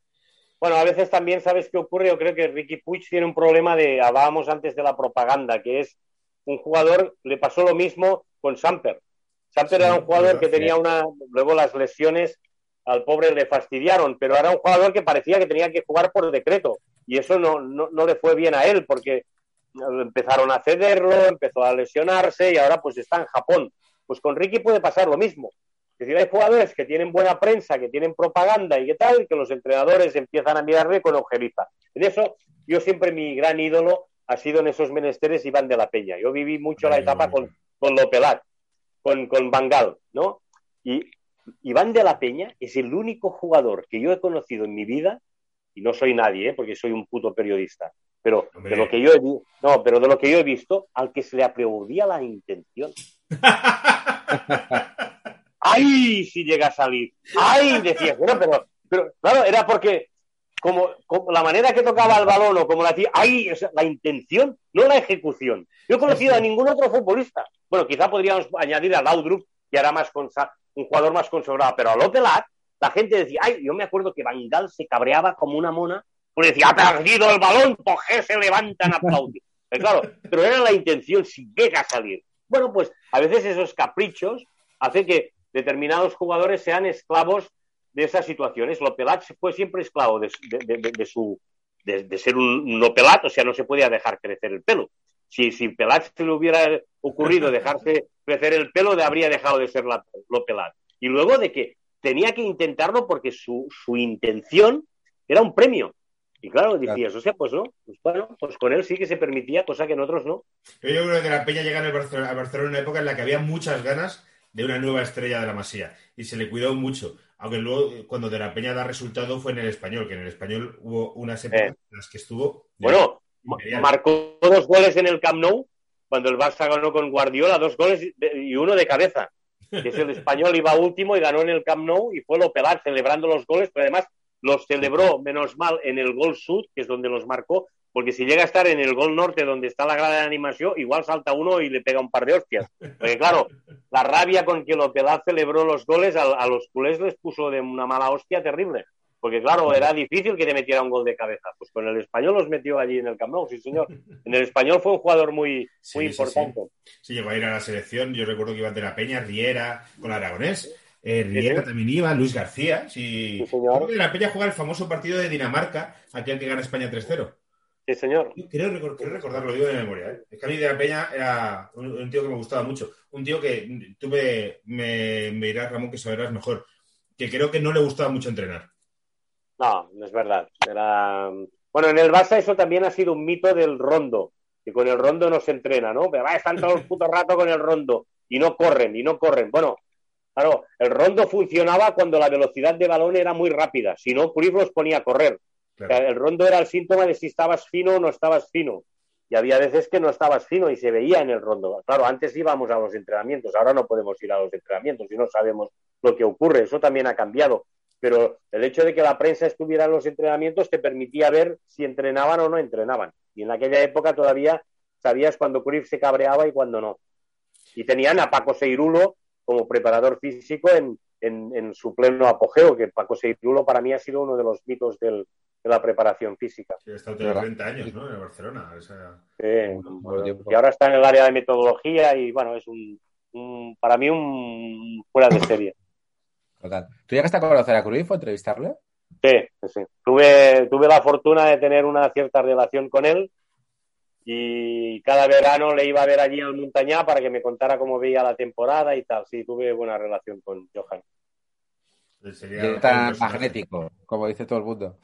Bueno, a veces también sabes qué ocurre. Yo creo que Ricky Puig tiene un problema de, hablábamos antes de la propaganda, que es un jugador, le pasó lo mismo con Samper. Samper era un jugador que tenía una, luego las lesiones al pobre le fastidiaron, pero era un jugador que parecía que tenía que jugar por decreto y eso no, no, no le fue bien a él porque empezaron a cederlo, empezó a lesionarse y ahora pues está en Japón. Pues con Ricky puede pasar lo mismo. Es decir, hay jugadores que tienen buena prensa, que tienen propaganda y qué tal, y que los entrenadores empiezan a mirarle con ojeriza. En eso, yo siempre mi gran ídolo ha sido en esos menesteres Iván de la Peña. Yo viví mucho la etapa con, con Lopelat, con, con Bangal, ¿no? Y Iván de la Peña es el único jugador que yo he conocido en mi vida, y no soy nadie, ¿eh? porque soy un puto periodista, pero Hombre. de lo que yo he no, pero de lo que yo he visto, al que se le aplaudía la intención. ¡Ay! Si llega a salir. ¡Ay! Decías, bueno, pero, pero claro, era porque como, como la manera que tocaba el balón o como la tía, ¡ay! O sea, la intención, no la ejecución. Yo he conocido a ningún otro futbolista. Bueno, quizá podríamos añadir a Laudrup, que era más consa- un jugador más consagrado, pero a Lopelat, la gente decía, ¡ay! Yo me acuerdo que Bangal se cabreaba como una mona, porque decía, ha perdido el balón, coge, se levantan a aplaudir. Pero claro, pero era la intención si llega a salir. Bueno, pues a veces esos caprichos hacen que determinados jugadores sean esclavos de esas situaciones. Lopelat fue siempre esclavo de, de- de- su de, ser un, Lopelat, o sea, no se podía dejar crecer el pelo. Si, si Pelat se le hubiera ocurrido dejarse crecer el pelo, habría dejado de ser la-. Y luego de que tenía que intentarlo porque su, su intención era un premio. Y claro, decías, o sea, pues no, pues bueno, pues con él sí que se permitía, cosa que en otros no. Yo creo que de la Peña llega al Barcelona, a Barcelona en una época en la que había muchas ganas de una nueva estrella de la Masía y se le cuidó mucho. Aunque luego, eh, cuando de la Peña da resultado, fue en el español, que en el español hubo unas épocas Eh. en las que estuvo. Bueno, marcó dos goles en el Camp Nou, cuando el Barça ganó con Guardiola, dos goles y uno de cabeza. Que es el español iba último y ganó en el Camp Nou y fue Lopelat celebrando los goles, pero además los celebró, menos mal, en el gol sud, que es donde los marcó, porque si llega a estar en el gol norte donde está la grada de animación, igual salta uno y le pega un par de hostias. Porque claro, la rabia con que Lopelaz celebró los goles a, a los culés les puso de una mala hostia terrible. Porque claro, era difícil que te metiera un gol de cabeza. Pues con el español los metió allí en el Camp Nou, sí señor. En el español fue un jugador muy, Sí, muy sí, importante. Sí, llegó a ir a la selección. Yo recuerdo que iba de la Peña, Riera, con Aragonés. Eh, Riera Sí, sí. también iba, Luis García. Sí. Sí, señor. Creo que de la Peña juega el famoso partido de Dinamarca, aquel que gana España 3-0. Sí, señor. Creo recordarlo, digo de memoria. ¿eh? Es que a mí de la Peña era un, un tío que me gustaba mucho. Un tío que tú me, me, me dirás, Ramón, que sabrás mejor. Que creo que no le gustaba mucho entrenar. No, no es verdad. Era... Bueno, en el Barça eso también ha sido un mito del rondo, que con el rondo no se entrena, ¿no? Pero va, están todo el puto rato con el rondo y no corren, y no corren. Bueno, claro, el rondo funcionaba cuando la velocidad de balón era muy rápida, si no, Cruyff los ponía a correr. El rondo era el síntoma de si estabas fino o no estabas fino. Y había veces que no estabas fino y se veía en el rondo. Claro, antes íbamos a los entrenamientos, ahora no podemos ir a los entrenamientos y no sabemos lo que ocurre. Eso también ha cambiado. Pero el hecho de que la prensa estuviera en los entrenamientos te permitía ver si entrenaban o no entrenaban. Y en aquella época todavía sabías cuando Cruyff se cabreaba y cuando no. Y tenían a Paco Seirulo como preparador físico en, en- en su pleno apogeo, que Paco Seirulo para mí ha sido uno de los mitos del- de la preparación física. Sí, ha estado de ¿Verdad? 30 años, ¿no? En el Barcelona. Bueno tiempo. y ahora está en el área de metodología y bueno, es un, un- para mí un fuera de serie. Total. ¿Tú llegaste a conocer a Cruyff o entrevistarle? Sí, sí, sí. Tuve, tuve la fortuna de tener una cierta relación con él y cada verano le iba a ver allí al Montañá para que me contara cómo veía la temporada y tal. Sí, tuve buena relación con Johan. un tan magnético, como dice todo el mundo.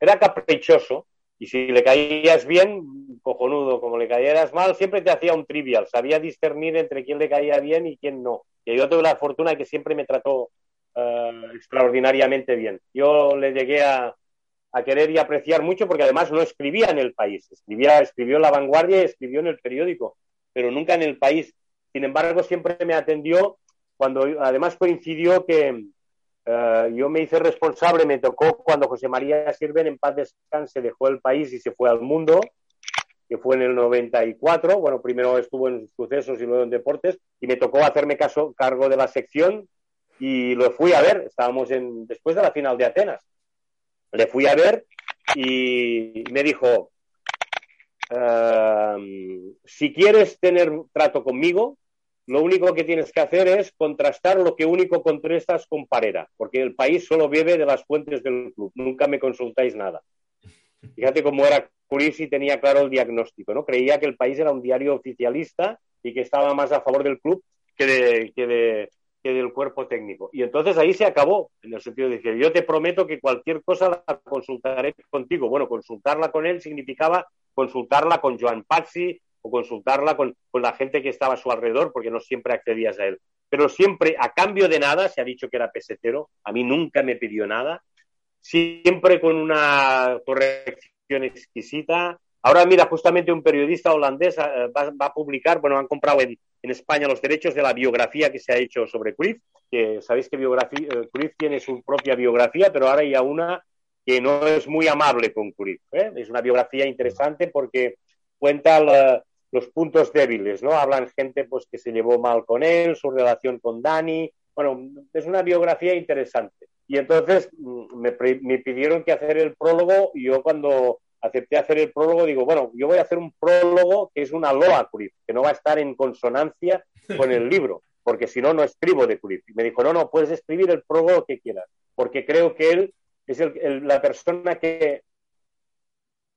Era caprichoso y si le caías bien, cojonudo. Como le cayeras mal, siempre te hacía un trivial. Sabía discernir entre quién le caía bien y quién no. Y yo tuve la fortuna de que siempre me trató eh, extraordinariamente bien. Yo le llegué a, a querer y apreciar mucho porque además no escribía en el país. Escribía, escribió en La Vanguardia y escribió en el periódico, pero nunca en el país. Sin embargo, siempre me atendió cuando además coincidió que eh, yo me hice responsable, me tocó cuando José María Sirven en paz descanse dejó el país y se fue al mundo, que fue en el 94. Bueno, primero estuvo en sucesos y luego en deportes y me tocó hacerme caso, cargo de la sección y lo fui a ver. Estábamos en, después de la final de Atenas. Le fui a ver y me dijo, si quieres tener trato conmigo, lo único que tienes que hacer es contrastar lo que único contrastas con Parera, porque el país solo bebe de las fuentes del club, nunca me consultáis nada. Fíjate cómo era Curis y tenía claro el diagnóstico, ¿no? Creía que el país era un diario oficialista y que estaba más a favor del club que, de, del cuerpo técnico. Y entonces ahí se acabó, en el sentido de que yo te prometo que cualquier cosa la consultaré contigo. Bueno, consultarla con él significaba consultarla con Joan Pazzi, o consultarla con, con, la gente que estaba a su alrededor, porque no siempre accedías a él. Pero siempre, a cambio de nada, se ha dicho que era pesetero, a mí nunca me pidió nada, siempre con una corrección exquisita. Ahora, mira, justamente un periodista holandés va, va a publicar, bueno, han comprado en, en, España los derechos de la biografía que se ha hecho sobre Cruyff, que sabéis que biografía, eh, Cruyff tiene su propia biografía, pero ahora hay una que no es muy amable con Cruyff. ¿eh? Es una biografía interesante porque cuenta la, los puntos débiles, ¿no? Hablan gente pues que se llevó mal con él, su relación con Dani. Bueno, es una biografía interesante. Y entonces mm, me, me, pidieron que hacer el prólogo y yo cuando acepté hacer el prólogo digo, bueno, yo voy a hacer un prólogo que es una loa Cruyff, que no va a estar en consonancia con el libro, porque si no, no escribo de Cruyff. Y me dijo, no, no, puedes escribir el prólogo que quieras, porque creo que él es el, la persona que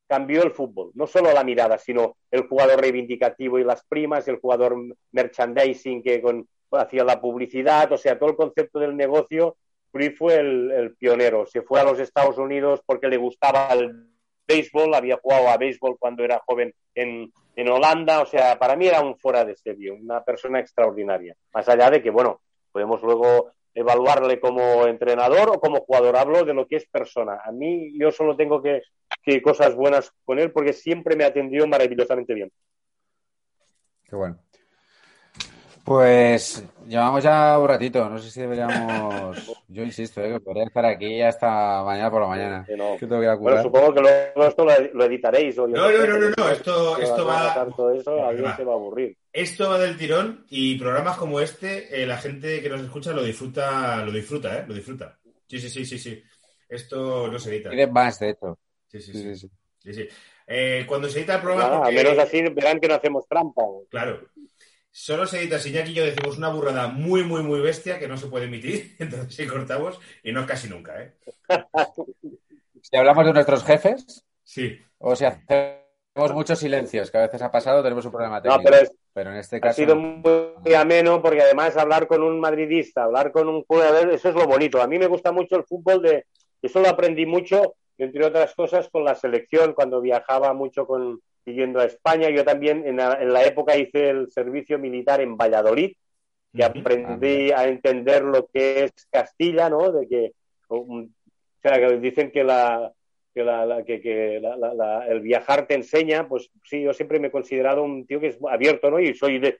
cambió el fútbol, no solo la mirada, sino el jugador reivindicativo y las primas, el jugador merchandising que con, hacía la publicidad, o sea, todo el concepto del negocio, Cruyff fue el, el, pionero. Se fue a los Estados Unidos porque le gustaba el béisbol, había jugado a béisbol cuando era joven en, en Holanda, o sea, para mí era un fuera de serie, una persona extraordinaria. Más allá de que, bueno, podemos luego evaluarle como entrenador o como jugador. Hablo de lo que es persona. A mí yo solo tengo que, que cosas buenas con él porque siempre me atendió maravillosamente bien. Qué bueno. Pues llevamos ya un ratito, no sé si deberíamos. Yo insisto, ¿eh? que podría estar aquí hasta mañana por la mañana. Que no. Que tengo que ir a Bueno, curar. supongo que luego esto lo, editaréis. O yo No, no, no, no, no, esto- esto a va- todo eso, alguien va. se va a aburrir. Esto va del tirón y programas como este, eh, la gente que nos escucha lo disfruta, lo disfruta, ¿eh? Lo disfruta. Sí, sí, sí, sí, sí. Esto no se edita. Piden más, de hecho. Sí, sí, Sí, sí. sí, sí. sí, sí. Eh, cuando se edita el programa, porque- al menos así verán que no hacemos trampa. Claro. Solo se edita si Iñaki y yo decimos una burrada muy, muy, muy bestia que no se puede emitir. Entonces sí cortamos y no casi nunca, ¿eh? Si hablamos de nuestros jefes, Sí. o si hacemos muchos silencios, que a veces ha pasado, tenemos un problema No, técnico. pero es- Pero en este ha caso. sido muy ameno porque además hablar con un madridista, hablar con un jugador, eso es lo bonito. A mí me gusta mucho el fútbol de, eso lo aprendí mucho, entre otras cosas, con la selección, cuando viajaba mucho con siguiendo a España. Yo también en la, en la época hice el servicio militar en Valladolid y Ujú. aprendí a entender lo que es Castilla, ¿no? De que, o sea, que dicen que la que, la, la- que, que la- la- la- el viajar te enseña, pues sí, yo siempre me he considerado un tío que es abierto, ¿no? Y soy de,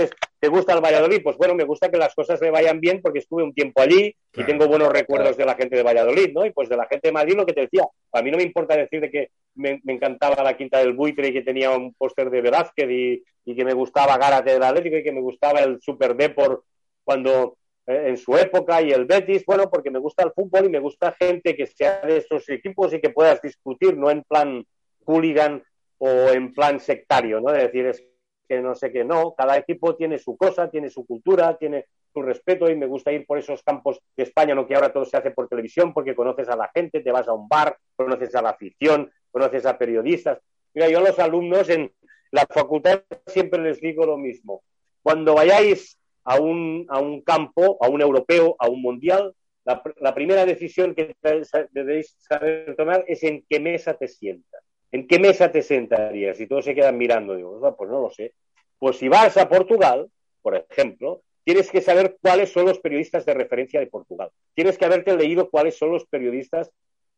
dices, ¿te gusta el Valladolid? Pues bueno, me gusta que las cosas le vayan bien porque estuve un tiempo allí Claro. y tengo buenos recuerdos de la gente de Valladolid, ¿no? Y pues de la gente de Madrid lo que te decía, a mí no me importa decir de que me, me encantaba la Quinta del Buitre y que tenía un póster de Velázquez y, y que me gustaba Gárate del Atlético y que me gustaba el Super Depor cuando eh, en su época y el Betis, bueno, porque me gusta el fútbol y me gusta gente que sea de estos equipos y que puedas discutir, no en plan hooligan o en plan sectario, ¿no? De decir, es que no sé qué, no, cada equipo tiene su cosa, tiene su cultura, tiene su respeto y me gusta ir por esos campos de España, no que ahora todo se hace por televisión, porque conoces a la gente, te vas a un bar, conoces a la afición, conoces a periodistas. Mira, yo a los alumnos en la facultad siempre les digo lo mismo. Cuando vayáis a un, a un campo, a un europeo, a un mundial, la, la primera decisión que debéis saber tomar es en qué mesa te sientas. ¿En qué mesa te sentarías? Y todos se quedan mirando. Digo, "Ah, pues no lo sé. Pues si vas a Portugal, por ejemplo, tienes que saber cuáles son los periodistas de referencia de Portugal. Tienes que haberte leído cuáles son los periodistas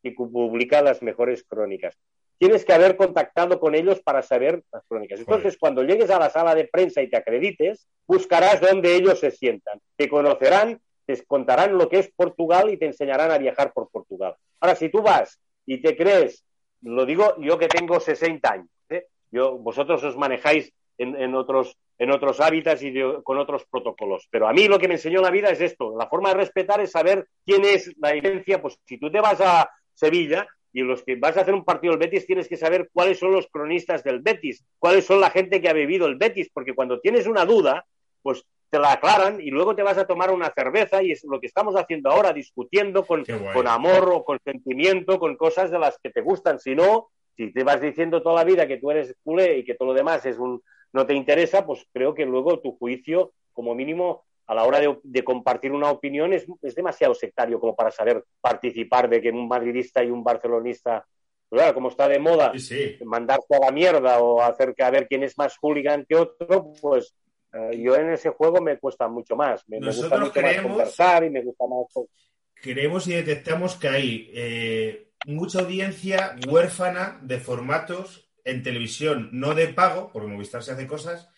que publican las mejores crónicas. Tienes que haber contactado con ellos para saber las crónicas. Entonces, cuando llegues a la sala de prensa y te acredites, buscarás dónde ellos se sientan. Te conocerán, te contarán lo que es Portugal y te enseñarán a viajar por Portugal. Ahora, si tú vas y te crees, lo digo yo que tengo 60 años, ¿eh? yo, vosotros os manejáis en, en otros, en otros hábitats y con otros protocolos. Pero a mí lo que me enseñó la vida es esto. La forma de respetar es saber quién es la evidencia. Pues si tú te vas a Sevilla y los que vas a hacer un partido del Betis tienes que saber cuáles son los cronistas del Betis, cuáles son la gente que ha bebido el Betis, porque cuando tienes una duda, pues te la aclaran y luego te vas a tomar una cerveza y es lo que estamos haciendo ahora, discutiendo con, amor o con sentimiento, con cosas de las que te gustan. Si no, si te vas diciendo toda la vida que tú eres culé y que todo lo demás es un no te interesa, pues creo que luego tu juicio, como mínimo, a la hora de, de compartir una opinión, es, es demasiado sectario como para saber participar de que un madridista y un barcelonista, pues claro, como está de moda, Sí, sí. mandarse a la mierda o hacer que a ver quién es más hooligan que otro, pues yo en ese juego me cuesta mucho más. Me, me gusta Nosotros mucho más creemos- conversar y me gusta más. Creemos y detectamos que hay eh, mucha audiencia huérfana de formatos en televisión no de pago, porque Movistar se hace cosas,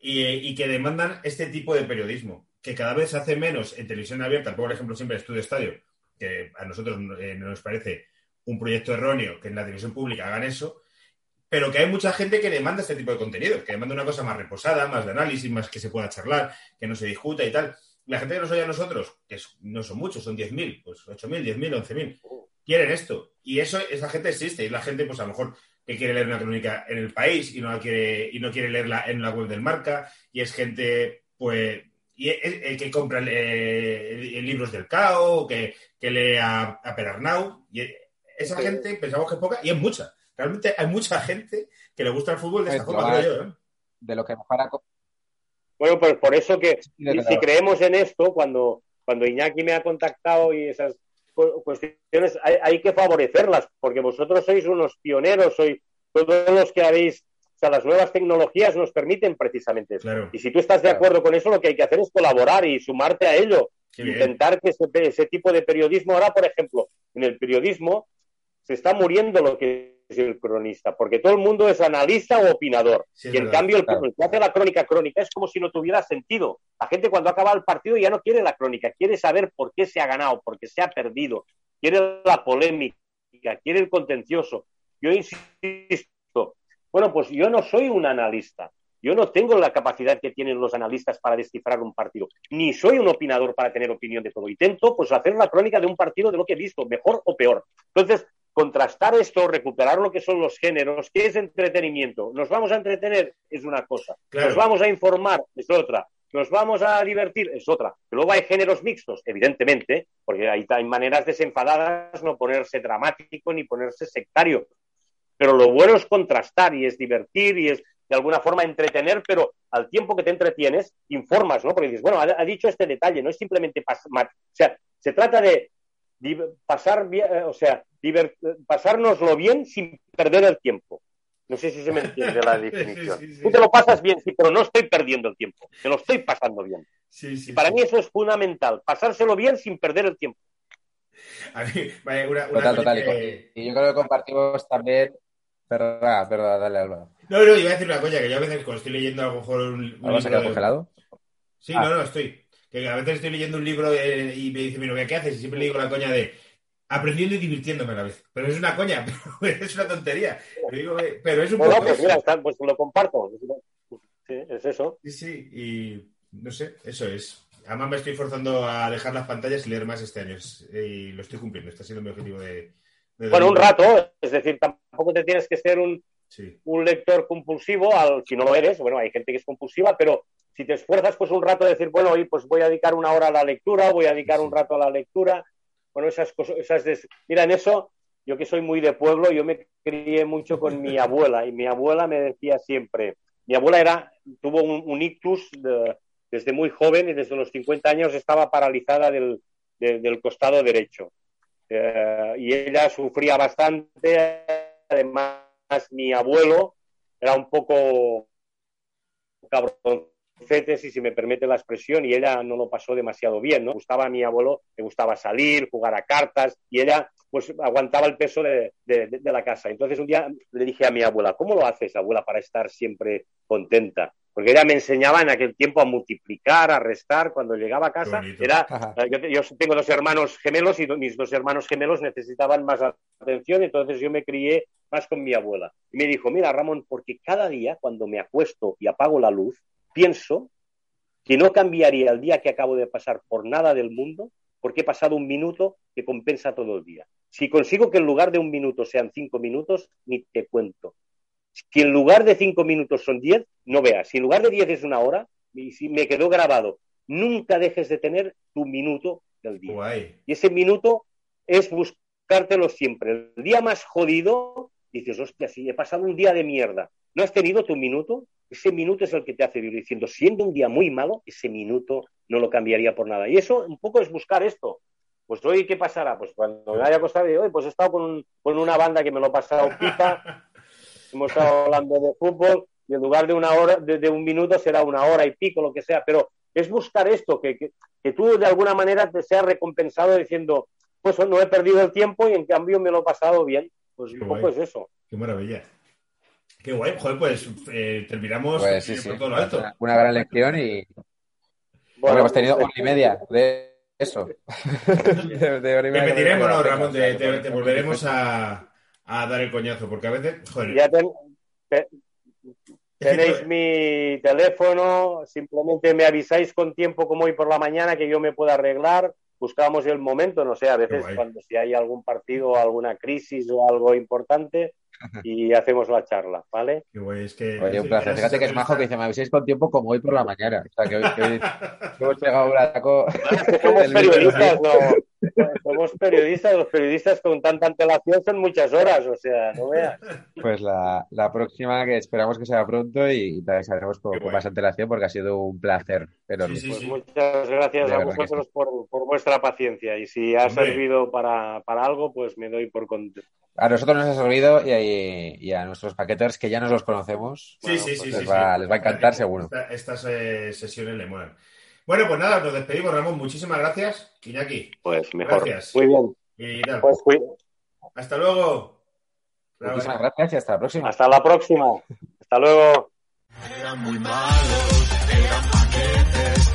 y, y que demandan este tipo de periodismo, que cada vez se hace menos en televisión abierta. Por ejemplo, siempre Estudio Estadio, que a nosotros eh, no nos parece un proyecto erróneo que en la televisión pública hagan eso, pero que hay mucha gente que demanda este tipo de contenido, que demanda una cosa más reposada, más de análisis, más que se pueda charlar, que no se discuta y tal. La gente que nos oye a nosotros, que no son muchos, son 10.000, pues 8.000, 10.000, 11.000, quieren esto. Y eso, esa gente existe. Y la gente, pues a lo mejor que quiere leer una crónica en el país y no la quiere, y no quiere leerla en la web del marca. Y es gente, pues, y es- el que compra eh, libros del CAO, que, que lee a, a Perarnau. Y esa Sí. gente pensamos que es poca, y es mucha. Realmente hay mucha gente que le gusta el fútbol de esta Es forma, creo yo. ¿eh? De lo que mejor ha Bueno, pues por eso que Sí, si creemos en esto, cuando, cuando Iñaki me ha contactado y esas cu- cuestiones, hay, hay que favorecerlas, porque vosotros sois unos pioneros, sois todos los que habéis, o sea, las nuevas tecnologías nos permiten precisamente eso. Claro. Y si tú estás de Claro. acuerdo con eso, lo que hay que hacer es colaborar y sumarte a ello. Qué bien. intentar que ese, ese tipo de periodismo, ahora, por ejemplo, en el periodismo se está muriendo lo que el cronista, porque todo el mundo es analista o opinador. Sí, y en verdad, cambio, el, claro. el que hace la crónica crónica es como si no tuviera sentido. La gente cuando acaba el partido ya no quiere la crónica, quiere saber por qué se ha ganado, por qué se ha perdido, quiere la polémica, quiere el contencioso. Yo insisto, bueno, pues yo no soy un analista. Yo no tengo la capacidad que tienen los analistas para descifrar un partido, ni soy un opinador para tener opinión de todo. Intento pues hacer la crónica de un partido de lo que he visto, mejor o peor. Entonces, contrastar esto, recuperar lo que son los géneros, ¿qué es entretenimiento? Nos vamos a entretener, es una cosa. Claro. Nos vamos a informar, es otra. Nos vamos a divertir, es otra. Luego hay géneros mixtos, evidentemente, porque hay, hay maneras desenfadadas no ponerse dramático ni ponerse sectario. Pero lo bueno es contrastar y es divertir y es de alguna forma entretener, pero al tiempo que te entretienes, informas, ¿no? Porque dices, bueno, ha, ha dicho este detalle, no es simplemente pas- ma- o sea, se trata de pasar bien, eh, o sea, pasárnoslo bien sin perder el tiempo. No sé si se me entiende la definición. sí, sí. Tú te lo pasas bien, sí, pero no estoy perdiendo el tiempo, te lo estoy pasando bien. Sí, sí, Y para sí. mí eso es fundamental, pasárselo bien sin perder el tiempo. A mí, vale, una, una Total, cosa total. y que- con- Y yo creo que compartimos también. Perdona, perdona, dale, Álvaro. No, no, iba a decir una coña, que yo a veces cuando estoy leyendo a lo mejor un, un ¿Álvaro se libro queda de- congelado? Sí, Ah. no, no, estoy. Que a veces estoy leyendo un libro de- y me dice, mira, ¿qué haces? Y siempre le digo la coña de aprendiendo y divirtiéndome a la vez. Pero es una coña, pero es una tontería. Digo, eh, pero es un Bueno, poco pues mira, está- pues lo comparto. Sí, es eso. Sí, sí, y no sé, eso es. Además me estoy forzando a dejar las pantallas y leer más este año. Es- Y lo estoy cumpliendo, está siendo mi objetivo de... de Bueno, un rato, es decir, tampoco te tienes que ser un, Sí, un lector compulsivo, al, si no lo eres, bueno, hay gente que es compulsiva, pero si te esfuerzas, pues un rato de decir, bueno, hoy pues voy a dedicar una hora a la lectura, voy a dedicar Sí. un rato a la lectura, bueno, esas cosas, esas des- mira, en eso, yo que soy muy de pueblo, yo me crié mucho con mi abuela, y mi abuela me decía siempre, mi abuela era, tuvo un, un ictus de- desde muy joven, y desde los 50 años estaba paralizada del, de- del costado derecho. Eh, y ella sufría bastante, además mi abuelo era un poco cabroncete, si se me permite la expresión, y ella no lo pasó demasiado bien, ¿no? Gustaba a mi abuelo, le gustaba salir, jugar a cartas, y ella pues aguantaba el peso de- de la casa. Entonces un día le dije a mi abuela, ¿cómo lo haces, abuela, para estar siempre contenta? Porque ella me enseñaba en aquel tiempo a multiplicar, a restar. Cuando llegaba a casa, era eh, Yo, yo tengo dos hermanos gemelos y do- mis dos hermanos gemelos necesitaban más atención, entonces yo me crié más con mi abuela. Y me dijo, mira, Ramón, porque cada día cuando me acuesto y apago la luz, pienso que no cambiaría el día que acabo de pasar por nada del mundo, porque he pasado un minuto que compensa todo el día. Si consigo que en lugar de un minuto sean cinco minutos, ni te cuento. Si en lugar de cinco minutos son diez, no veas. Si en lugar de diez es una hora, y si me quedó grabado, nunca dejes de tener tu minuto del día. guay. Y ese minuto es buscártelo siempre. El día más jodido, dices, hostia, si he pasado un día de mierda, ¿no has tenido tu minuto? Ese minuto es el que te hace vivir diciendo, siendo un día muy malo, ese minuto no lo cambiaría por nada. Y eso un poco es buscar esto. Pues hoy, ¿qué pasará? Pues cuando me haya acostado, "Oye, pues he estado con, un- con una banda que me lo ha pasado pipa, hemos estado hablando de fútbol, y en lugar de una hora, de, de un minuto será una hora y pico, lo que sea, pero es buscar esto, que, que, que tú de alguna manera te seas recompensado diciendo, pues no he perdido el tiempo y en cambio me lo he pasado bien. Pues Qué un poco es eso. Qué maravilla. Qué guay, joder, pues eh, terminamos Pues sí, eh, sí. por todo lo alto. Una, gran lección y Bueno, hemos tenido hora y media de eso. de, de hora y media. Repetiremos, no, Ramón, te volveremos a, a dar el coñazo, porque a veces, joder, ya ten- te- es que tenéis mi teléfono, simplemente me avisáis con tiempo como hoy por la mañana que yo me pueda arreglar. Buscamos el momento, no sé, a veces cuando si hay algún partido o alguna crisis o algo importante y hacemos la charla, ¿vale? qué guay, es que... Oye, un placer. Fíjate que es majo que dice, me aviséis con tiempo como hoy por la mañana. O sea, que hoy, que hoy- hemos pegado un ataco. Somos periodistas, no. Somos periodistas, los periodistas con tanta antelación son muchas horas, o sea, no veas. Pues la, la próxima que esperamos que sea pronto y, y te avisaremos con, con más antelación porque ha sido un placer. Pero Sí, sí, Pues sí. muchas gracias De a vosotros por, por vuestra paciencia y si ha Hombre. servido para, para algo, pues me doy por contento. a nosotros nos ha servido y a, y a nuestros paqueters que ya nos los conocemos. Sí, sí, sí, pues sí, les va- sí. les va a encantar, seguro. Esta- estas eh, sesiones le molan. Bueno, pues nada, nos despedimos, Ramón. Muchísimas gracias. Iñaki. Pues mejor. Gracias. Muy bien. Y nada, Pues hasta luego. Muchísimas gracias y hasta la próxima. Hasta la próxima. Hasta luego. Eran muy malos, eran paquetes,